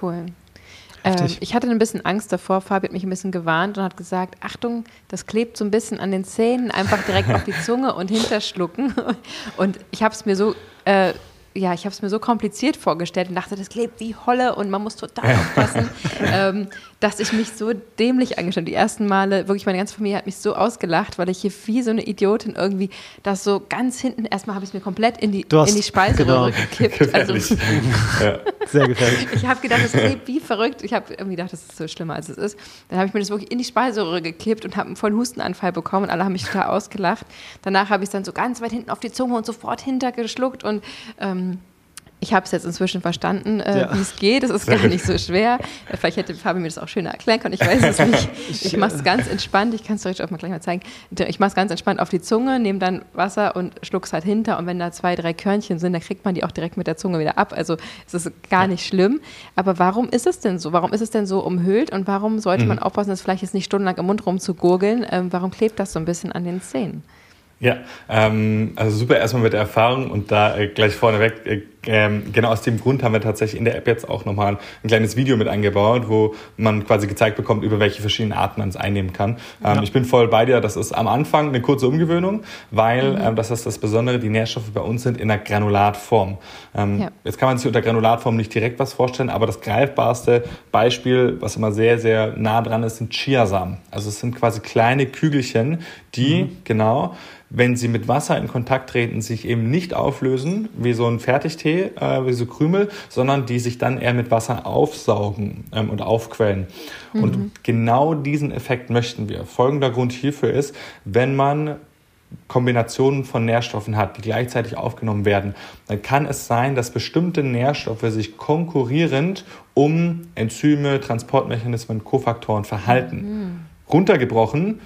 Cool. Ähm, ich hatte ein bisschen Angst davor. Fabi hat mich ein bisschen gewarnt und hat gesagt: Achtung, das klebt so ein bisschen an den Zähnen, einfach direkt auf die Zunge und hinterschlucken. Und ich habe es mir so äh, ja, ich habe es mir so kompliziert vorgestellt und dachte, das klebt wie Holle und man muss total aufpassen, ähm, dass ich mich so dämlich angestellt Die ersten Male, wirklich meine ganze Familie hat mich so ausgelacht, weil ich hier wie so eine Idiotin irgendwie das so ganz hinten, erstmal habe ich es mir komplett in die, in die Speiseröhre genau. gekippt. Also, ja. Sehr gefährlich. Ich habe gedacht, das klebt wie verrückt. Ich habe irgendwie gedacht, das ist so schlimmer, als es ist. Dann habe ich mir das wirklich in die Speiseröhre gekippt und habe einen vollen Hustenanfall bekommen und alle haben mich total ausgelacht. Danach habe ich es dann so ganz weit hinten auf die Zunge und sofort hintergeschluckt und ähm, ich habe es jetzt inzwischen verstanden, äh, ja. wie es geht. Es ist gar nicht so schwer. Äh, vielleicht hätte Fabi mir das auch schöner erklären können. Ich weiß es nicht. Ich mache es ganz entspannt. Ich kann es euch auch mal gleich mal zeigen. Ich mache es ganz entspannt auf die Zunge, nehme dann Wasser und schluck es halt hinter. Und wenn da zwei, drei Körnchen sind, dann kriegt man die auch direkt mit der Zunge wieder ab. Also es ist gar nicht schlimm. Aber warum ist es denn so? Warum ist es denn so umhüllt? Und warum sollte mhm. man aufpassen, dass vielleicht jetzt nicht stundenlang im Mund rumzugurgeln? Ähm, warum klebt das so ein bisschen an den Zähnen? Ja, ähm, also super erstmal mit der Erfahrung und da äh, gleich vorneweg, äh, ähm, genau aus dem Grund haben wir tatsächlich in der App jetzt auch nochmal ein kleines Video mit eingebaut, wo man quasi gezeigt bekommt, über welche verschiedenen Arten man es einnehmen kann. Ähm, ja. Ich bin voll bei dir, das ist am Anfang eine kurze Umgewöhnung, weil, mhm. ähm, das ist das Besondere, die Nährstoffe bei uns sind in der Granulatform. Ähm, ja. Jetzt kann man sich unter Granulatform nicht direkt was vorstellen, aber das greifbarste Beispiel, was immer sehr, sehr nah dran ist, sind Chiasamen. Also es sind quasi kleine Kügelchen, die, mhm. genau, wenn sie mit Wasser in Kontakt treten, sich eben nicht auflösen, wie so ein Fertigtee, äh, wie so Krümel, sondern die sich dann eher mit Wasser aufsaugen ähm, und aufquellen. Mhm. Und genau diesen Effekt möchten wir. Folgender Grund hierfür ist, wenn man Kombinationen von Nährstoffen hat, die gleichzeitig aufgenommen werden, dann kann es sein, dass bestimmte Nährstoffe sich konkurrierend um Enzyme, Transportmechanismen, Kofaktoren verhalten. Mhm. Runtergebrochen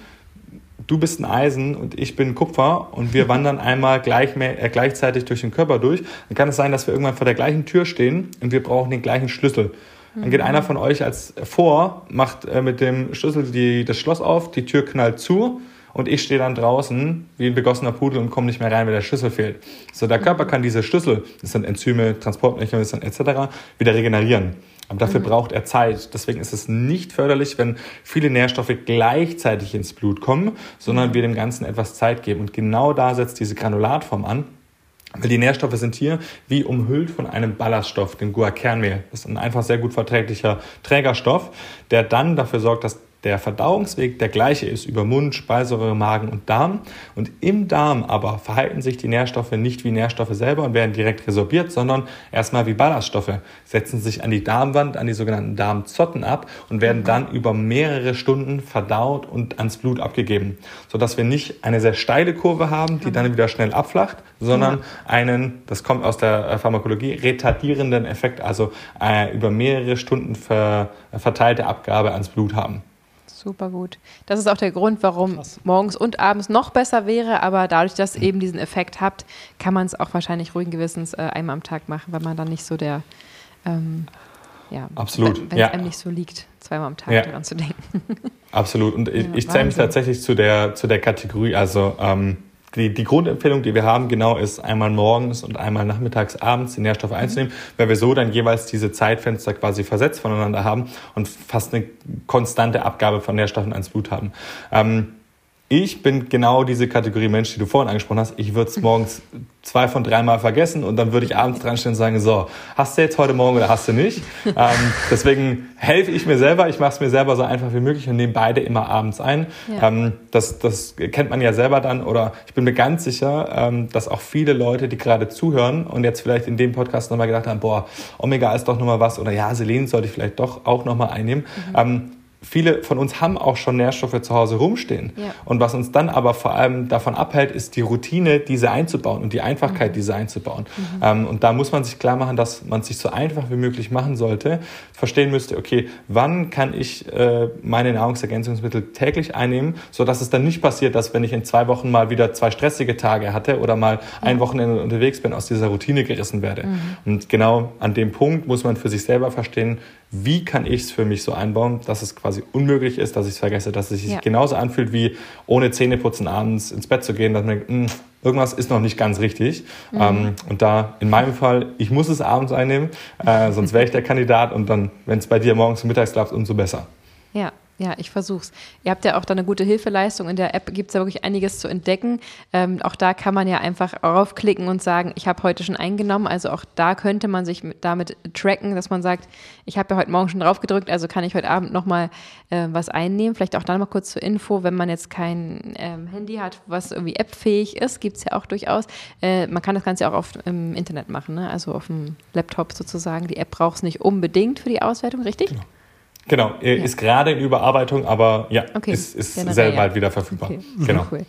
du bist ein Eisen und ich bin Kupfer und wir wandern einmal gleich mehr, äh, gleichzeitig durch den Körper durch, dann kann es sein, dass wir irgendwann vor der gleichen Tür stehen und wir brauchen den gleichen Schlüssel. Dann geht mhm. einer von euch als vor, macht äh, mit dem Schlüssel die, das Schloss auf, die Tür knallt zu und ich stehe dann draußen wie ein begossener Pudel und komme nicht mehr rein, weil der Schlüssel fehlt. So, der Körper kann diese Schlüssel, das sind Enzyme, Transportmechanismen etc., wieder regenerieren. Aber dafür mhm. braucht er Zeit. Deswegen ist es nicht förderlich, wenn viele Nährstoffe gleichzeitig ins Blut kommen, sondern mhm. wir dem Ganzen etwas Zeit geben. Und genau da setzt diese Granulatform an. Weil die Nährstoffe sind hier wie umhüllt von einem Ballaststoff, dem Guarkernmehl. Das ist ein einfach sehr gut verträglicher Trägerstoff, der dann dafür sorgt, dass der Verdauungsweg der gleiche ist über Mund, Speiseröhre, Magen und Darm. Und im Darm aber verhalten sich die Nährstoffe nicht wie Nährstoffe selber und werden direkt resorbiert, sondern erstmal wie Ballaststoffe, setzen sich an die Darmwand, an die sogenannten Darmzotten ab und werden dann über mehrere Stunden verdaut und ans Blut abgegeben, sodass wir nicht eine sehr steile Kurve haben, die dann wieder schnell abflacht, sondern einen, das kommt aus der Pharmakologie, retardierenden Effekt, also äh, über mehrere Stunden ver, verteilte Abgabe ans Blut haben. Super gut. Das ist auch der Grund, warum Krass. morgens und abends noch besser wäre, aber dadurch, dass ihr eben diesen Effekt habt, kann man es auch wahrscheinlich ruhigen Gewissens äh, einmal am Tag machen, weil man dann nicht so der, ähm, ja, Absolut. wenn es ja. einem nicht so liegt, zweimal am Tag ja. daran zu denken. Absolut. Und ich, ich zähle mich tatsächlich zu der, zu der Kategorie, also ähm, die, die Grundempfehlung, die wir haben, genau ist einmal morgens und einmal nachmittags, abends die Nährstoffe einzunehmen, weil wir so dann jeweils diese Zeitfenster quasi versetzt voneinander haben und fast eine konstante Abgabe von Nährstoffen ans Blut haben. Ähm, ich bin genau diese Kategorie Mensch, die du vorhin angesprochen hast. Ich würde es morgens zwei von dreimal vergessen und dann würde ich abends dran stehen und sagen, so, hast du jetzt heute Morgen oder hast du nicht? ähm, deswegen helfe ich mir selber, ich mache es mir selber so einfach wie möglich und nehme beide immer abends ein. Ja. Ähm, das, das kennt man ja selber dann oder ich bin mir ganz sicher, ähm, dass auch viele Leute, die gerade zuhören und jetzt vielleicht in dem Podcast nochmal gedacht haben, boah, Omega ist doch nochmal was oder ja, Selen sollte ich vielleicht doch auch nochmal einnehmen. Mhm. Viele von uns haben auch schon Nährstoffe zu Hause rumstehen. Ja. Und was uns dann aber vor allem davon abhält, ist die Routine, diese einzubauen und die Einfachkeit, mhm. diese einzubauen. Mhm. Ähm, und da muss man sich klar machen, dass man sich so einfach wie möglich machen sollte, verstehen müsste, okay, wann kann ich äh, meine Nahrungsergänzungsmittel täglich einnehmen, sodass es dann nicht passiert, dass wenn ich in zwei Wochen mal wieder zwei stressige Tage hatte oder mal ein Wochenende unterwegs bin, aus dieser Routine gerissen werde. Mhm. Und genau an dem Punkt muss man für sich selber verstehen, wie kann ich es für mich so einbauen, dass es quasi unmöglich ist, dass ich es vergesse, dass es sich ja. genauso anfühlt, wie ohne Zähneputzen abends ins Bett zu gehen, dass man denkt, hm, irgendwas ist noch nicht ganz richtig. Mhm. Ähm, und da in meinem Fall, ich muss es abends einnehmen, äh, sonst wäre ich der Kandidat und dann, wenn es bei dir morgens und mittags klappt, umso besser. Ja, ja, ich versuch's. Ihr habt ja auch da eine gute Hilfeleistung. In der App gibt's ja wirklich einiges zu entdecken. Ähm, auch da kann man ja einfach raufklicken und sagen, ich habe heute schon eingenommen. Also auch da könnte man sich damit tracken, dass man sagt, ich habe ja heute Morgen schon drauf gedrückt, also kann ich heute Abend nochmal äh, was einnehmen. Vielleicht auch da mal kurz zur Info, wenn man jetzt kein ähm, Handy hat, was irgendwie appfähig ist, gibt's ja auch durchaus. Äh, man kann das Ganze auch auf, im Internet machen, ne? also auf dem Laptop sozusagen. Die App braucht es nicht unbedingt für die Auswertung, richtig? Genau. Genau, ja. ist gerade in Überarbeitung, aber ja, okay. ist, ist sehr bald wieder verfügbar. Okay. Genau. Cool.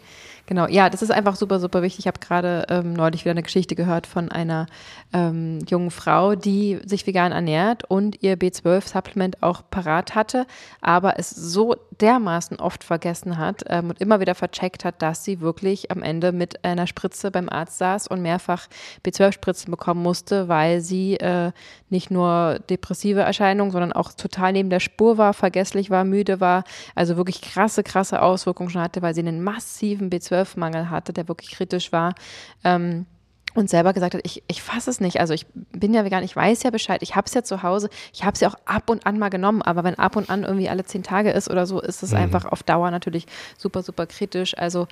Genau, ja, das ist einfach super, super wichtig. Ich habe gerade ähm, neulich wieder eine Geschichte gehört von einer ähm, jungen Frau, die sich vegan ernährt und ihr B12-Supplement auch parat hatte, aber es so dermaßen oft vergessen hat ähm, und immer wieder vercheckt hat, dass sie wirklich am Ende mit einer Spritze beim Arzt saß und mehrfach B12-Spritzen bekommen musste, weil sie äh, nicht nur depressive Erscheinungen, sondern auch total neben der Spur war, vergesslich war, müde war, also wirklich krasse, krasse Auswirkungen schon hatte, weil sie einen massiven B12 B12-Mangel hatte, der wirklich kritisch war. Ähm, und selber gesagt hat, ich, ich fasse es nicht. Also ich bin ja vegan, ich weiß ja Bescheid, ich habe es ja zu Hause, ich habe es ja auch ab und an mal genommen, aber wenn ab und an irgendwie alle zehn Tage ist oder so, ist es mhm. einfach auf Dauer natürlich super, super kritisch. Also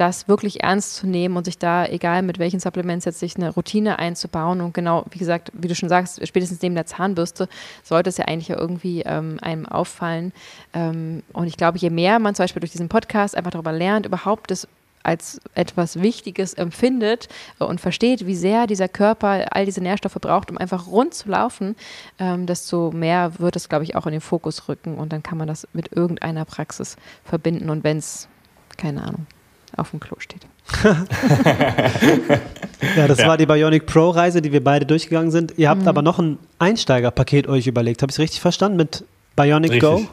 das wirklich ernst zu nehmen und sich da, egal mit welchen Supplements jetzt sich eine Routine einzubauen und genau, wie gesagt, wie du schon sagst, spätestens neben der Zahnbürste sollte es ja eigentlich ja irgendwie ähm, einem auffallen. Ähm, und ich glaube, je mehr man zum Beispiel durch diesen Podcast einfach darüber lernt, überhaupt das als etwas Wichtiges empfindet und versteht, wie sehr dieser Körper all diese Nährstoffe braucht, um einfach rund zu laufen, ähm, desto mehr wird es, glaube ich, auch in den Fokus rücken und dann kann man das mit irgendeiner Praxis verbinden und wenn es, keine Ahnung, auf dem Klo steht. ja, das ja. war die Bionic Pro Reise, die wir beide durchgegangen sind. Ihr habt mhm. aber noch ein Einsteigerpaket euch überlegt. Habe ich es richtig verstanden mit Bionic richtig. Go?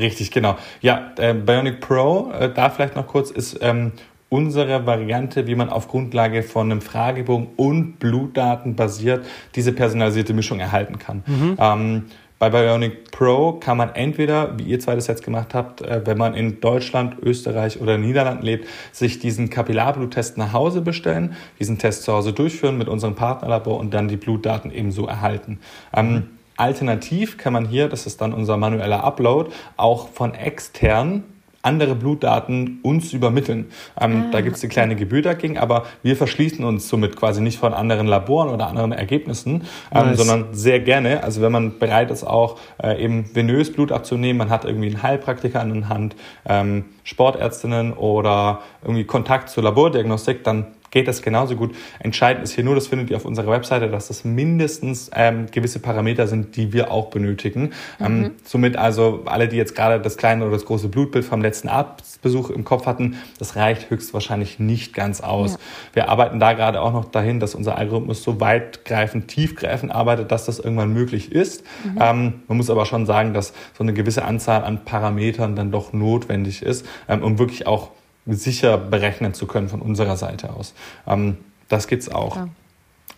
Richtig, genau. Ja, äh, Bionic Pro, äh, da vielleicht noch kurz, ist ähm, unsere Variante, wie man auf Grundlage von einem Fragebogen und Blutdaten basiert diese personalisierte Mischung erhalten kann. Mhm. Ähm, bei Bionic Pro kann man entweder, wie ihr zwei das jetzt gemacht habt, äh, wenn man in Deutschland, Österreich oder Niederlanden lebt, sich diesen Kapillarbluttest nach Hause bestellen, diesen Test zu Hause durchführen mit unserem Partnerlabor und dann die Blutdaten ebenso erhalten. Ähm, Alternativ kann man hier, das ist dann unser manueller Upload, auch von extern andere Blutdaten uns übermitteln. Ähm, ah. Da gibt es eine kleine Gebühr dagegen, aber wir verschließen uns somit quasi nicht von anderen Laboren oder anderen Ergebnissen, ähm, nice. sondern sehr gerne. Also wenn man bereit ist, auch äh, eben venös Blut abzunehmen, man hat irgendwie einen Heilpraktiker an der Hand, ähm, Sportärztinnen oder irgendwie Kontakt zur Labordiagnostik, dann geht das genauso gut. Entscheidend ist hier nur, das findet ihr auf unserer Webseite, dass das mindestens ähm, gewisse Parameter sind, die wir auch benötigen. Ähm, mhm. Ähm, somit also alle, die jetzt gerade das kleine oder das große Blutbild vom letzten Arztbesuch im Kopf hatten, das reicht höchstwahrscheinlich nicht ganz aus. Ja. Wir arbeiten da gerade auch noch dahin, dass unser Algorithmus so weitgreifend, tiefgreifend arbeitet, dass das irgendwann möglich ist. Mhm. Ähm, man muss aber schon sagen, dass so eine gewisse Anzahl an Parametern dann doch notwendig ist, ähm, um wirklich auch sicher berechnen zu können von unserer Seite aus. Ähm, das gibt's auch. Ja.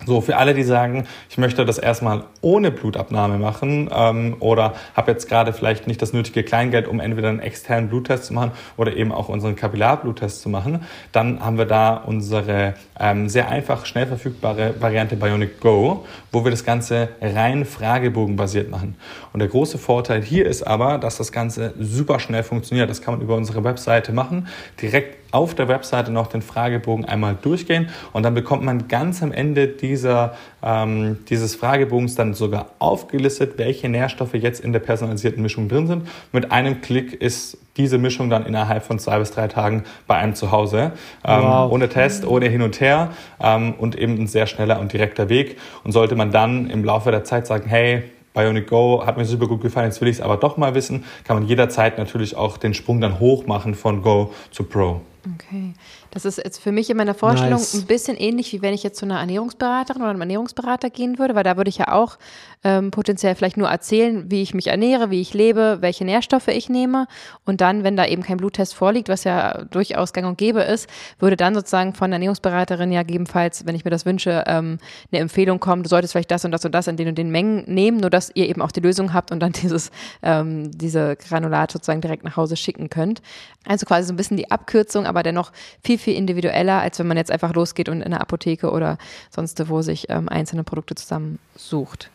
So, für alle, die sagen, ich möchte das erstmal ohne Blutabnahme machen ähm, oder habe jetzt gerade vielleicht nicht das nötige Kleingeld, um entweder einen externen Bluttest zu machen oder eben auch unseren Kapillarbluttest zu machen, dann haben wir da unsere ähm, sehr einfach, schnell verfügbare Variante Bionic Go, wo wir das Ganze rein fragebogenbasiert machen. Und der große Vorteil hier ist aber, dass das Ganze super schnell funktioniert. Das kann man über unsere Webseite machen, direkt auf der Webseite noch den Fragebogen einmal durchgehen und dann bekommt man ganz am Ende dieser, ähm, dieses Fragebogens dann sogar aufgelistet, welche Nährstoffe jetzt in der personalisierten Mischung drin sind. Mit einem Klick ist diese Mischung dann innerhalb von zwei bis drei Tagen bei einem zu Hause. Ähm, wow. Ohne Test, ohne hin und her ähm, und eben ein sehr schneller und direkter Weg. Und sollte man dann im Laufe der Zeit sagen, hey, Bionic Go hat mir super gut gefallen, jetzt will ich es aber doch mal wissen, kann man jederzeit natürlich auch den Sprung dann hoch machen von Go zu Pro. Okay. Das ist jetzt für mich in meiner Vorstellung nice. ein bisschen ähnlich, wie wenn ich jetzt zu einer Ernährungsberaterin oder einem Ernährungsberater gehen würde, weil da würde ich ja auch ähm, potenziell vielleicht nur erzählen, wie ich mich ernähre, wie ich lebe, welche Nährstoffe ich nehme. Und dann, wenn da eben kein Bluttest vorliegt, was ja durchaus gang und gäbe ist, würde dann sozusagen von der Ernährungsberaterin ja gegebenenfalls, wenn ich mir das wünsche, ähm, eine Empfehlung kommen, du solltest vielleicht das und das und das in den und den Mengen nehmen, nur dass ihr eben auch die Lösung habt und dann dieses, ähm, diese Granulat sozusagen direkt nach Hause schicken könnt. Also quasi so ein bisschen die Abkürzung, aber dennoch viel, viel individueller, als wenn man jetzt einfach losgeht und in einer Apotheke oder sonst wo sich ähm, einzelne Produkte zusammensucht.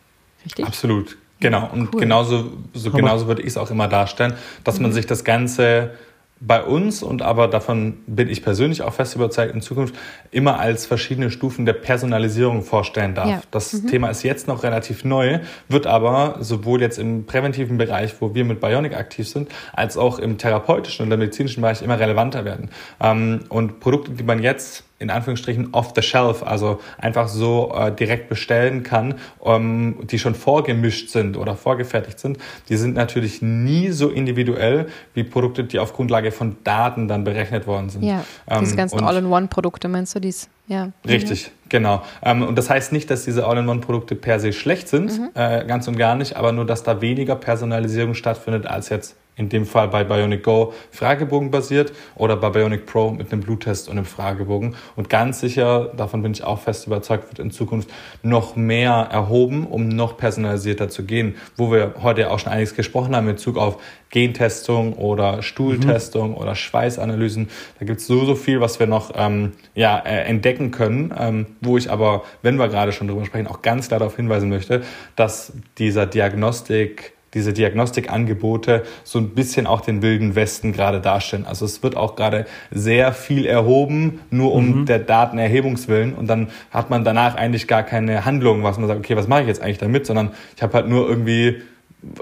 Richtig? Absolut. Genau. Und cool. genauso, so, genauso würde ich es auch immer darstellen, dass mhm. man sich das Ganze bei uns und aber davon bin ich persönlich auch fest überzeugt in Zukunft immer als verschiedene Stufen der Personalisierung vorstellen darf. Ja. Das mhm. Thema ist jetzt noch relativ neu, wird aber sowohl jetzt im präventiven Bereich, wo wir mit Bionic aktiv sind, als auch im therapeutischen und der medizinischen Bereich immer relevanter werden. Ähm, und Produkte, die man jetzt in Anführungsstrichen off the shelf, also einfach so äh, direkt bestellen kann, ähm, die schon vorgemischt sind oder vorgefertigt sind, die sind natürlich nie so individuell wie Produkte, die auf Grundlage von Daten dann berechnet worden sind. Ja, diese ähm, ganzen All-in-One-Produkte, meinst du dies? Ja. Richtig, mhm. genau. Ähm, und das heißt nicht, dass diese All-in-One-Produkte per se schlecht sind, mhm. äh, ganz und gar nicht, aber nur, dass da weniger Personalisierung stattfindet als jetzt in dem Fall bei Bionic Go Fragebogen basiert oder bei Bionic Pro mit einem Bluttest und einem Fragebogen. Und ganz sicher, davon bin ich auch fest überzeugt, wird in Zukunft noch mehr erhoben, um noch personalisierter zu gehen, wo wir heute ja auch schon einiges gesprochen haben in Bezug auf Gentestung oder Stuhltestung mhm. oder Schweißanalysen. Da gibt es so, so viel, was wir noch ähm, ja, äh, entdecken können, ähm, wo ich aber, wenn wir gerade schon drüber sprechen, auch ganz klar darauf hinweisen möchte, dass dieser Diagnostik diese Diagnostikangebote so ein bisschen auch den wilden Westen gerade darstellen. Also es wird auch gerade sehr viel erhoben, nur um mhm. der Datenerhebungswillen und dann hat man danach eigentlich gar keine Handlung, was man sagt, okay, was mache ich jetzt eigentlich damit, sondern ich habe halt nur irgendwie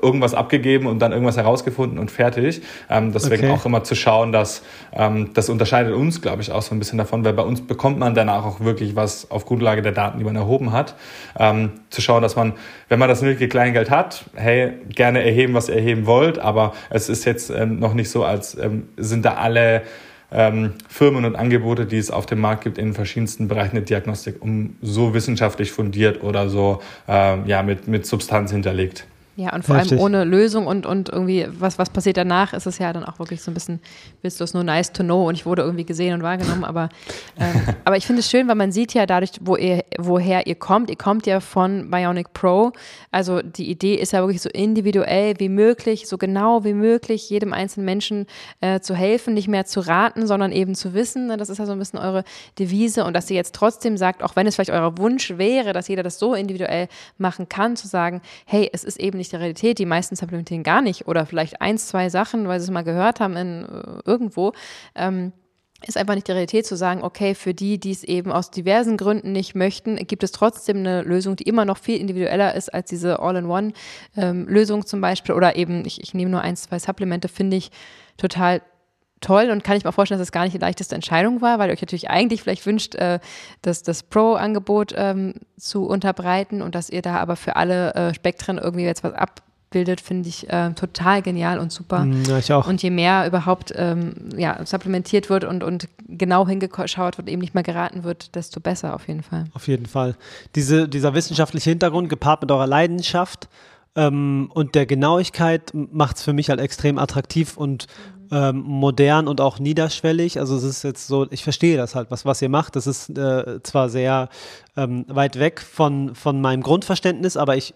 irgendwas abgegeben und dann irgendwas herausgefunden und fertig. Ähm, deswegen okay. auch immer zu schauen, dass ähm, das unterscheidet uns, glaube ich, auch so ein bisschen davon, weil bei uns bekommt man danach auch wirklich was auf Grundlage der Daten, die man erhoben hat. Ähm, zu schauen, dass man, wenn man das nötige Kleingeld hat, hey, gerne erheben, was ihr erheben wollt, aber es ist jetzt ähm, noch nicht so, als ähm, sind da alle ähm, Firmen und Angebote, die es auf dem Markt gibt in verschiedensten Bereichen der Diagnostik, um so wissenschaftlich fundiert oder so ähm, ja, mit, mit Substanz hinterlegt. Ja, und vor Richtig. allem ohne Lösung und, und irgendwie, was, was passiert danach, ist es ja dann auch wirklich so ein bisschen, willst du es nur nice to know und ich wurde irgendwie gesehen und wahrgenommen, aber, ähm, aber ich finde es schön, weil man sieht ja dadurch, wo ihr, woher ihr kommt, ihr kommt ja von Bionic Pro, also die Idee ist ja wirklich so individuell wie möglich, so genau wie möglich jedem einzelnen Menschen äh, zu helfen, nicht mehr zu raten, sondern eben zu wissen, ne? das ist ja so ein bisschen eure Devise und dass ihr jetzt trotzdem sagt, auch wenn es vielleicht euer Wunsch wäre, dass jeder das so individuell machen kann, zu sagen, hey, es ist eben nicht nicht die Realität. Die meisten supplementieren gar nicht oder vielleicht eins, zwei Sachen, weil sie es mal gehört haben in äh, irgendwo. Ähm, ist einfach nicht die Realität zu sagen, okay, für die, die es eben aus diversen Gründen nicht möchten, gibt es trotzdem eine Lösung, die immer noch viel individueller ist als diese All-in-One-Lösung ähm, zum Beispiel. Oder eben, ich, ich nehme nur ein, zwei Supplemente, finde ich total toll und kann ich mir vorstellen, dass es das gar nicht die leichteste Entscheidung war, weil ihr euch natürlich eigentlich vielleicht wünscht, äh, das, das Pro-Angebot ähm, zu unterbreiten und dass ihr da aber für alle äh, Spektren irgendwie jetzt was ab bildet, finde ich äh, total genial und super. Mm, ja, ich auch. Und je mehr überhaupt ähm, ja, supplementiert wird und, und genau hingeschaut wird, eben nicht mehr geraten wird, desto besser auf jeden Fall. Auf jeden Fall. Diese, dieser wissenschaftliche Hintergrund gepaart mit eurer Leidenschaft ähm, und der Genauigkeit macht es für mich halt extrem attraktiv und ähm, modern und auch niederschwellig. Also es ist jetzt so, ich verstehe das halt, was, was ihr macht. Das ist äh, zwar sehr ähm, weit weg von, von meinem Grundverständnis, aber ich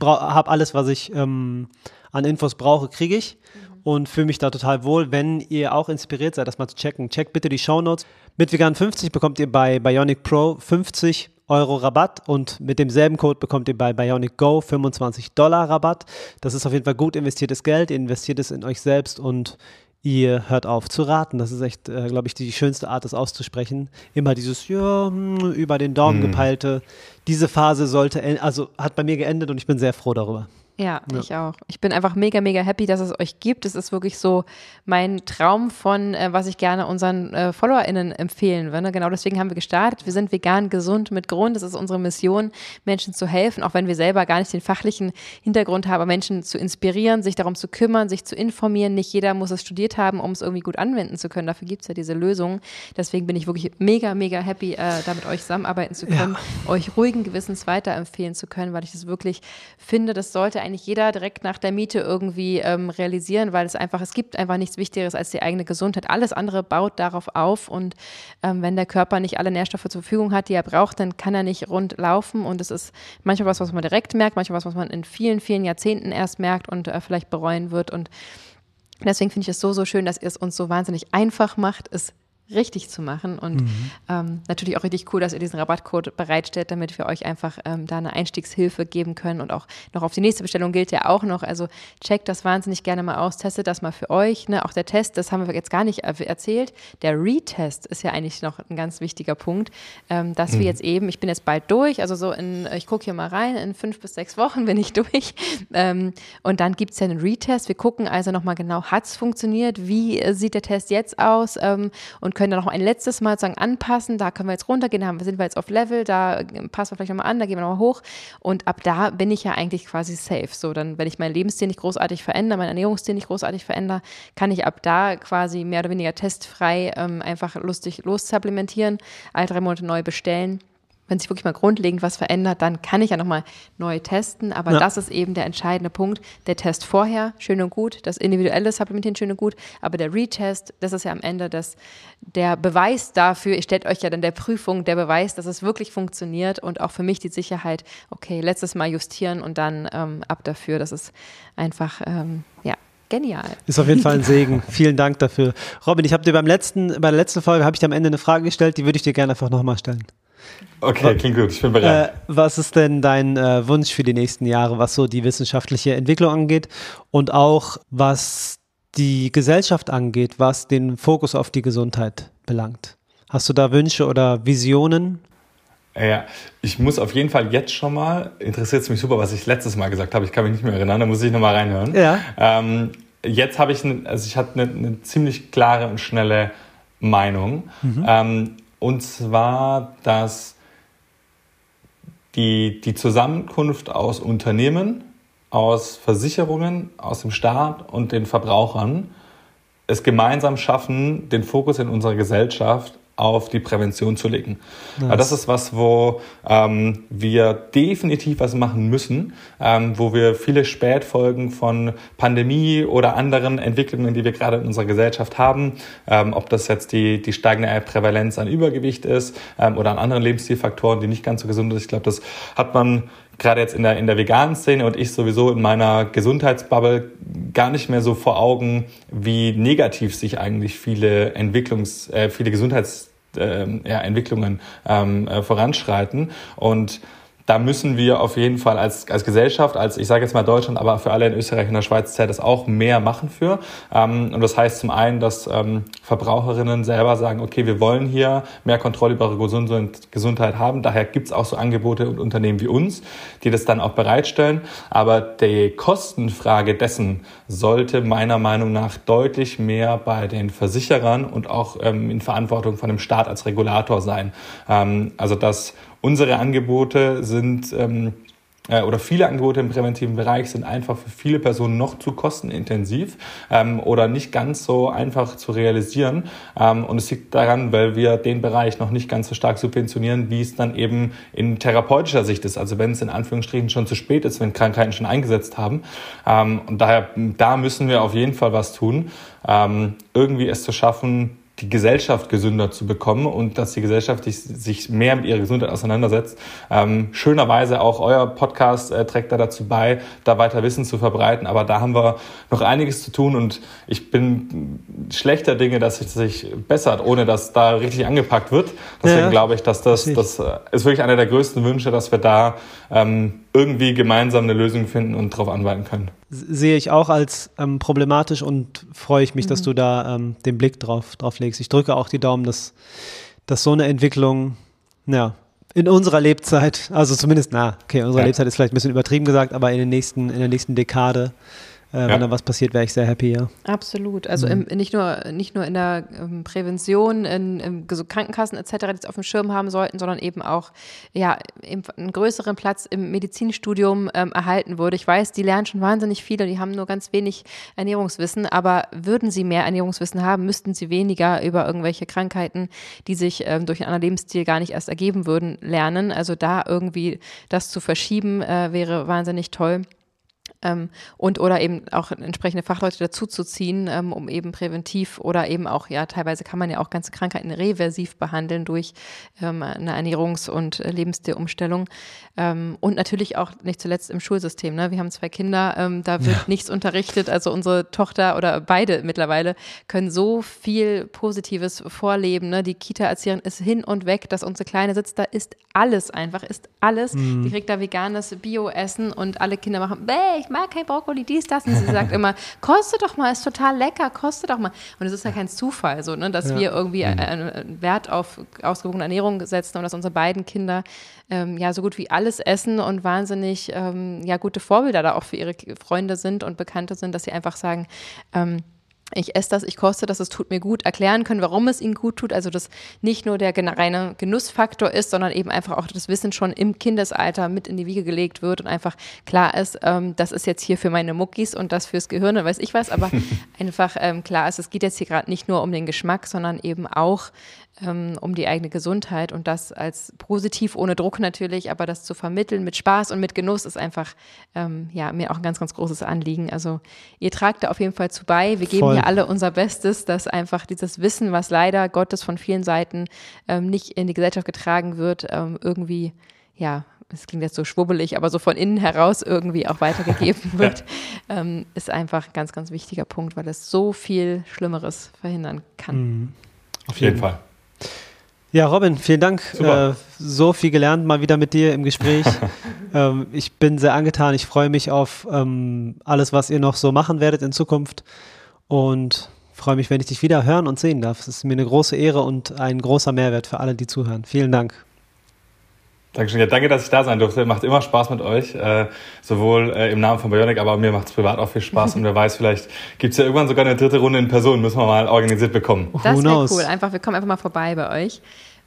habe alles, was ich ähm, an Infos brauche, kriege ich mhm. und fühle mich da total wohl. Wenn ihr auch inspiriert seid, das mal zu checken, checkt bitte die Shownotes. Mit Vegan 50 bekommt ihr bei Bionic Pro 50 Euro Rabatt und mit demselben Code bekommt ihr bei Bionic Go 25 Dollar Rabatt. Das ist auf jeden Fall gut investiertes Geld. Ihr investiert es in euch selbst und ihr hört auf zu raten. Das ist echt, äh, glaube ich, die schönste Art, das auszusprechen. Immer dieses, ja, hm, über den Daumen hm. gepeilte. Diese Phase sollte, also hat bei mir geendet und ich bin sehr froh darüber. Ja, ja, ich auch. Ich bin einfach mega, mega happy, dass es euch gibt. Es ist wirklich so mein Traum von, äh, was ich gerne unseren äh, FollowerInnen empfehlen würde. Genau deswegen haben wir gestartet. Wir sind vegan, gesund mit Grund. Das ist unsere Mission, Menschen zu helfen, auch wenn wir selber gar nicht den fachlichen Hintergrund haben, Menschen zu inspirieren, sich darum zu kümmern, sich zu informieren. Nicht jeder muss es studiert haben, um es irgendwie gut anwenden zu können. Dafür gibt es ja diese Lösung. Deswegen bin ich wirklich mega, mega happy, äh, da mit euch zusammenarbeiten zu können, ja. euch ruhigen Gewissens weiterempfehlen zu können, weil ich das wirklich finde, das sollte eigentlich jeder direkt nach der Miete irgendwie ähm, realisieren, weil es einfach, es gibt einfach nichts Wichtigeres als die eigene Gesundheit. Alles andere baut darauf auf und ähm, wenn der Körper nicht alle Nährstoffe zur Verfügung hat, die er braucht, dann kann er nicht rund laufen und es ist manchmal was, was man direkt merkt, manchmal was, was man in vielen, vielen Jahrzehnten erst merkt und äh, vielleicht bereuen wird und Deswegen finde ich es so, so schön, dass ihr es uns so wahnsinnig einfach macht, es richtig zu machen. Und mhm. ähm, natürlich auch richtig cool, dass ihr diesen Rabattcode bereitstellt, damit wir euch einfach ähm, da eine Einstiegshilfe geben können. Und auch noch auf die nächste Bestellung gilt ja auch noch. Also checkt das wahnsinnig gerne mal aus, testet das mal für euch. Ne? Auch der Test, das haben wir jetzt gar nicht erzählt. Der Retest ist ja eigentlich noch ein ganz wichtiger Punkt, ähm, dass mhm. wir jetzt eben, ich bin jetzt bald durch, also so in, ich gucke hier mal rein, in fünf bis sechs Wochen bin ich durch. Ähm, und dann gibt es ja einen Retest. Wir gucken also nochmal genau, hat es funktioniert? Wie äh, sieht der Test jetzt aus? Ähm, und können dann noch ein letztes Mal sagen, anpassen, da können wir jetzt runtergehen, da sind wir jetzt auf Level, da passen wir vielleicht nochmal an, da gehen wir nochmal hoch. Und ab da bin ich ja eigentlich quasi safe. So, dann, wenn ich meinen Lebensstil nicht großartig verändere, meinen Ernährungsstil nicht großartig verändere, kann ich ab da quasi mehr oder weniger testfrei ähm, einfach lustig lossupplementieren, alle drei Monate neu bestellen wenn sich wirklich mal grundlegend was verändert, dann kann ich ja nochmal neu testen. Aber ja. das ist eben der entscheidende Punkt. Der Test vorher, schön und gut, das individuelle Supplementieren, schön und gut. Aber der Retest, das ist ja am Ende das, der Beweis dafür, ihr stellt euch ja dann der Prüfung, der Beweis, dass es wirklich funktioniert und auch für mich die Sicherheit, okay, letztes Mal justieren und dann ähm, ab dafür. Das ist einfach, ähm, ja, genial. Ist auf jeden Fall ein Segen. Vielen Dank dafür. Robin, ich habe dir beim letzten, bei der letzten Folge habe ich dir am Ende eine Frage gestellt, die würde ich dir gerne einfach nochmal stellen. Okay, klingt gut, ich bin bereit. Äh, was ist denn dein äh, Wunsch für die nächsten Jahre, was so die wissenschaftliche Entwicklung angeht und auch was die Gesellschaft angeht, was den Fokus auf die Gesundheit belangt? Hast du da Wünsche oder Visionen? Ja, ich muss auf jeden Fall jetzt schon mal, interessiert es mich super, was ich letztes Mal gesagt habe, ich kann mich nicht mehr erinnern, da muss ich nochmal reinhören. Ja. Ähm, jetzt habe ich, also ich hatte eine, eine, ziemlich klare und schnelle Meinung. Mhm. Ähm, und zwar, dass die, die Zusammenkunft aus Unternehmen, aus Versicherungen, aus dem Staat und den Verbrauchern es gemeinsam schaffen, den Fokus in unserer Gesellschaft auf die Prävention zu legen. Nice. Das ist was, wo ähm, wir definitiv was machen müssen, ähm, wo wir viele Spätfolgen von Pandemie oder anderen Entwicklungen, die wir gerade in unserer Gesellschaft haben, ähm, ob das jetzt die, die steigende Prävalenz an Übergewicht ist ähm, oder an anderen Lebensstilfaktoren, die nicht ganz so gesund sind. Ich glaube, das hat man gerade jetzt in der, in der veganen Szene und ich sowieso in meiner Gesundheitsbubble gar nicht mehr so vor Augen, wie negativ sich eigentlich viele Entwicklungs, äh, viele Gesundheitsentwicklungen äh, ja, Entwicklungen, ähm, äh, voranschreiten. Und da müssen wir auf jeden Fall als, als Gesellschaft, als ich sage jetzt mal Deutschland, aber für alle in Österreich und der Schweiz zählt es auch mehr machen für. Ähm, und das heißt zum einen, dass ähm, Verbraucherinnen selber sagen, okay, wir wollen hier mehr Kontrolle über ihre Gesundheit haben. Daher gibt es auch so Angebote und Unternehmen wie uns, die das dann auch bereitstellen. Aber die Kostenfrage dessen sollte meiner Meinung nach deutlich mehr bei den Versicherern und auch ähm, in Verantwortung von dem Staat als Regulator sein. Also dass unsere Angebote sind ähm, äh, oder viele Angebote im präventiven Bereich sind einfach für viele Personen noch zu kostenintensiv ähm, oder nicht ganz so einfach zu realisieren. Ähm, und es liegt daran, weil wir den Bereich noch nicht ganz so stark subventionieren, wie es dann eben in therapeutischer Sicht ist. Also wenn es in Anführungsstrichen schon zu spät ist, wenn Krankheiten schon eingesetzt haben. Ähm, und daher, da müssen wir auf jeden Fall was tun, ähm, irgendwie es zu schaffen, die Gesellschaft gesünder zu bekommen und dass die Gesellschaft sich mehr mit ihrer Gesundheit auseinandersetzt. Ähm, schönerweise auch euer Podcast äh, trägt da dazu bei, da weiter Wissen zu verbreiten. Aber da haben wir noch einiges zu tun und ich bin schlechter Dinge, dass sich das bessert, ohne dass da richtig angepackt wird. Deswegen ja, glaube ich, dass das, das äh, ist wirklich einer der größten Wünsche, dass wir da ähm, irgendwie gemeinsam eine Lösung finden und darauf anwenden können. Sehe ich auch als ähm, problematisch und freue ich mich, mhm. dass du da ähm, den Blick drauf, drauf legst. Ich drücke auch die Daumen, dass, dass so eine Entwicklung, ja, in unserer Lebzeit, also zumindest, na, okay, unsere ja. Lebzeit ist vielleicht ein bisschen übertrieben gesagt, aber in, den nächsten, in der nächsten Dekade äh, ja. Wenn da was passiert, wäre ich sehr happy, ja. Absolut. Also mhm. im, nicht, nur, nicht nur in der ähm, Prävention, in, in so Krankenkassen etc., die es auf dem Schirm haben sollten, sondern eben auch ja, einen größeren Platz im Medizinstudium ähm, erhalten würde. Ich weiß, die lernen schon wahnsinnig viel und die haben nur ganz wenig Ernährungswissen, aber würden sie mehr Ernährungswissen haben, müssten sie weniger über irgendwelche Krankheiten, die sich ähm, durch einen anderen Lebensstil gar nicht erst ergeben würden, lernen. Also da irgendwie das zu verschieben, äh, wäre wahnsinnig toll. Ähm, und oder eben auch entsprechende Fachleute dazuzuziehen, ähm, um eben präventiv oder eben auch, ja, teilweise kann man ja auch ganze Krankheiten reversiv behandeln durch ähm, eine Ernährungs- und Lebensstilumstellung. Ähm, und natürlich auch nicht zuletzt im Schulsystem. Ne? Wir haben zwei Kinder, ähm, da wird ja. nichts unterrichtet. Also unsere Tochter oder beide mittlerweile können so viel Positives vorleben. Ne? Die Kita-Erzieherin ist hin und weg, dass unsere Kleine sitzt, da ist alles einfach, ist alles. Mhm. Die kriegt da veganes Bio-Essen und alle Kinder machen, bäh, ich mag kein Brokkoli, dies, das. Und sie sagt immer, koste doch mal, ist total lecker, koste doch mal. Und es ist ja kein Zufall, so, ne, dass ja. wir irgendwie mhm. einen Wert auf ausgewogene Ernährung setzen und dass unsere beiden Kinder ähm, ja so gut wie alles essen und wahnsinnig ähm, ja gute Vorbilder da auch für ihre Freunde sind und Bekannte sind, dass sie einfach sagen, ähm, ich esse das, ich koste das, es tut mir gut, erklären können, warum es ihnen gut tut. Also, dass nicht nur der reine Genussfaktor ist, sondern eben einfach auch das Wissen schon im Kindesalter mit in die Wiege gelegt wird und einfach klar ist, ähm, das ist jetzt hier für meine Muckis und das fürs Gehirn, weiß ich was, aber einfach ähm, klar ist, es geht jetzt hier gerade nicht nur um den Geschmack, sondern eben auch ähm, um die eigene Gesundheit und das als positiv, ohne Druck natürlich, aber das zu vermitteln mit Spaß und mit Genuss ist einfach ähm, ja mir auch ein ganz, ganz großes Anliegen. Also ihr tragt da auf jeden Fall zu bei. Wir geben Voll. hier alle unser Bestes, dass einfach dieses Wissen, was leider Gottes von vielen Seiten ähm, nicht in die Gesellschaft getragen wird, ähm, irgendwie ja es klingt jetzt so schwubbelig, aber so von innen heraus irgendwie auch weitergegeben wird, ähm, ist einfach ein ganz, ganz wichtiger Punkt, weil es so viel Schlimmeres verhindern kann. Mhm. Auf jeden Fall. Ja, Robin, vielen Dank. Äh, so viel gelernt mal wieder mit dir im Gespräch. ähm, ich bin sehr angetan. Ich freue mich auf ähm, alles, was ihr noch so machen werdet in Zukunft und freue mich, wenn ich dich wieder hören und sehen darf. Es ist mir eine große Ehre und ein großer Mehrwert für alle, die zuhören. Vielen Dank. Dankeschön. Ja, danke, dass ich da sein durfte. Macht immer Spaß mit euch, äh, sowohl äh, im Namen von Bionic, aber mir macht es privat auch viel Spaß. Und wer weiß, vielleicht gibt es ja irgendwann sogar eine dritte Runde in Person, müssen wir mal organisiert bekommen. Das wäre cool. Einfach, wir kommen einfach mal vorbei bei euch.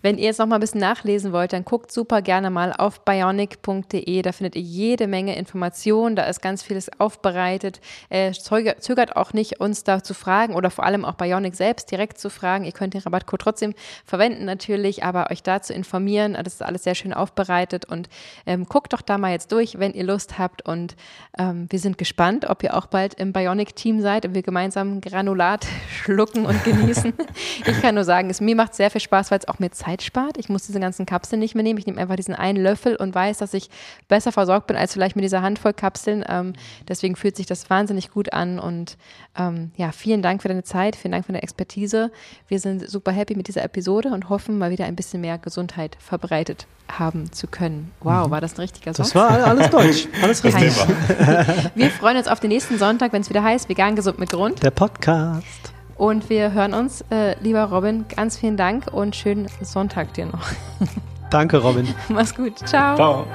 Wenn ihr jetzt noch mal ein bisschen nachlesen wollt, dann guckt super gerne mal auf bionic.de. Da findet ihr jede Menge Informationen. Da ist ganz vieles aufbereitet. Äh, zögert auch nicht, uns da zu fragen oder vor allem auch Bionic selbst direkt zu fragen. Ihr könnt den Rabattcode trotzdem verwenden natürlich, aber euch da zu informieren. Das ist alles sehr schön aufbereitet und ähm, guckt doch da mal jetzt durch, wenn ihr Lust habt. Und ähm, wir sind gespannt, ob ihr auch bald im Bionic-Team seid und wir gemeinsam Granulat schlucken und genießen. ich kann nur sagen, es mir macht sehr viel Spaß, weil es auch mir Zeit Zeit spart. Ich muss diese ganzen Kapseln nicht mehr nehmen. Ich nehme einfach diesen einen Löffel und weiß, dass ich besser versorgt bin als vielleicht mit dieser Handvoll Kapseln. Ähm, deswegen fühlt sich das wahnsinnig gut an. Und ähm, ja, vielen Dank für deine Zeit, vielen Dank für deine Expertise. Wir sind super happy mit dieser Episode und hoffen, mal wieder ein bisschen mehr Gesundheit verbreitet haben zu können. Wow, mhm. war das ein richtiger Song? Das war alles Deutsch. Alles richtig. Wir freuen uns auf den nächsten Sonntag, wenn es wieder heißt, vegan gesund mit Grund. Der Podcast. Und wir hören uns, äh, lieber Robin. Ganz vielen Dank und schönen Sonntag dir noch. Danke, Robin. Mach's gut. Ciao. Ciao.